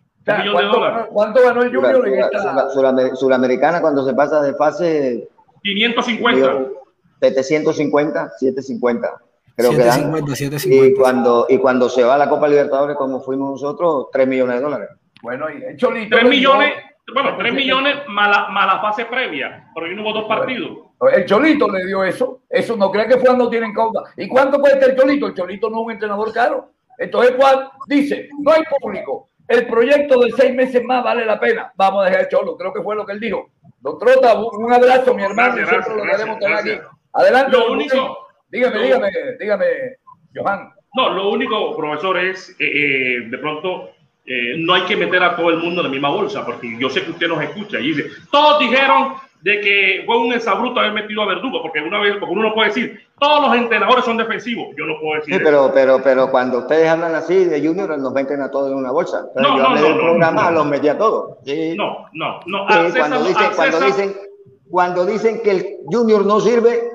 ¿cuánto, ganó el Junior en esta? Suramericana cuando se pasa de fase. 550. 750, 750. Creo 750, que 750. Y cuando, y cuando se va a la Copa Libertadores, como fuimos nosotros, 3 millones de dólares. Bueno, y el Cholito. 3 millones. Bueno, 3 millones más la, más la fase previa, porque no hubo dos partidos. El Cholito le dio eso. Eso no crea que fue cuando tienen causa. ¿Y cuánto cuesta el Cholito? El Cholito no es un entrenador caro. Entonces, Juan dice, no hay público. El proyecto de seis meses más vale la pena. Vamos a dejar el Cholo. Creo que fue lo que él dijo. Doctor Trota, un abrazo, mi hermano. Gracias, lo queremos tener aquí. Adelante. Lo único, dígame, dígame, dígame, Johan. No, lo único, profesor, es eh, eh, de pronto eh, no hay que meter a todo el mundo en la misma bolsa, porque yo sé que usted nos escucha y dice, todos dijeron de que fue un exabruto haber metido a Verdugo, porque una vez, porque uno no puede decir, todos los entrenadores son defensivos, yo no puedo decir. Sí, pero, pero, pero cuando ustedes hablan así de Junior, nos meten a todos en una bolsa. no, yo no, no, del programa, los metí a todos. No, no, no. cuando, dicen, cuando, dicen, cuando dicen que el Junior no sirve,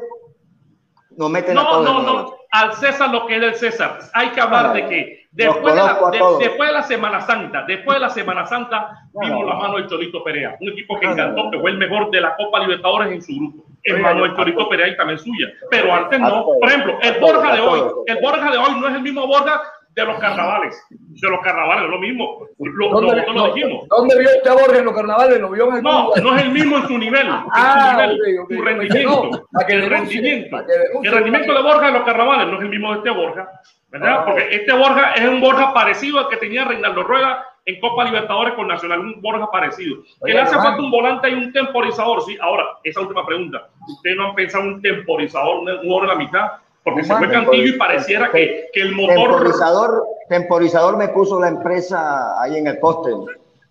nos meten a todos. No, no, no. Al César lo que es del César. Hay que hablar de que Después de, la, después de, la, Semana Santa, después de la Semana Santa, vimos la mano del Cholito Perea, un equipo que encantó, que fue el mejor de la Copa Libertadores en su grupo. Es mano del Cholito Perea y también suya. Pero antes no. Por ejemplo, el Borja de hoy, el Borja de hoy no es el mismo Borja de los carnavales. De los carnavales, lo mismo. Lo, ¿Dónde, lo, lo dijimos. ¿Dónde vio usted a Borja en los carnavales? ¿Lo vio en el No, no es el mismo en su nivel. ah, su, nivel, okay, su rendimiento. No, el rendimiento. El rendimiento de Borja en los carnavales no es el mismo de este Borja. ¿Verdad? Ah, Porque este Borja es un Borja parecido al que tenía Reinaldo Rueda en Copa Libertadores con Nacional, un Borja parecido. que le hace falta un volante y un temporizador, sí. Ahora, esa última pregunta. ¿Ustedes no han pensado un temporizador, un jugador en la mitad? Porque se fue Cantillo y pareciera que, que, el motor. Temporizador, temporizador me puso la empresa ahí en el poste.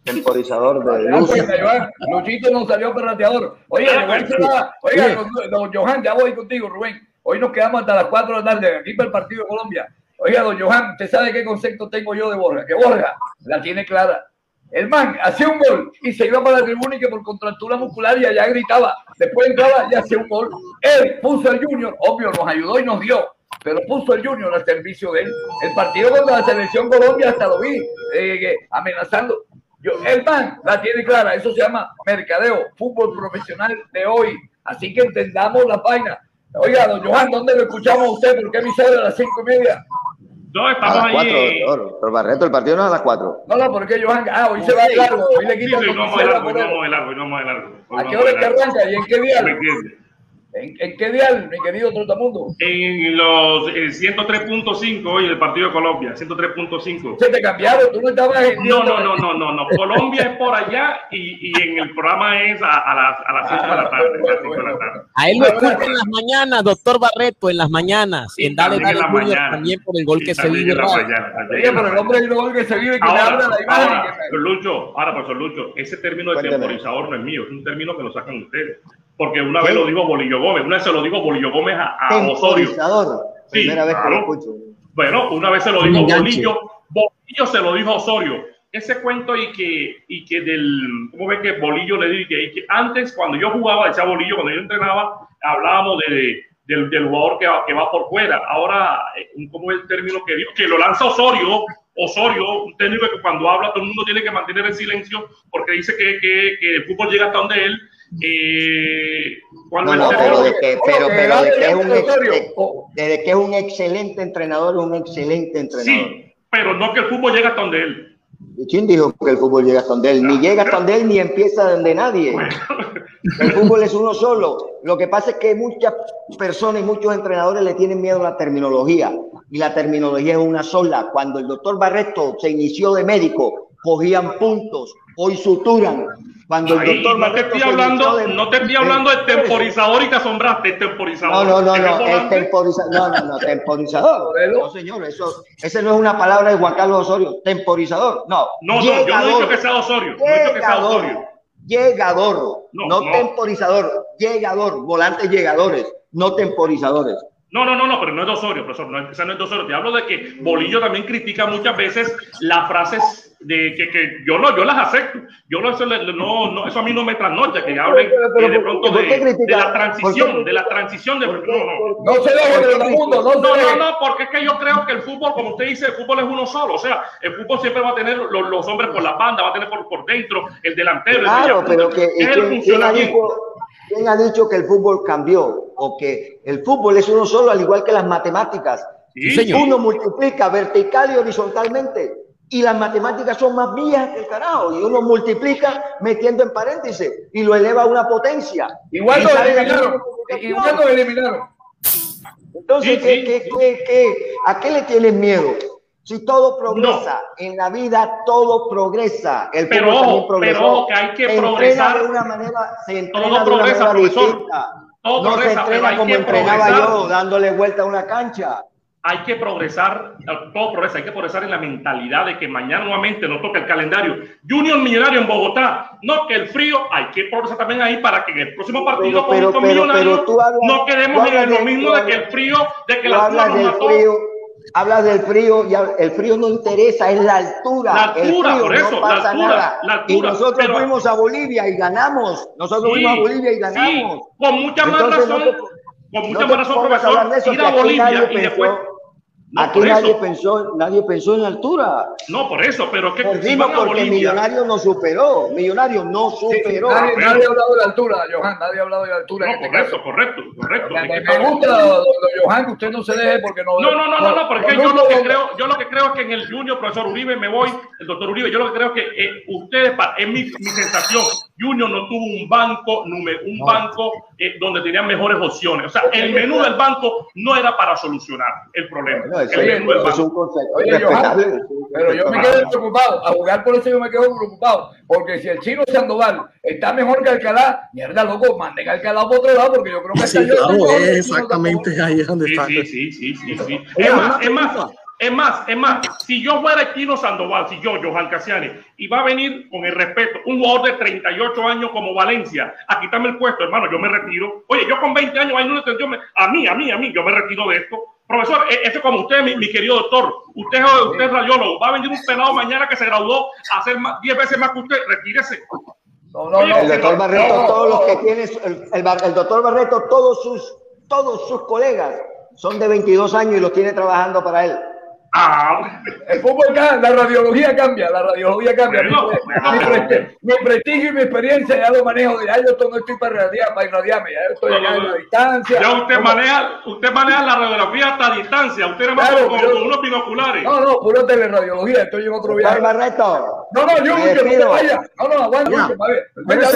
Temporizador de luz. Luchito nos salió perrateador. Oye, oiga, don Johan, ya voy contigo, Rubén. Hoy nos quedamos hasta las 4 de la tarde aquí para el partido de Colombia. Oiga, don Johan, ¿usted sabe qué concepto tengo yo de Borja? Que Borja la tiene clara. El man hacía un gol y se iba para la tribuna y que por contractura muscular y allá gritaba. Después entraba y hacía un gol. Él puso el Junior, obvio, nos ayudó y nos dio, pero puso el Junior al servicio de él. El partido contra la selección Colombia hasta lo vi eh, amenazando. Yo, el man la tiene clara, eso se llama mercadeo, fútbol profesional de hoy. Así que entendamos la vaina. Oiga, don Johan, ¿dónde lo escuchamos a usted? ¿Por qué emisora a las cinco y media? No, estamos a las ahí. Cuatro, Barreto, el partido no es a las cuatro. No, no, porque Johan, ah, hoy se va de largo, hoy le quitan sí, sí, no vamos de largo, no vamos de largo, no. ¿A qué hora es que arranca y en qué día? ¿En, ¿En, qué dial, mi querido Trotamundo? En los 103.5 hoy el partido de Colombia, 103.5. ¿Se te cambiaron? ¿Tú no estabas en No, no, no, no, no, no. Colombia es por allá y, y en el programa es a, a las, a las 5 de la tarde. a, las 5 de la tarde. a él lo escucha en las mañanas, doctor Barreto, en las mañanas. Sí, en Dale Dale en Junior también por el gol que se vive. Oye, pero el hombre el gol que se vive que ahora, le habla la imagen. Ahora, Lucho, ahora, profesor Lucho, ese término de temporizador no es mío, es un término que lo sacan ustedes porque una vez lo dijo Bolillo Gómez, una vez se lo dijo Bolillo Gómez a, a Osorio. Sí, Primera vez que lo escucho. Bueno, una vez se lo dijo Bolillo, Bolillo se lo dijo a Osorio. Ese cuento y que, y que del, ¿cómo ve que Bolillo le dije? Y que antes, cuando yo jugaba, decía Bolillo, cuando yo entrenaba, hablábamos de, del, del, jugador que va, que va por fuera. Ahora, eh, ¿cómo es el término que dijo? Que lo lanza Osorio, Osorio, un técnico que cuando habla todo el mundo tiene que mantener el silencio porque dice que, que, que el fútbol llega hasta donde él eh, cuando no, no, pero, de que, pero, pero de que es un de, que es un excelente entrenador, un excelente entrenador. Sí, pero no que el fútbol llega hasta donde él. ¿Y quién dijo que el fútbol llega hasta donde él? Ni llega hasta donde él ni empieza donde nadie. El fútbol es uno solo. Lo que pasa es que muchas personas y muchos entrenadores le tienen miedo a la terminología. Y la terminología es una sola. Cuando el doctor Barreto se inició de médico, cogían puntos, hoy suturan, cuando el doctor no te estoy hablando, de, no te estoy hablando de temporizador y te asombraste, temporizador. No, no, no, no, el temporizador, no, no, no, temporizador. No, señor, eso, ese no es una palabra de Juan Carlos Osorio, temporizador, no. No, no, yo no he dicho que sea Osorio, no he dicho que sea Osorio. Llegador, no, no, no temporizador, llegador, volantes llegadores, no temporizadores. No, no, no, no, pero no es de Osorio, profesor, no, esa no es de Osorio. Te hablo de que Bolillo también critica muchas veces las frases de que, que, yo no, yo las acepto. Yo no, eso, no, no, eso a mí no me trasnocha, que hablen pero, de pronto de, de, la transición, de la transición de... No, no, no se deje de mundo, no, no, no, no, porque es que yo creo que el fútbol, como usted dice, el fútbol es uno solo. O sea, el fútbol siempre va a tener los, los hombres por la banda, va a tener por, por dentro, el delantero. Claro, el pero que, es el funcionamiento. ¿Quién ha dicho que el fútbol cambió o que el fútbol es uno solo, al igual que las matemáticas? Sí, uno multiplica vertical y horizontalmente y las matemáticas son más viejas que el carajo y uno multiplica metiendo en paréntesis y lo eleva a una potencia. Igual lo eliminaron. Igual lo eliminaron. Entonces, ¿qué, qué, qué, a qué le tienen miedo? Si todo progresa en la vida, todo progresa. El pero ojo, progresó. pero ojo, que hay que se progresar. De una manera, se entrena todo de progresa, una manera profesor. Todo no progresa, se entrena como entrenaba progresar. yo, dándole vuelta a una cancha hay que progresar, todo progresa, hay que progresar en la mentalidad de que mañana nuevamente nos toca el calendario. Junior Millonario en Bogotá, no que el frío, hay que progresar también ahí para que en el próximo partido pero, con pero, pero, no quedemos en lo mismo de que el frío, de que la mató. Frío, hablas del frío y el frío no interesa, es la altura. La altura, por eso, no pasa la altura, nada. la altura. Y nosotros pero, fuimos a Bolivia y ganamos. Nosotros sí, fuimos a Bolivia y ganamos. Sí, con mucha más Entonces, razón, no te, con mucha no más razón, profesor, ir a Bolivia y después Aquí nadie pensó, nadie pensó en altura. No, por eso, pero que Perdimos si porque Millonario no superó. Millonario no superó. nadie, nadie, ha hablado de altura, Johan. Nadie ha hablado de altura. No, este correcto, correcto, correcto, Me, gusta, Johan, que usted no se deje porque no. No, no, no, no, no porque yo lo que creo, yo lo que creo es que en el Junior, profesor Uribe, me voy, el doctor Uribe, yo lo que creo es que eh, ustedes, es mi, mi sensación, Junior no tuvo un banco, un banco eh, donde tenían mejores opciones. O sea, el menú del banco no era para solucionar el problema. El. Es un concepto pero yo me quedo preocupado. A jugar por eso yo me quedo preocupado. Porque si el chino Sandoval está mejor que Alcalá, mierda, loco, manden a Alcalá por otro lado, porque yo creo que sí, está claro, es exactamente ahí donde sí, está. Sí, sí, sí, sí, sí. Es más, es más, es más, es más, si yo fuera Chino Sandoval, si yo, Johan Casiani, y va a venir con el respeto, un jugador de 38 años como Valencia, a quitarme el puesto, hermano, yo me retiro. Oye, yo con 20 años, ahí no entendió, a mí, a mí, a mí, yo me retiro de esto. Profesor, e-, eso como usted, mi, querido doctor, usted, usted es radiólogo, va a venir un pelado mañana que se graduó a hacer 10 veces más que usted, retírese. No, no, no, el doctor Barreto, todos los que tiene, el, el doctor Barreto, todos sus, todos sus colegas son de 22 años y los tiene trabajando para él. Ah, el fútbol cambia, la radiología cambia, la radiología cambia. mi, prestigio y mi experiencia ya lo manejo. Ya yo no estoy para irradiar, para irradiarme, ya estoy allá en la distancia. Ya usted maneja, usted maneja la radiología hasta distancia. Usted no claro, con, con, unos binoculares. No, no, puro teleradiología, estoy en otro viaje. Barreto. No, no, yo, yo no te vaya. No, no, aguanta, Venga,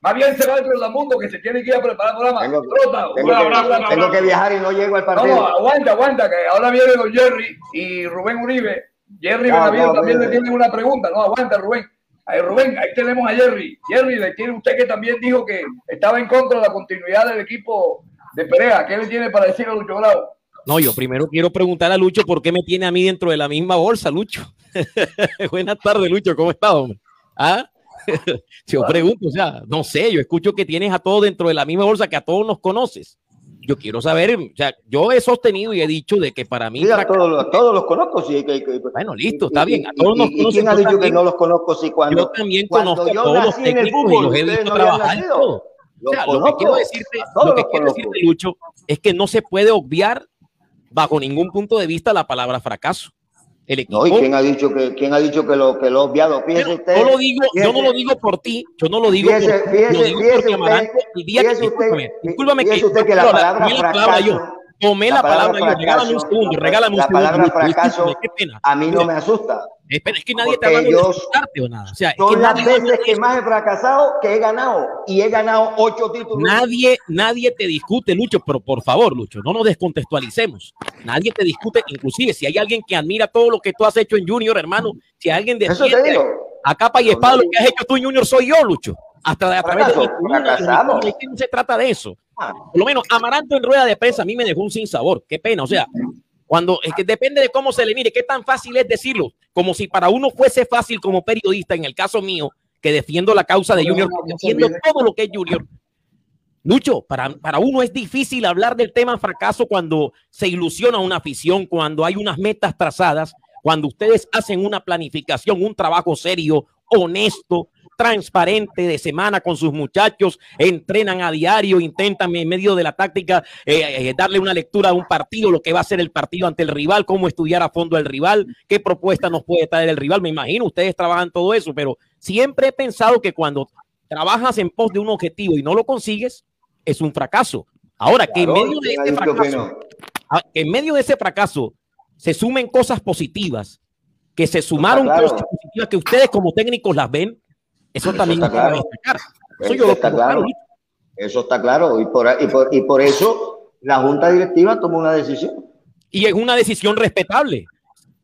más bien se va dentro del mundo que se tiene que ir a preparar por la tengo, Trota, tengo, que, tengo que viajar y no llego al partido. No, no, aguanta, aguanta, que ahora viene don Jerry y Rubén Uribe. Jerry no, también le tiene una pregunta. No, aguanta, Rubén. Ahí, Rubén, ahí tenemos a Jerry. Jerry, le tiene usted que también dijo que estaba en contra de la continuidad del equipo de Perea. ¿Qué le tiene para decir a Lucho Grau? No, yo primero quiero preguntar a Lucho por qué me tiene a mí dentro de la misma bolsa, Lucho. Buenas tardes, Lucho, ¿cómo está, hombre? ¿Ah? yo pregunto, o sea, no sé, yo escucho que tienes a todos dentro de la misma bolsa, que a todos nos conoces yo quiero saber, o sea, yo he sostenido y he dicho de que para mí... a, todos, todos, los conozco, sí. Que, bueno, listo, está bien. A todos nos conocen, ¿Quién ha dicho que no los conozco? Sí, cuando, yo también conozco a todos los técnicos y los he visto trabajar todo. O sea, lo que quiero decirte, lo que quiero decirte, Lucho, es que no se puede obviar bajo ningún punto de vista la palabra fracaso. El equipo, no, ¿y quién ha dicho que quién ha dicho que lo que lo obviado? Fíjese usted. Yo lo digo, yo no lo digo por ti, yo no lo digo fíjese, por, fíjese, lo digo porque Amaranto, el día que, discúlpame, discúlpame que, usted que la palabra fracaso, yo, tomé la, palabra, yo, regálame un segundo, regálame un segundo. Palabra fracaso a mí no me asusta. Es, es que nadie te ha de asustarte o nada. O sea, son las veces que más he fracasado que he ganado y he ganado ocho títulos. Nadie, nadie te discute, Lucho, pero por favor, Lucho, no nos descontextualicemos. Nadie te discute, inclusive si hay alguien que admira todo lo que tú has hecho en Junior, hermano, si alguien defiende a capa y espada lo que has hecho tú en Junior soy yo, Lucho. Hasta de a través de es que no se trata de eso. Ah. Por lo menos Amaranto en rueda de prensa a mí me dejó un sin sabor. Qué pena, o sea, cuando es que depende de cómo se le mire, qué tan fácil es decirlo, como si para uno fuese fácil como periodista, en el caso mío, que defiendo la causa de Junior, defiendo todo lo que es Junior. Lucho, para, para uno es difícil hablar del tema fracaso cuando se ilusiona una afición, cuando hay unas metas trazadas, cuando ustedes hacen una planificación, un trabajo serio, honesto, transparente de semana con sus muchachos, entrenan a diario, intentan en medio de la táctica eh, eh, darle una lectura a un partido, lo que va a ser el partido ante el rival, cómo estudiar a fondo el rival, qué propuesta nos puede traer el rival. Me imagino, ustedes trabajan todo eso, pero siempre he pensado que cuando trabajas en pos de un objetivo y no lo consigues, es un fracaso. Ahora, que en medio de ese fracaso, ah, en medio de ese fracaso se sumen cosas positivas, que se sumaron cosas positivas que ustedes como técnicos las ven, eso, también está claro. Eso, está claro. Eso está claro. Y por, y, por, y por eso la Junta Directiva tomó una decisión. Y es una decisión respetable.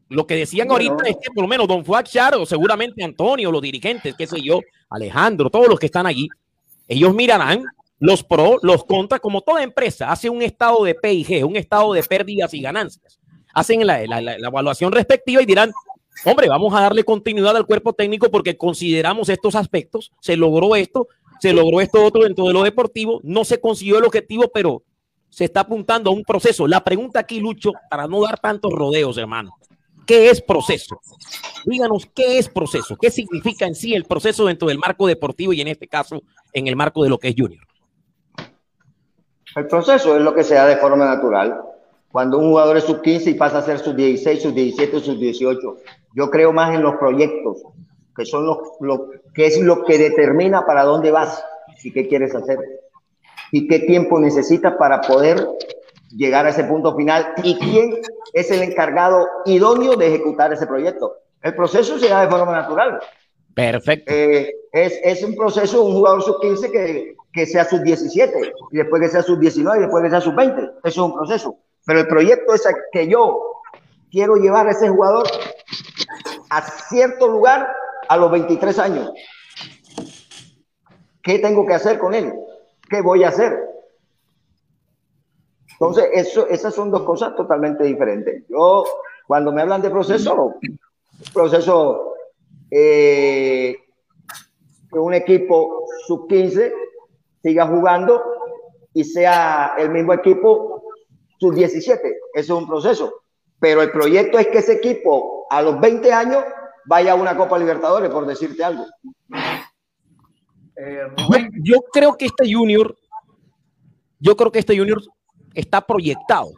Lo que decían ahorita es que por lo menos Don Fuad o seguramente Antonio, los dirigentes, qué sé yo, Alejandro, todos los que están allí, ellos mirarán los pros, los contras, como toda empresa, hace un estado de P y G, un estado de pérdidas y ganancias. Hacen la, la, la evaluación respectiva y dirán, hombre, vamos a darle continuidad al cuerpo técnico porque consideramos estos aspectos, se logró esto, se logró esto otro dentro de lo deportivo, no se consiguió el objetivo, pero se está apuntando a un proceso. La pregunta aquí, Lucho, para no dar tantos rodeos, hermano, ¿qué es proceso? Díganos, ¿qué es proceso? ¿Qué significa en sí el proceso dentro del marco deportivo y en este caso en el marco de lo que es Junior? El proceso es lo que se da de forma natural cuando un jugador es sub 15 y pasa a ser sub 16, sub 17, sub 18. Yo creo más en los proyectos, que son los, lo, que es lo que determina para dónde vas y qué quieres hacer y qué tiempo necesitas para poder llegar a ese punto final y quién es el encargado idóneo de ejecutar ese proyecto. El proceso se da de forma natural. Perfecto. Eh, es, es, un proceso, un jugador sub-15 que, que sea sub-17, y después que sea sub-19, y después que sea sub-20. Eso es un proceso. Pero el proyecto es que yo quiero llevar a ese jugador a cierto lugar a los 23 años. ¿Qué tengo que hacer con él? ¿Qué voy a hacer? Entonces, eso, esas son dos cosas totalmente diferentes. Yo, cuando me hablan de proceso, proceso eh, que un equipo sub-15 siga jugando y sea el mismo equipo sub-17. Eso es un proceso. Pero el proyecto es que ese equipo a los 20 años vaya a una Copa Libertadores, por decirte algo. Eh, yo, creo que este Junior, yo creo que este Junior está proyectado.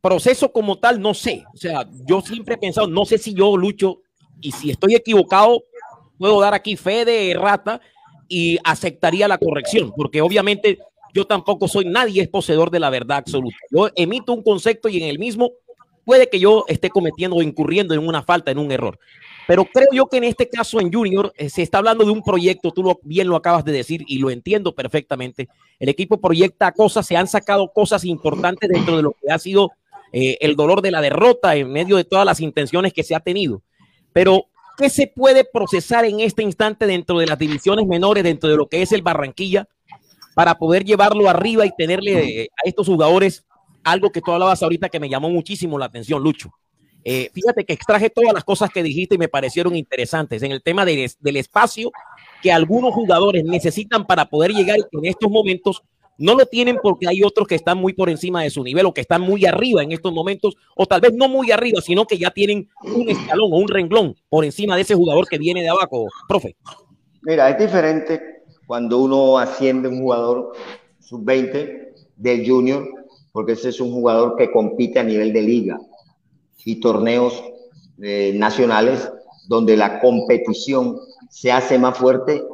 Proceso como tal, no sé. O sea, yo siempre he pensado, no sé si yo lucho y si estoy equivocado, puedo dar aquí fe de rata y aceptaría la corrección, porque obviamente yo tampoco soy nadie es poseedor de la verdad absoluta. Yo emito un concepto y en el mismo puede que yo esté cometiendo o incurriendo en una falta, en un error. Pero creo yo que en este caso en Junior eh, se está hablando de un proyecto, tú lo, bien lo acabas de decir y lo entiendo perfectamente. El equipo proyecta cosas, se han sacado cosas importantes dentro de lo que ha sido eh, el dolor de la derrota en medio de todas las intenciones que se ha tenido. Pero, ¿qué se puede procesar en este instante dentro de las divisiones menores, dentro de lo que es el Barranquilla, para poder llevarlo arriba y tenerle eh, a estos jugadores algo que tú hablabas ahorita que me llamó muchísimo la atención, Lucho? Eh, fíjate que extraje todas las cosas que dijiste y me parecieron interesantes en el tema del espacio que algunos jugadores necesitan para poder llegar en estos momentos no lo tienen porque hay otros que están muy por encima de su nivel o que están muy arriba en estos momentos, o tal vez no muy arriba, sino que ya tienen un escalón o un renglón por encima de ese jugador que viene de abajo, profe. Mira, es diferente cuando uno asciende un jugador sub-20 del junior, porque ese es un jugador que compite a nivel de liga y torneos eh, nacionales donde la competición se hace más fuerte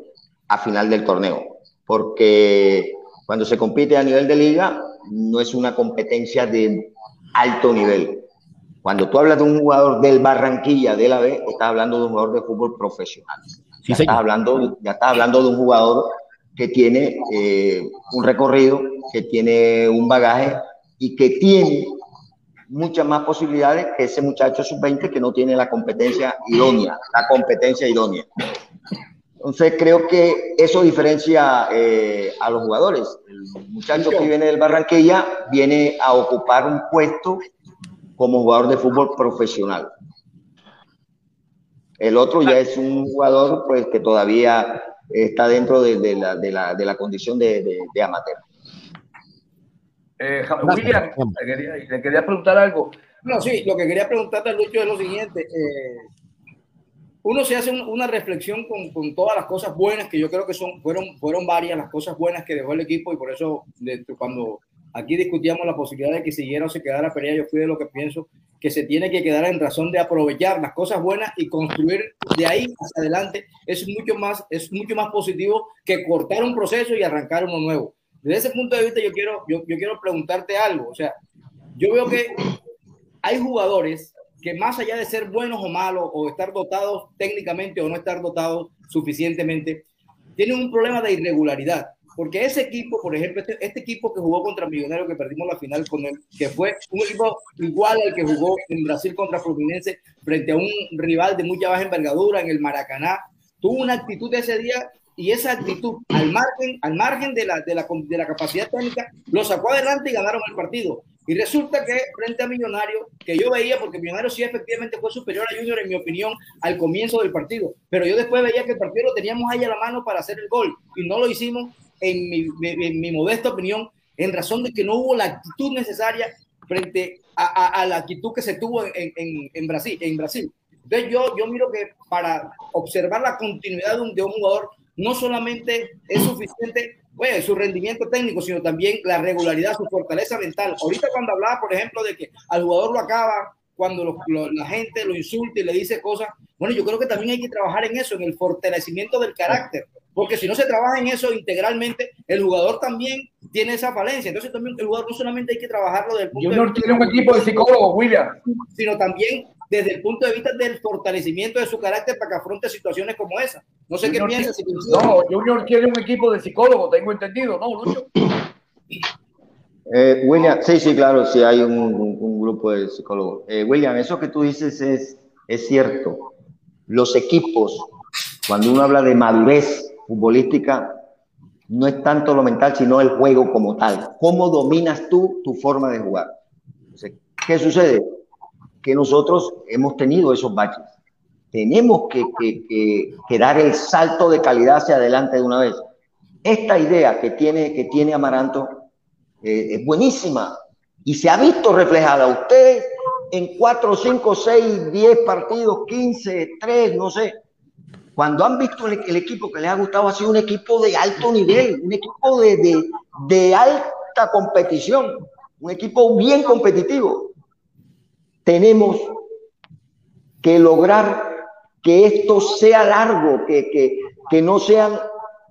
a final del torneo, porque cuando se compite a nivel de liga no es una competencia de alto nivel. Cuando tú hablas de un jugador del Barranquilla, de la B, estás hablando de un jugador de fútbol profesional. Ya, estás hablando, ya estás hablando de un jugador que tiene eh, un recorrido, que tiene un bagaje y que tiene muchas más posibilidades que ese muchacho sub-20 que no tiene la competencia idónea, la competencia idónea. Entonces creo que eso diferencia eh, a los jugadores. El muchacho que viene del Barranquilla viene a ocupar un puesto como jugador de fútbol profesional. El otro ya es un jugador pues, que todavía está dentro de, la, de la, condición de, amateur. Eh, William, le quería, preguntar algo. No, sí, lo que quería preguntarte a Lucho es lo siguiente. Eh, uno se hace una reflexión con, con, todas las cosas buenas que yo creo que son, fueron, fueron varias las cosas buenas que dejó el equipo y por eso cuando aquí discutíamos la posibilidad de que siguiera o se quedara Perea, yo fui de lo que pienso que se tiene que quedar en razón de aprovechar las cosas buenas y construir de ahí hacia adelante es mucho más, es mucho más positivo que cortar un proceso y arrancar uno nuevo. Desde ese punto de vista yo quiero, yo, yo quiero preguntarte algo, o sea, yo veo que hay jugadores que más allá de ser buenos o malos, o estar dotados técnicamente o no estar dotados suficientemente, tienen un problema de irregularidad. Porque ese equipo, por ejemplo, este, este equipo que jugó contra Millonarios, que perdimos la final con él, que fue un equipo igual al que jugó en Brasil contra Fluminense, frente a un rival de mucha baja envergadura en el Maracaná, tuvo una actitud ese día y esa actitud, al margen, al margen de, la, de, la, capacidad técnica, lo sacó adelante y ganaron el partido. Y resulta que frente a Millonario, que yo veía, porque Millonario sí efectivamente fue superior a Junior en mi opinión al comienzo del partido, pero yo después veía que el partido lo teníamos ahí a la mano para hacer el gol y no lo hicimos en mi, en mi modesta opinión en razón de que no hubo la actitud necesaria frente a, a, la actitud que se tuvo en, en, en, Brasil, en Brasil. Entonces yo, yo miro que para observar la continuidad de un, de un jugador no solamente es suficiente pues, su rendimiento técnico, sino también la regularidad, su fortaleza mental. Ahorita cuando hablaba, por ejemplo, de que al jugador lo acaba, cuando la gente lo insulta y le dice cosas, bueno, yo creo que también hay que trabajar en eso, en el fortalecimiento del carácter, porque si no se trabaja en eso integralmente, el jugador también tiene esa falencia. Entonces también el jugador no solamente hay que trabajarlo del punto de tiene un equipo de psicólogos, William, sino también desde el punto de vista del fortalecimiento de su carácter para que afronte situaciones como esa. No sé qué piensa. no, Junior tiene un equipo de psicólogos, tengo entendido, ¿no, Lucho? Eh, William, sí, sí, claro, sí hay un, grupo de psicólogos. Eh, William, eso que tú dices es, es cierto. Los equipos, cuando uno habla de madurez futbolística, no es tanto lo mental, sino el juego como tal. ¿Cómo dominas tú tu forma de jugar? ¿Qué sucede? Que nosotros hemos tenido esos baches. Tenemos que, dar el salto de calidad hacia adelante de una vez. Esta idea que tiene, que tiene Amaranto eh, es buenísima y se ha visto reflejada. Ustedes en 4, 5, 6, 10 partidos, 15, 3, no sé. Cuando han visto el, equipo que les ha gustado, ha sido un equipo de alto nivel, un equipo de, de, de alta competición, un equipo bien competitivo. Tenemos que lograr que esto sea largo, que, que, que no sean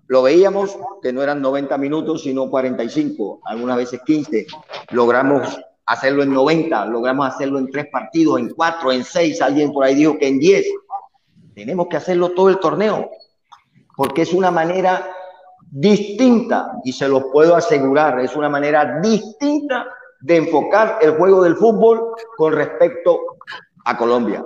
lo veíamos que no eran 90 minutos, sino 45, algunas veces 15. Logramos hacerlo en 90, logramos hacerlo en tres partidos, en cuatro, en seis. Alguien por ahí dijo que en 10. Tenemos que hacerlo todo el torneo, porque es una manera distinta, y se los puedo asegurar, es una manera distinta de enfocar el juego del fútbol con respecto a Colombia.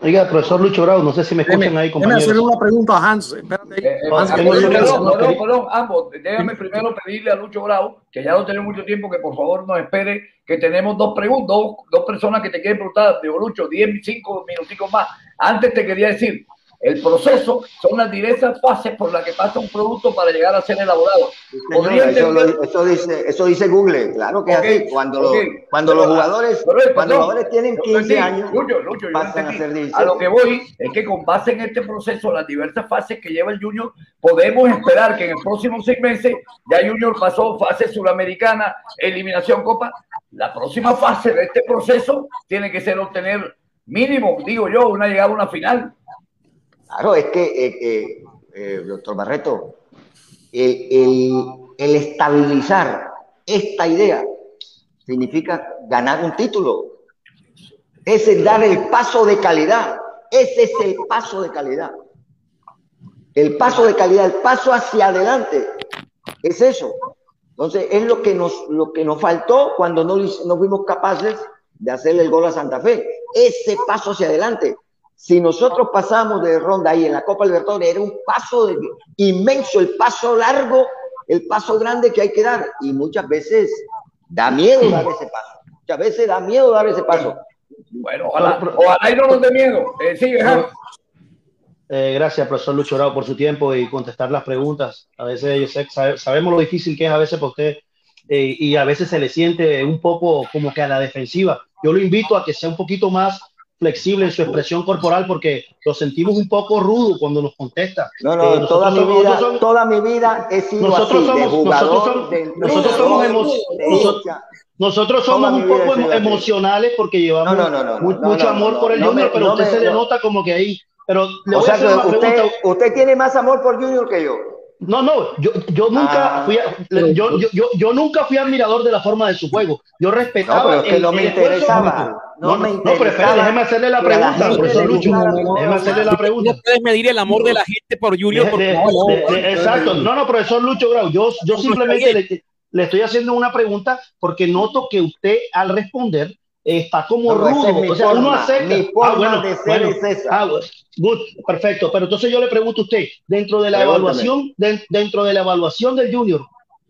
Oiga, profesor Lucho Bravo, no sé si me escuchan ahí, compañeros. Déjame hacerle una pregunta a Hans. Espérate. Eh, eh, Hans, perdón, perdón, perdón, ambos. Déjame primero pedirle a Lucho Bravo, que ya no tiene mucho tiempo, que por favor nos espere, que tenemos dos preguntas, dos, dos personas que te quieren preguntar. Digo, Lucho, 10, 5 minuticos más. Antes te quería decir, el proceso son las diversas fases por las que pasa un producto para llegar a ser elaborado. eso, dice, eso dice Google, claro que es así. Cuando, cuando los jugadores, cuando los jugadores tienen 15 años, a, lo que voy es que con base en este proceso, las diversas fases que lleva el Junior, podemos esperar que en el próximo seis meses ya Junior pasó fase sudamericana, eliminación Copa. La próxima fase de este proceso tiene que ser obtener mínimo, digo yo, una llegada a una final Claro, es que, eh, eh, eh, doctor Barreto, el, estabilizar esta idea significa ganar un título. Es el dar el paso de calidad. Ese es el paso de calidad. El paso de calidad, el paso hacia adelante. Es eso. Entonces, es lo que nos, lo que nos faltó cuando no, no fuimos capaces de hacerle el gol a Santa Fe. Ese paso hacia adelante. Si nosotros pasamos de ronda ahí en la Copa Libertadores, era un paso inmenso, el paso largo, el paso grande que hay que dar. Y muchas veces da miedo dar ese paso. Muchas veces da miedo dar ese paso. Bueno, ojalá, ojalá y no nos dé miedo. Eh, sigue, eh, gracias, profesor Lucho Bravo, por su tiempo y contestar las preguntas. A veces sabemos lo difícil que es a veces para usted eh, y a veces se le siente un poco como que a la defensiva. Yo lo invito a que sea un poquito más flexible en su expresión corporal porque lo sentimos un poco rudo cuando nos contesta. No, no, eh, toda, mi vida, toda mi vida he sido nosotros así, somos, nosotros somos, nosotros somos, nosotros, somos un poco emocionales porque llevamos mucho amor por el Junior, pero usted se le nota como que ahí. Pero le o sea, usted, usted tiene más amor por Junior que yo. No, no, yo, yo nunca ah, fui yo, yo, yo, nunca fui admirador de la forma de su juego. Yo respetaba. No, pero es que no me interesaba. No, me interesaba. No, pero déjeme hacerle la pregunta, profesor Lucho. Déjeme hacerle la pregunta. No puedes medir el amor de la gente por Junior. exacto. No, no, profesor Lucho Grau. Yo, yo simplemente le, le estoy haciendo una pregunta porque noto que usted al responder está como rudo. o sea, uno acepta. Ah, bueno, de ser es esa. Ah, good, perfecto. Pero entonces yo le pregunto a usted, dentro de la evaluación, dentro de la evaluación del Junior,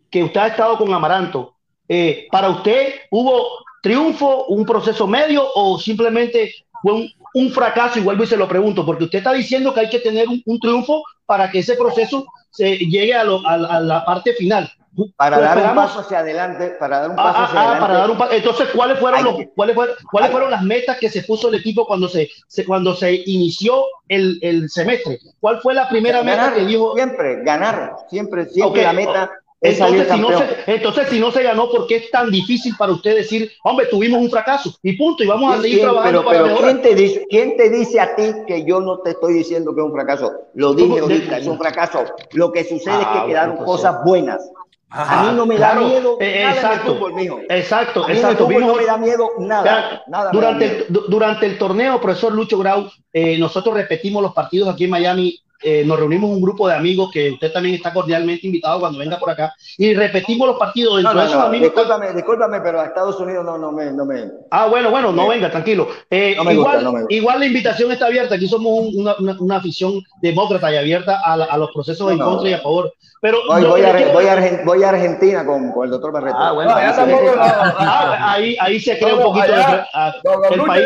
que usted ha estado con Amaranto, eh, para usted hubo triunfo, un proceso medio o simplemente fue un, un, fracaso? Y vuelvo y se lo pregunto, porque usted está diciendo que hay que tener un, triunfo para que ese proceso se llegue a, a, la parte final. Para dar un paso hacia adelante, para dar un paso hacia adelante. Para dar un paso. Entonces, ¿cuáles fueron, los, ¿cuáles fueron, cuáles fueron las metas que se puso el equipo cuando se, se cuando se inició el, el, semestre? ¿Cuál fue la primera meta que dijo? Siempre, ganar, siempre, siempre la meta entonces si, no se, entonces, si no se ganó, ¿por qué es tan difícil para usted decir, hombre, tuvimos un fracaso y punto, y vamos a seguir trabajando? Pero, pero ¿quién, te dice, ¿quién te dice a ti que yo no te estoy diciendo que es un fracaso? Lo dije ahorita, es un fracaso. Lo que sucede es que ah, quedaron pues cosas buenas. A mí no me da miedo eh, nada exacto, fútbol, mijo. Exacto, a mí exacto. no me da miedo nada. nada durante, el, durante el torneo, profesor Lucho Grau, eh, nosotros repetimos los partidos aquí en Miami eh, nos reunimos un grupo de amigos que usted también está cordialmente invitado cuando venga por acá y repetimos los partidos dentro no, de esos amigos. Discúlpame, discúlpame, pero a Estados Unidos no, no, me, no me. Ah, bueno, bueno, no venga, tranquilo. Eh, igual, igual la invitación está abierta. Aquí somos una, una, una afición demócrata y abierta a, a los procesos en contra y a favor. Pero voy, voy, a, voy, a, voy, a, Argentina con, con, el doctor Barreto. Ah, bueno, ahí, tampoco, ah, ahí, ahí, se crea un poquito de, a, el país.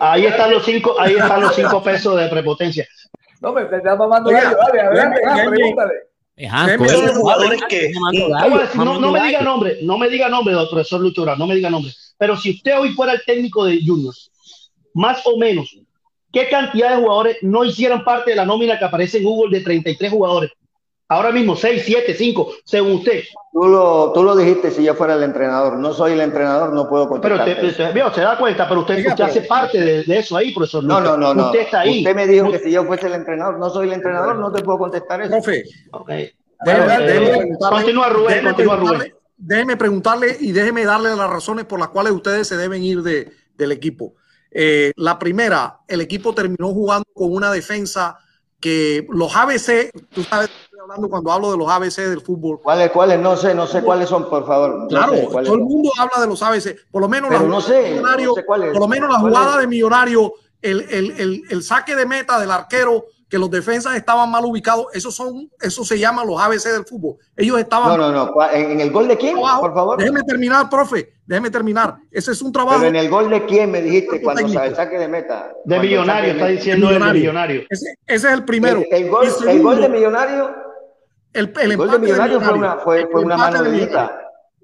Ahí están los cinco, ahí están los cinco pesos de prepotencia. No, me está mamando gallo. Dale, adelante, pregúntale. no, no, me diga nombre, no me diga nombre, doctor profesor Lucho no me diga nombre. Pero si usted hoy fuera el técnico de Juniors, más o menos, ¿qué cantidad de jugadores no hicieran parte de la nómina que aparece en Google de 33 jugadores? Ahora mismo, 6, 7, 5, según usted. Tú lo, tú lo dijiste si yo fuera el entrenador. No soy el entrenador, no puedo contestar. Pero usted, se da cuenta, pero usted, usted hace parte de, de, eso ahí, profesor. No, no, no. Usted está ahí. Usted me dijo que si yo fuese el entrenador, no soy el entrenador, no te puedo contestar eso. Profe. Okay. Eh, continúa Rubén, continúa Rubén. Déjeme preguntarle y déjeme darle las razones por las cuales ustedes se deben ir de, del equipo. Eh, la primera, el equipo terminó jugando con una defensa que los ABC, tú sabes, hablando cuando hablo de los ABC del fútbol. ¿Cuáles, cuáles? No sé, no sé cuáles son, por favor. claro, todo el mundo habla de los ABC. Por lo menos la no sé, por lo menos la jugada de Millonario, el, el, el, el, saque de meta del arquero, que los defensas estaban mal ubicados, eso son, eso se llama los ABC del fútbol. Ellos estaban. No, no, no. ¿En el gol de quién? por favor. Déjeme terminar, profe. Déjeme terminar. Ese es un trabajo. Pero en el gol de quién me dijiste cuando el saque de meta. De millonario, está diciendo de millonario. Ese, ese, es el primero. El, gol, el gol de millonario el, el, gol de Millonario fue una, fue, fue una mano bendita.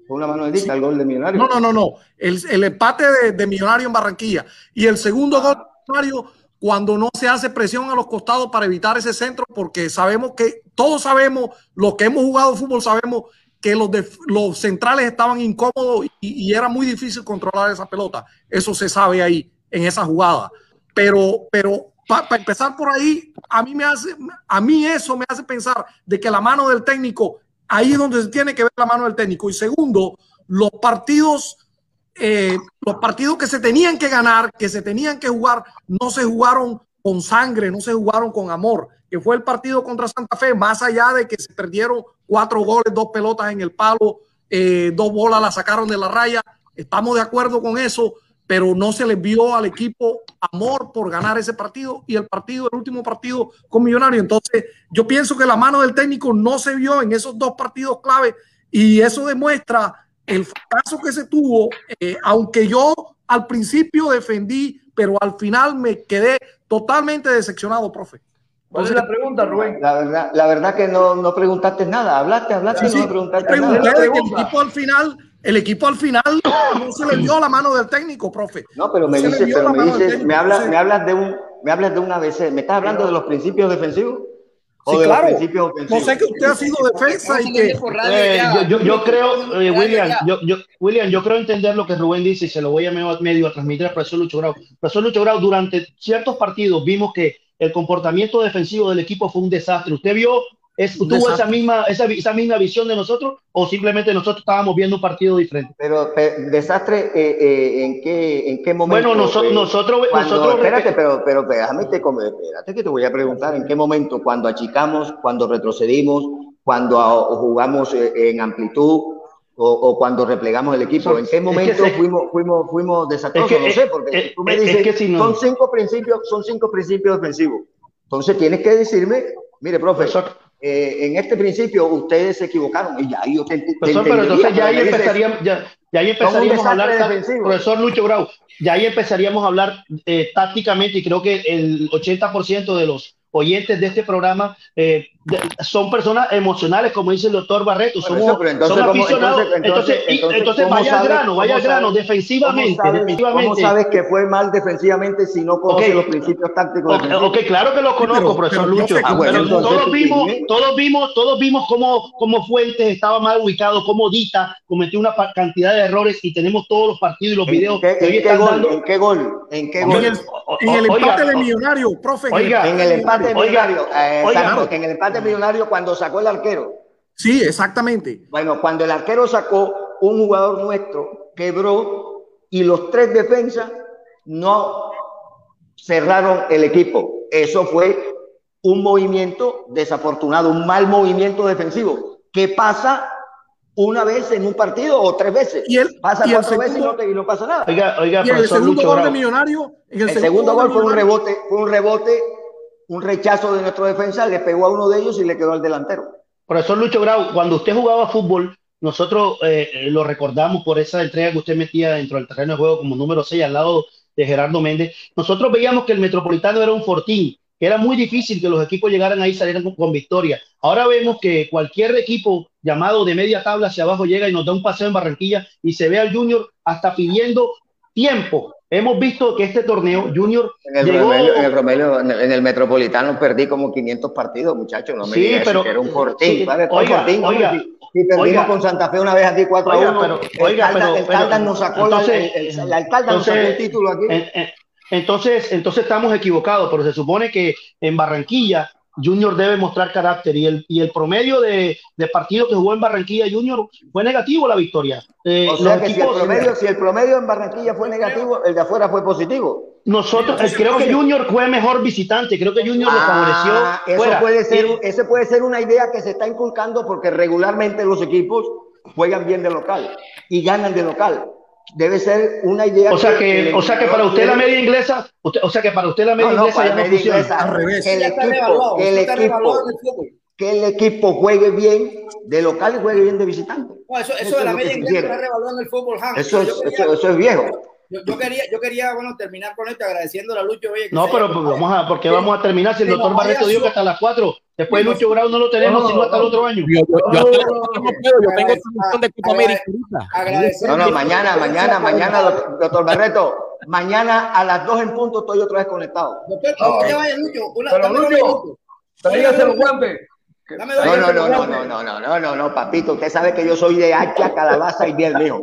Fue una mano bendita el gol de Millonario. No, no, no, no. El, el empate de, de, Millonario en Barranquilla. Y el segundo gol de Millonario cuando no se hace presión a los costados para evitar ese centro, porque sabemos que, todos sabemos, los que hemos jugado fútbol sabemos que los, de, los centrales estaban incómodos y, era muy difícil controlar esa pelota. Eso se sabe ahí, en esa jugada. Pero, pero para empezar por ahí, a mí me hace, a mí eso me hace pensar de que la mano del técnico, ahí es donde se tiene que ver la mano del técnico. Y segundo, los partidos, eh, los partidos que se tenían que ganar, que se tenían que jugar, no se jugaron con sangre, no se jugaron con amor, que fue el partido contra Santa Fe, más allá de que se perdieron cuatro goles, dos pelotas en el palo, eh, dos bolas la sacaron de la raya. Estamos de acuerdo con eso pero no se les vio al equipo amor por ganar ese partido y el partido, el último partido con Millonario. Entonces, yo pienso que la mano del técnico no se vio en esos dos partidos clave y eso demuestra el fracaso que se tuvo, eh, aunque yo al principio defendí, pero al final me quedé totalmente decepcionado, profe. ¿Cuál es la pregunta, Rubén? La verdad, la verdad que no, no preguntaste nada, hablaste, hablaste, no preguntaste nada. el equipo al final el equipo al final no se le dio la mano del técnico, profe. No, pero me pero me dices, me hablas, me hablas de un, me hablas de un ABC. ¿Me estás hablando de los principios defensivos? Sí, claro. No sé que usted ha sido defensa y que. Eh, yo, yo, creo, eh, William, yo, yo, William, yo creo entender lo que Rubén dice y se lo voy a medio, a transmitir al profesor Lucho Grau. Profesor Lucho Grau, durante ciertos partidos vimos que el comportamiento defensivo del equipo fue un desastre. Usted vio ¿Es, ¿Tuvo esa misma, esa, esa, misma visión de nosotros o simplemente nosotros estábamos viendo un partido diferente? Pero, desastre, eh, eh, ¿en, qué, ¿en qué momento? Bueno, nosotros... nosotros, nosotros espérate, pero, pero déjame te, espérate que te voy a preguntar, ¿en qué momento? Cuando achicamos, cuando retrocedimos, cuando jugamos eh, en amplitud, o, o, cuando replegamos el equipo? ¿En qué momento fuimos, fuimos, fuimos desastrosos? no sé, porque tú me dices, que si no... son, cinco principios, son cinco principios defensivos. Entonces tienes que decirme, mire, profesor, eh, en este principio ustedes se equivocaron y ya yo te, profesor, pero entonces ya ahí empezaríamos, ya, ya ahí empezaríamos a hablar, profesor Lucho Grau, ya ahí empezaríamos a hablar eh, tácticamente y creo que el 80% de los oyentes de este programa eh, son personas emocionales, como dice el doctor Barreto, somos, son aficionados. Entonces, entonces, vaya al grano, vaya al grano, defensivamente. ¿cómo sabes, que fue mal defensivamente si no conoces los principios tácticos? Ok, claro que lo conozco, profesor Lucho. Ah, pero todos vimos, todos vimos, todos vimos cómo, cómo Fuentes estaba mal ubicado, cómo Dita cometió una cantidad de errores y tenemos todos los partidos y los videos. ¿En qué, gol? ¿En qué gol? ¿En qué gol? En el, empate de millonario, profe. en el empate de millonario. Eh, en el empate millonario cuando sacó el arquero. Sí, exactamente. Bueno, cuando el arquero sacó, un jugador nuestro quebró y los tres defensas no cerraron el equipo. Eso fue un movimiento desafortunado, un mal movimiento defensivo. ¿Qué pasa una vez en un partido o tres veces? Y él, pasa cuatro veces y no, pasa nada. Oiga, oiga, y el segundo gol de Millonario. el, segundo, gol fue un rebote, fue un rebote un rechazo de nuestro defensa, le pegó a uno de ellos y le quedó al delantero. Profesor Lucho Grau, cuando usted jugaba fútbol, nosotros eh, lo recordamos por esa entrega que usted metía dentro del terreno de juego como número 6 al lado de Gerardo Méndez. Nosotros veíamos que el Metropolitano era un fortín, que era muy difícil que los equipos llegaran ahí y salieran con, victoria. Ahora vemos que cualquier equipo llamado de media tabla hacia abajo llega y nos da un paseo en Barranquilla y se ve al Junior hasta pidiendo tiempo Hemos visto que este torneo Junior en el, Romelio, en, el Metropolitano perdí como 500 partidos, muchachos. No me sí, pero era un fortín. oiga, oiga, si perdimos con Santa Fe una vez aquí 4 a 1. Pero, oiga, pero, el Caldas nos sacó entonces, el, alcalde nos sacó el título aquí. Entonces, entonces estamos equivocados, pero se supone que en Barranquilla Junior debe mostrar carácter y el, y el promedio de, de partidos que jugó en Barranquilla Junior fue negativo la victoria. Eh, o sea que si, el promedio, si el promedio en Barranquilla fue negativo, el de afuera fue positivo. Nosotros, eh, creo que Junior fue mejor visitante, creo que Junior le ah, favoreció. Eso puede, ser, ese puede ser una idea que se está inculcando porque regularmente los equipos juegan bien de local y ganan de local debe ser una idea. O sea que, o sea que para usted la media inglesa, o sea que para usted la media inglesa ya no funciona. Al revés. Que el equipo, que el equipo, que el equipo juegue bien de local y juegue bien de visitante. eso, eso, de la media inglesa está revaluado en el fútbol. Eso, es, eso, eso es viejo. Yo, quería, yo quería, bueno, terminar con esto agradeciendo a Lucho. no, pero pues, vamos a, porque vamos a terminar si el doctor Barreto dijo que hasta las 4. Después Lucho Grau no lo tenemos, sino hasta el otro año. Yo, tengo un de Copa América. No, no, mañana, mañana, mañana, doctor Barreto. Mañana a las 2 en punto estoy otra vez conectado. Doctor, no te vayas, Lucho. Una, pero Lucho, tráigase los guantes. No, no, no, no, no, no, no, no, no, no, papito. Usted sabe que yo soy de hacha, calabaza y bien mío.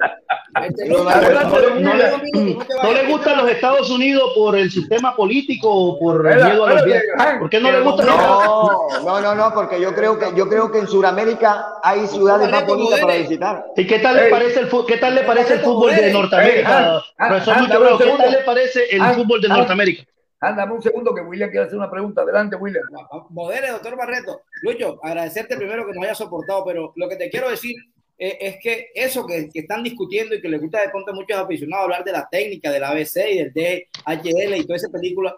No le gustan los Estados Unidos por el sistema político o por el miedo a los ¿Por qué no le gusta? No, no, no, no, porque yo creo que yo creo que en Sudamérica hay ciudades más bonitas para visitar. ¿Y qué tal le parece el qué tal le parece el fútbol de Norteamérica? Profesor ¿qué tal le parece el fútbol de Norteamérica? Ándame un segundo que William quiere hacer una pregunta. Adelante, William. Modere, doctor Barreto. Lucho, agradecerte primero que nos haya soportado, pero lo que te quiero decir es que eso que, están discutiendo y que les gusta de pronto a muchos aficionados hablar de la técnica del ABC y del DHL y toda esa película,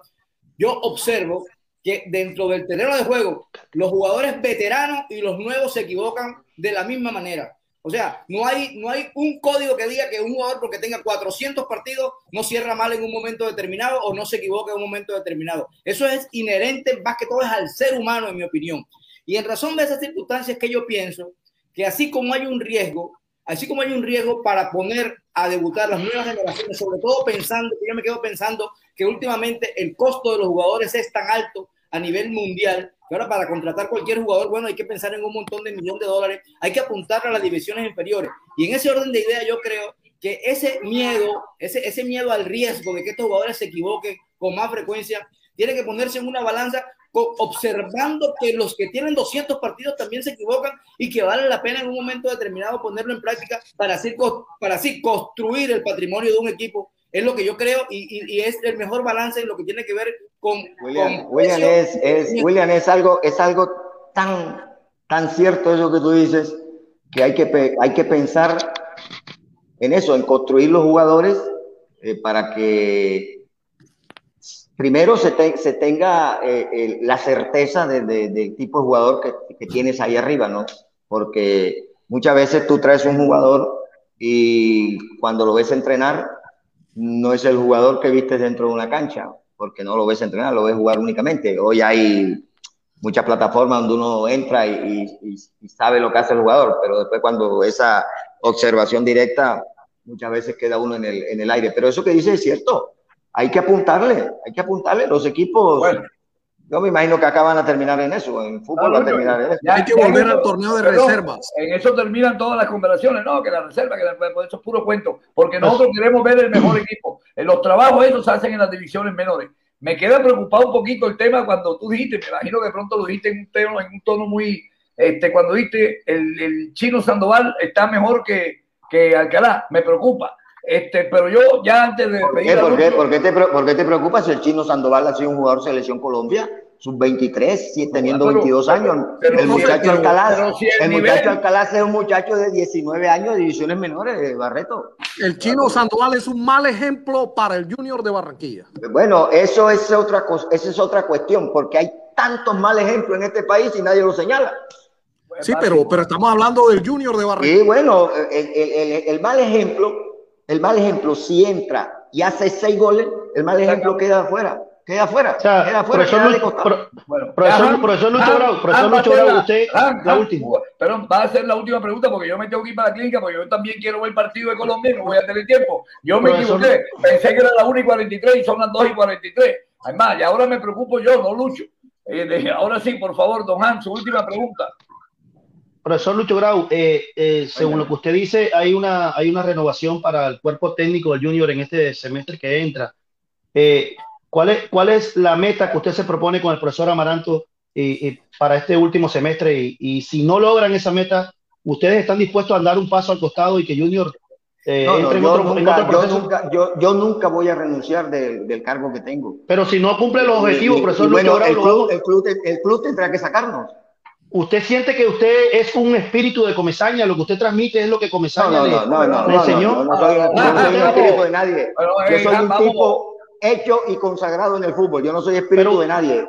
yo observo que dentro del terreno de juego los jugadores veteranos y los nuevos se equivocan de la misma manera. O sea, no hay, no hay un código que diga que un jugador porque tenga 400 partidos no cierra mal en un momento determinado o no se equivoca en un momento determinado. Eso es inherente más que todo es al ser humano, en mi opinión. Y en razón de esas circunstancias que yo pienso que así como hay un riesgo, así como hay un riesgo para poner a debutar las nuevas generaciones, sobre todo pensando, yo me quedo pensando que últimamente el costo de los jugadores es tan alto a nivel mundial que ahora para contratar cualquier jugador, bueno, hay que pensar en un montón de millones de dólares, hay que apuntar a las divisiones inferiores. Y en ese orden de idea yo creo que ese miedo, ese, ese miedo al riesgo de que estos jugadores se equivoquen con más frecuencia, tiene que ponerse en una balanza observando que los que tienen 200 partidos también se equivocan y que vale la pena en un momento determinado ponerlo en práctica para así, para así construir el patrimonio de un equipo. Es lo que yo creo y, es el mejor balance en lo que tiene que ver con... William, William, es, William es, algo, es algo tan, tan cierto eso que tú dices que hay que, hay que pensar en eso, en construir los jugadores eh, para que primero se, se tenga eh, la certeza del de, tipo de jugador que, que, tienes ahí arriba, ¿no? Porque muchas veces tú traes un jugador y cuando lo ves entrenar, no es el jugador que viste dentro de una cancha, porque no lo ves entrenar, lo ves jugar únicamente. Hoy hay muchas plataformas donde uno entra y, sabe lo que hace el jugador, pero después cuando esa observación directa, muchas veces queda uno en el, en el aire. Pero eso que dice es cierto, hay que apuntarle, hay que apuntarle. Los equipos, yo me imagino que acaban a terminar en eso, en fútbol a terminar en eso. hay que volver al torneo de reservas. En eso terminan todas las conversaciones, no, que la reserva, que eso es puro cuento, porque nosotros queremos ver el mejor equipo. En los trabajos esos se hacen en las divisiones menores. Me queda preocupado un poquito el tema cuando tú dijiste, me imagino que pronto lo dijiste en un tono, en un tono muy, este, cuando dijiste el, el chino Sandoval está mejor que, que Alcalá, me preocupa. Este, pero yo ya antes de ¿Por qué, ¿Por, qué, ¿Por, qué te, ¿Por qué te preocupas si el chino Sandoval ha sido un jugador de selección Colombia? sub-23, teniendo 22 años. el muchacho Alcalá, el, muchacho Alcalá es un muchacho de 19 años de divisiones menores, Barreto. El chino Sandoval es un mal ejemplo para el Junior de Barranquilla. Bueno, eso es otra cosa, esa es otra cuestión, porque hay tantos mal ejemplos en este país y nadie lo señala. Sí, pero, pero estamos hablando del Junior de Barranquilla. Sí, bueno, el, el, el mal ejemplo, el mal ejemplo, si entra y hace seis goles, el mal ejemplo queda afuera. Queda afuera. O sea, queda afuera. Profesor, Lucho, pro, bueno, profesor, profesor Lucho Bravo, profesor Lucho Bravo, usted, la última. Pero va a ser la última pregunta porque yo me tengo que ir para la clínica porque yo también quiero ver el partido de Colombia y no voy a tener tiempo. Yo me equivoqué, pensé que era la 1 y 43 y son las 2 y 43. Además, y ahora me preocupo yo, no Lucho. Eh, ahora sí, por favor, don Hans, su última pregunta. Profesor Lucho Grau, eh, eh, según lo que usted dice, hay una, hay una renovación para el cuerpo técnico del Junior en este semestre que entra. Eh, ¿Cuál es, ¿Cuál es la meta que usted se propone con el profesor Amaranto para este último semestre? Y, si no logran esa meta, ¿ustedes están dispuestos a dar un paso al costado y que Junior eh, entre en, otro, nunca, yo, nunca, yo, nunca, voy a renunciar del, cargo que tengo. Pero si no cumple los objetivos, profesor bueno, el, club, el, club, el club tendrá que sacarnos. ¿Usted siente que usted es un espíritu de comesaña? Lo que usted transmite es lo que comesaña no, no, no, le, enseñó. No, soy, un espíritu de nadie. Yo soy un tipo hecho y consagrado en el fútbol. Yo no soy espíritu de nadie.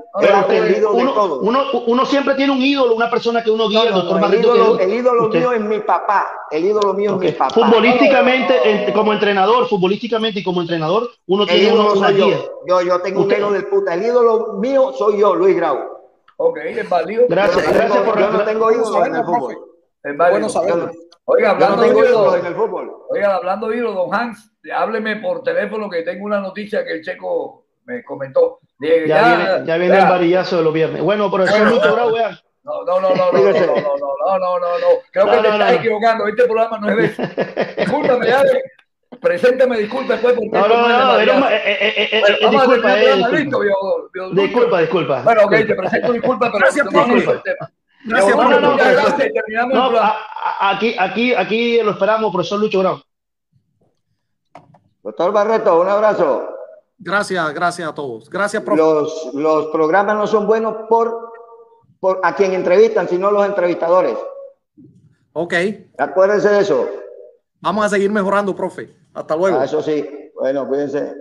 uno, Uno, uno, siempre tiene un ídolo, una persona que uno guía. el, doctor ídolo, el ídolo mío es mi papá. El ídolo mío es mi papá. Futbolísticamente, como entrenador, futbolísticamente y como entrenador, uno tiene uno, una guía. Yo. yo, tengo un ídolo del puta. El ídolo mío soy yo, Luis Grau. Ok, es válido. Gracias, gracias por Yo no tengo ídolo en el fútbol. Es válido. Bueno Oiga, hablando de ídolo en el fútbol. Oiga, hablando de ídolo, don Hans, hábleme por teléfono que tengo una noticia que el checo me comentó. ya, viene, ya viene el varillazo de los viernes. Bueno, profesor bueno, Lucho Bravo, vean. No, no, no, no, no, no, no, no, no, no, no, Creo que te estás equivocando. Este programa no es de eso. Discúlpame, ya. Preséntame, disculpa después. No, no, no, no, eh, eh, eh, disculpa, disculpa, disculpa. Bueno, ok, te presento disculpa, pero gracias, por Gracias, no, no, no, gracias, terminamos no, aquí, aquí, aquí lo esperamos, profesor Lucho Grau. Doctor Barreto, un abrazo. Gracias, gracias a todos. Gracias, Los, los programas no son buenos por, por a quien entrevistan, sino los entrevistadores. Ok. Acuérdense de eso. Vamos a seguir mejorando, profe. Hasta luego. Ah, eso sí. Bueno, cuídense.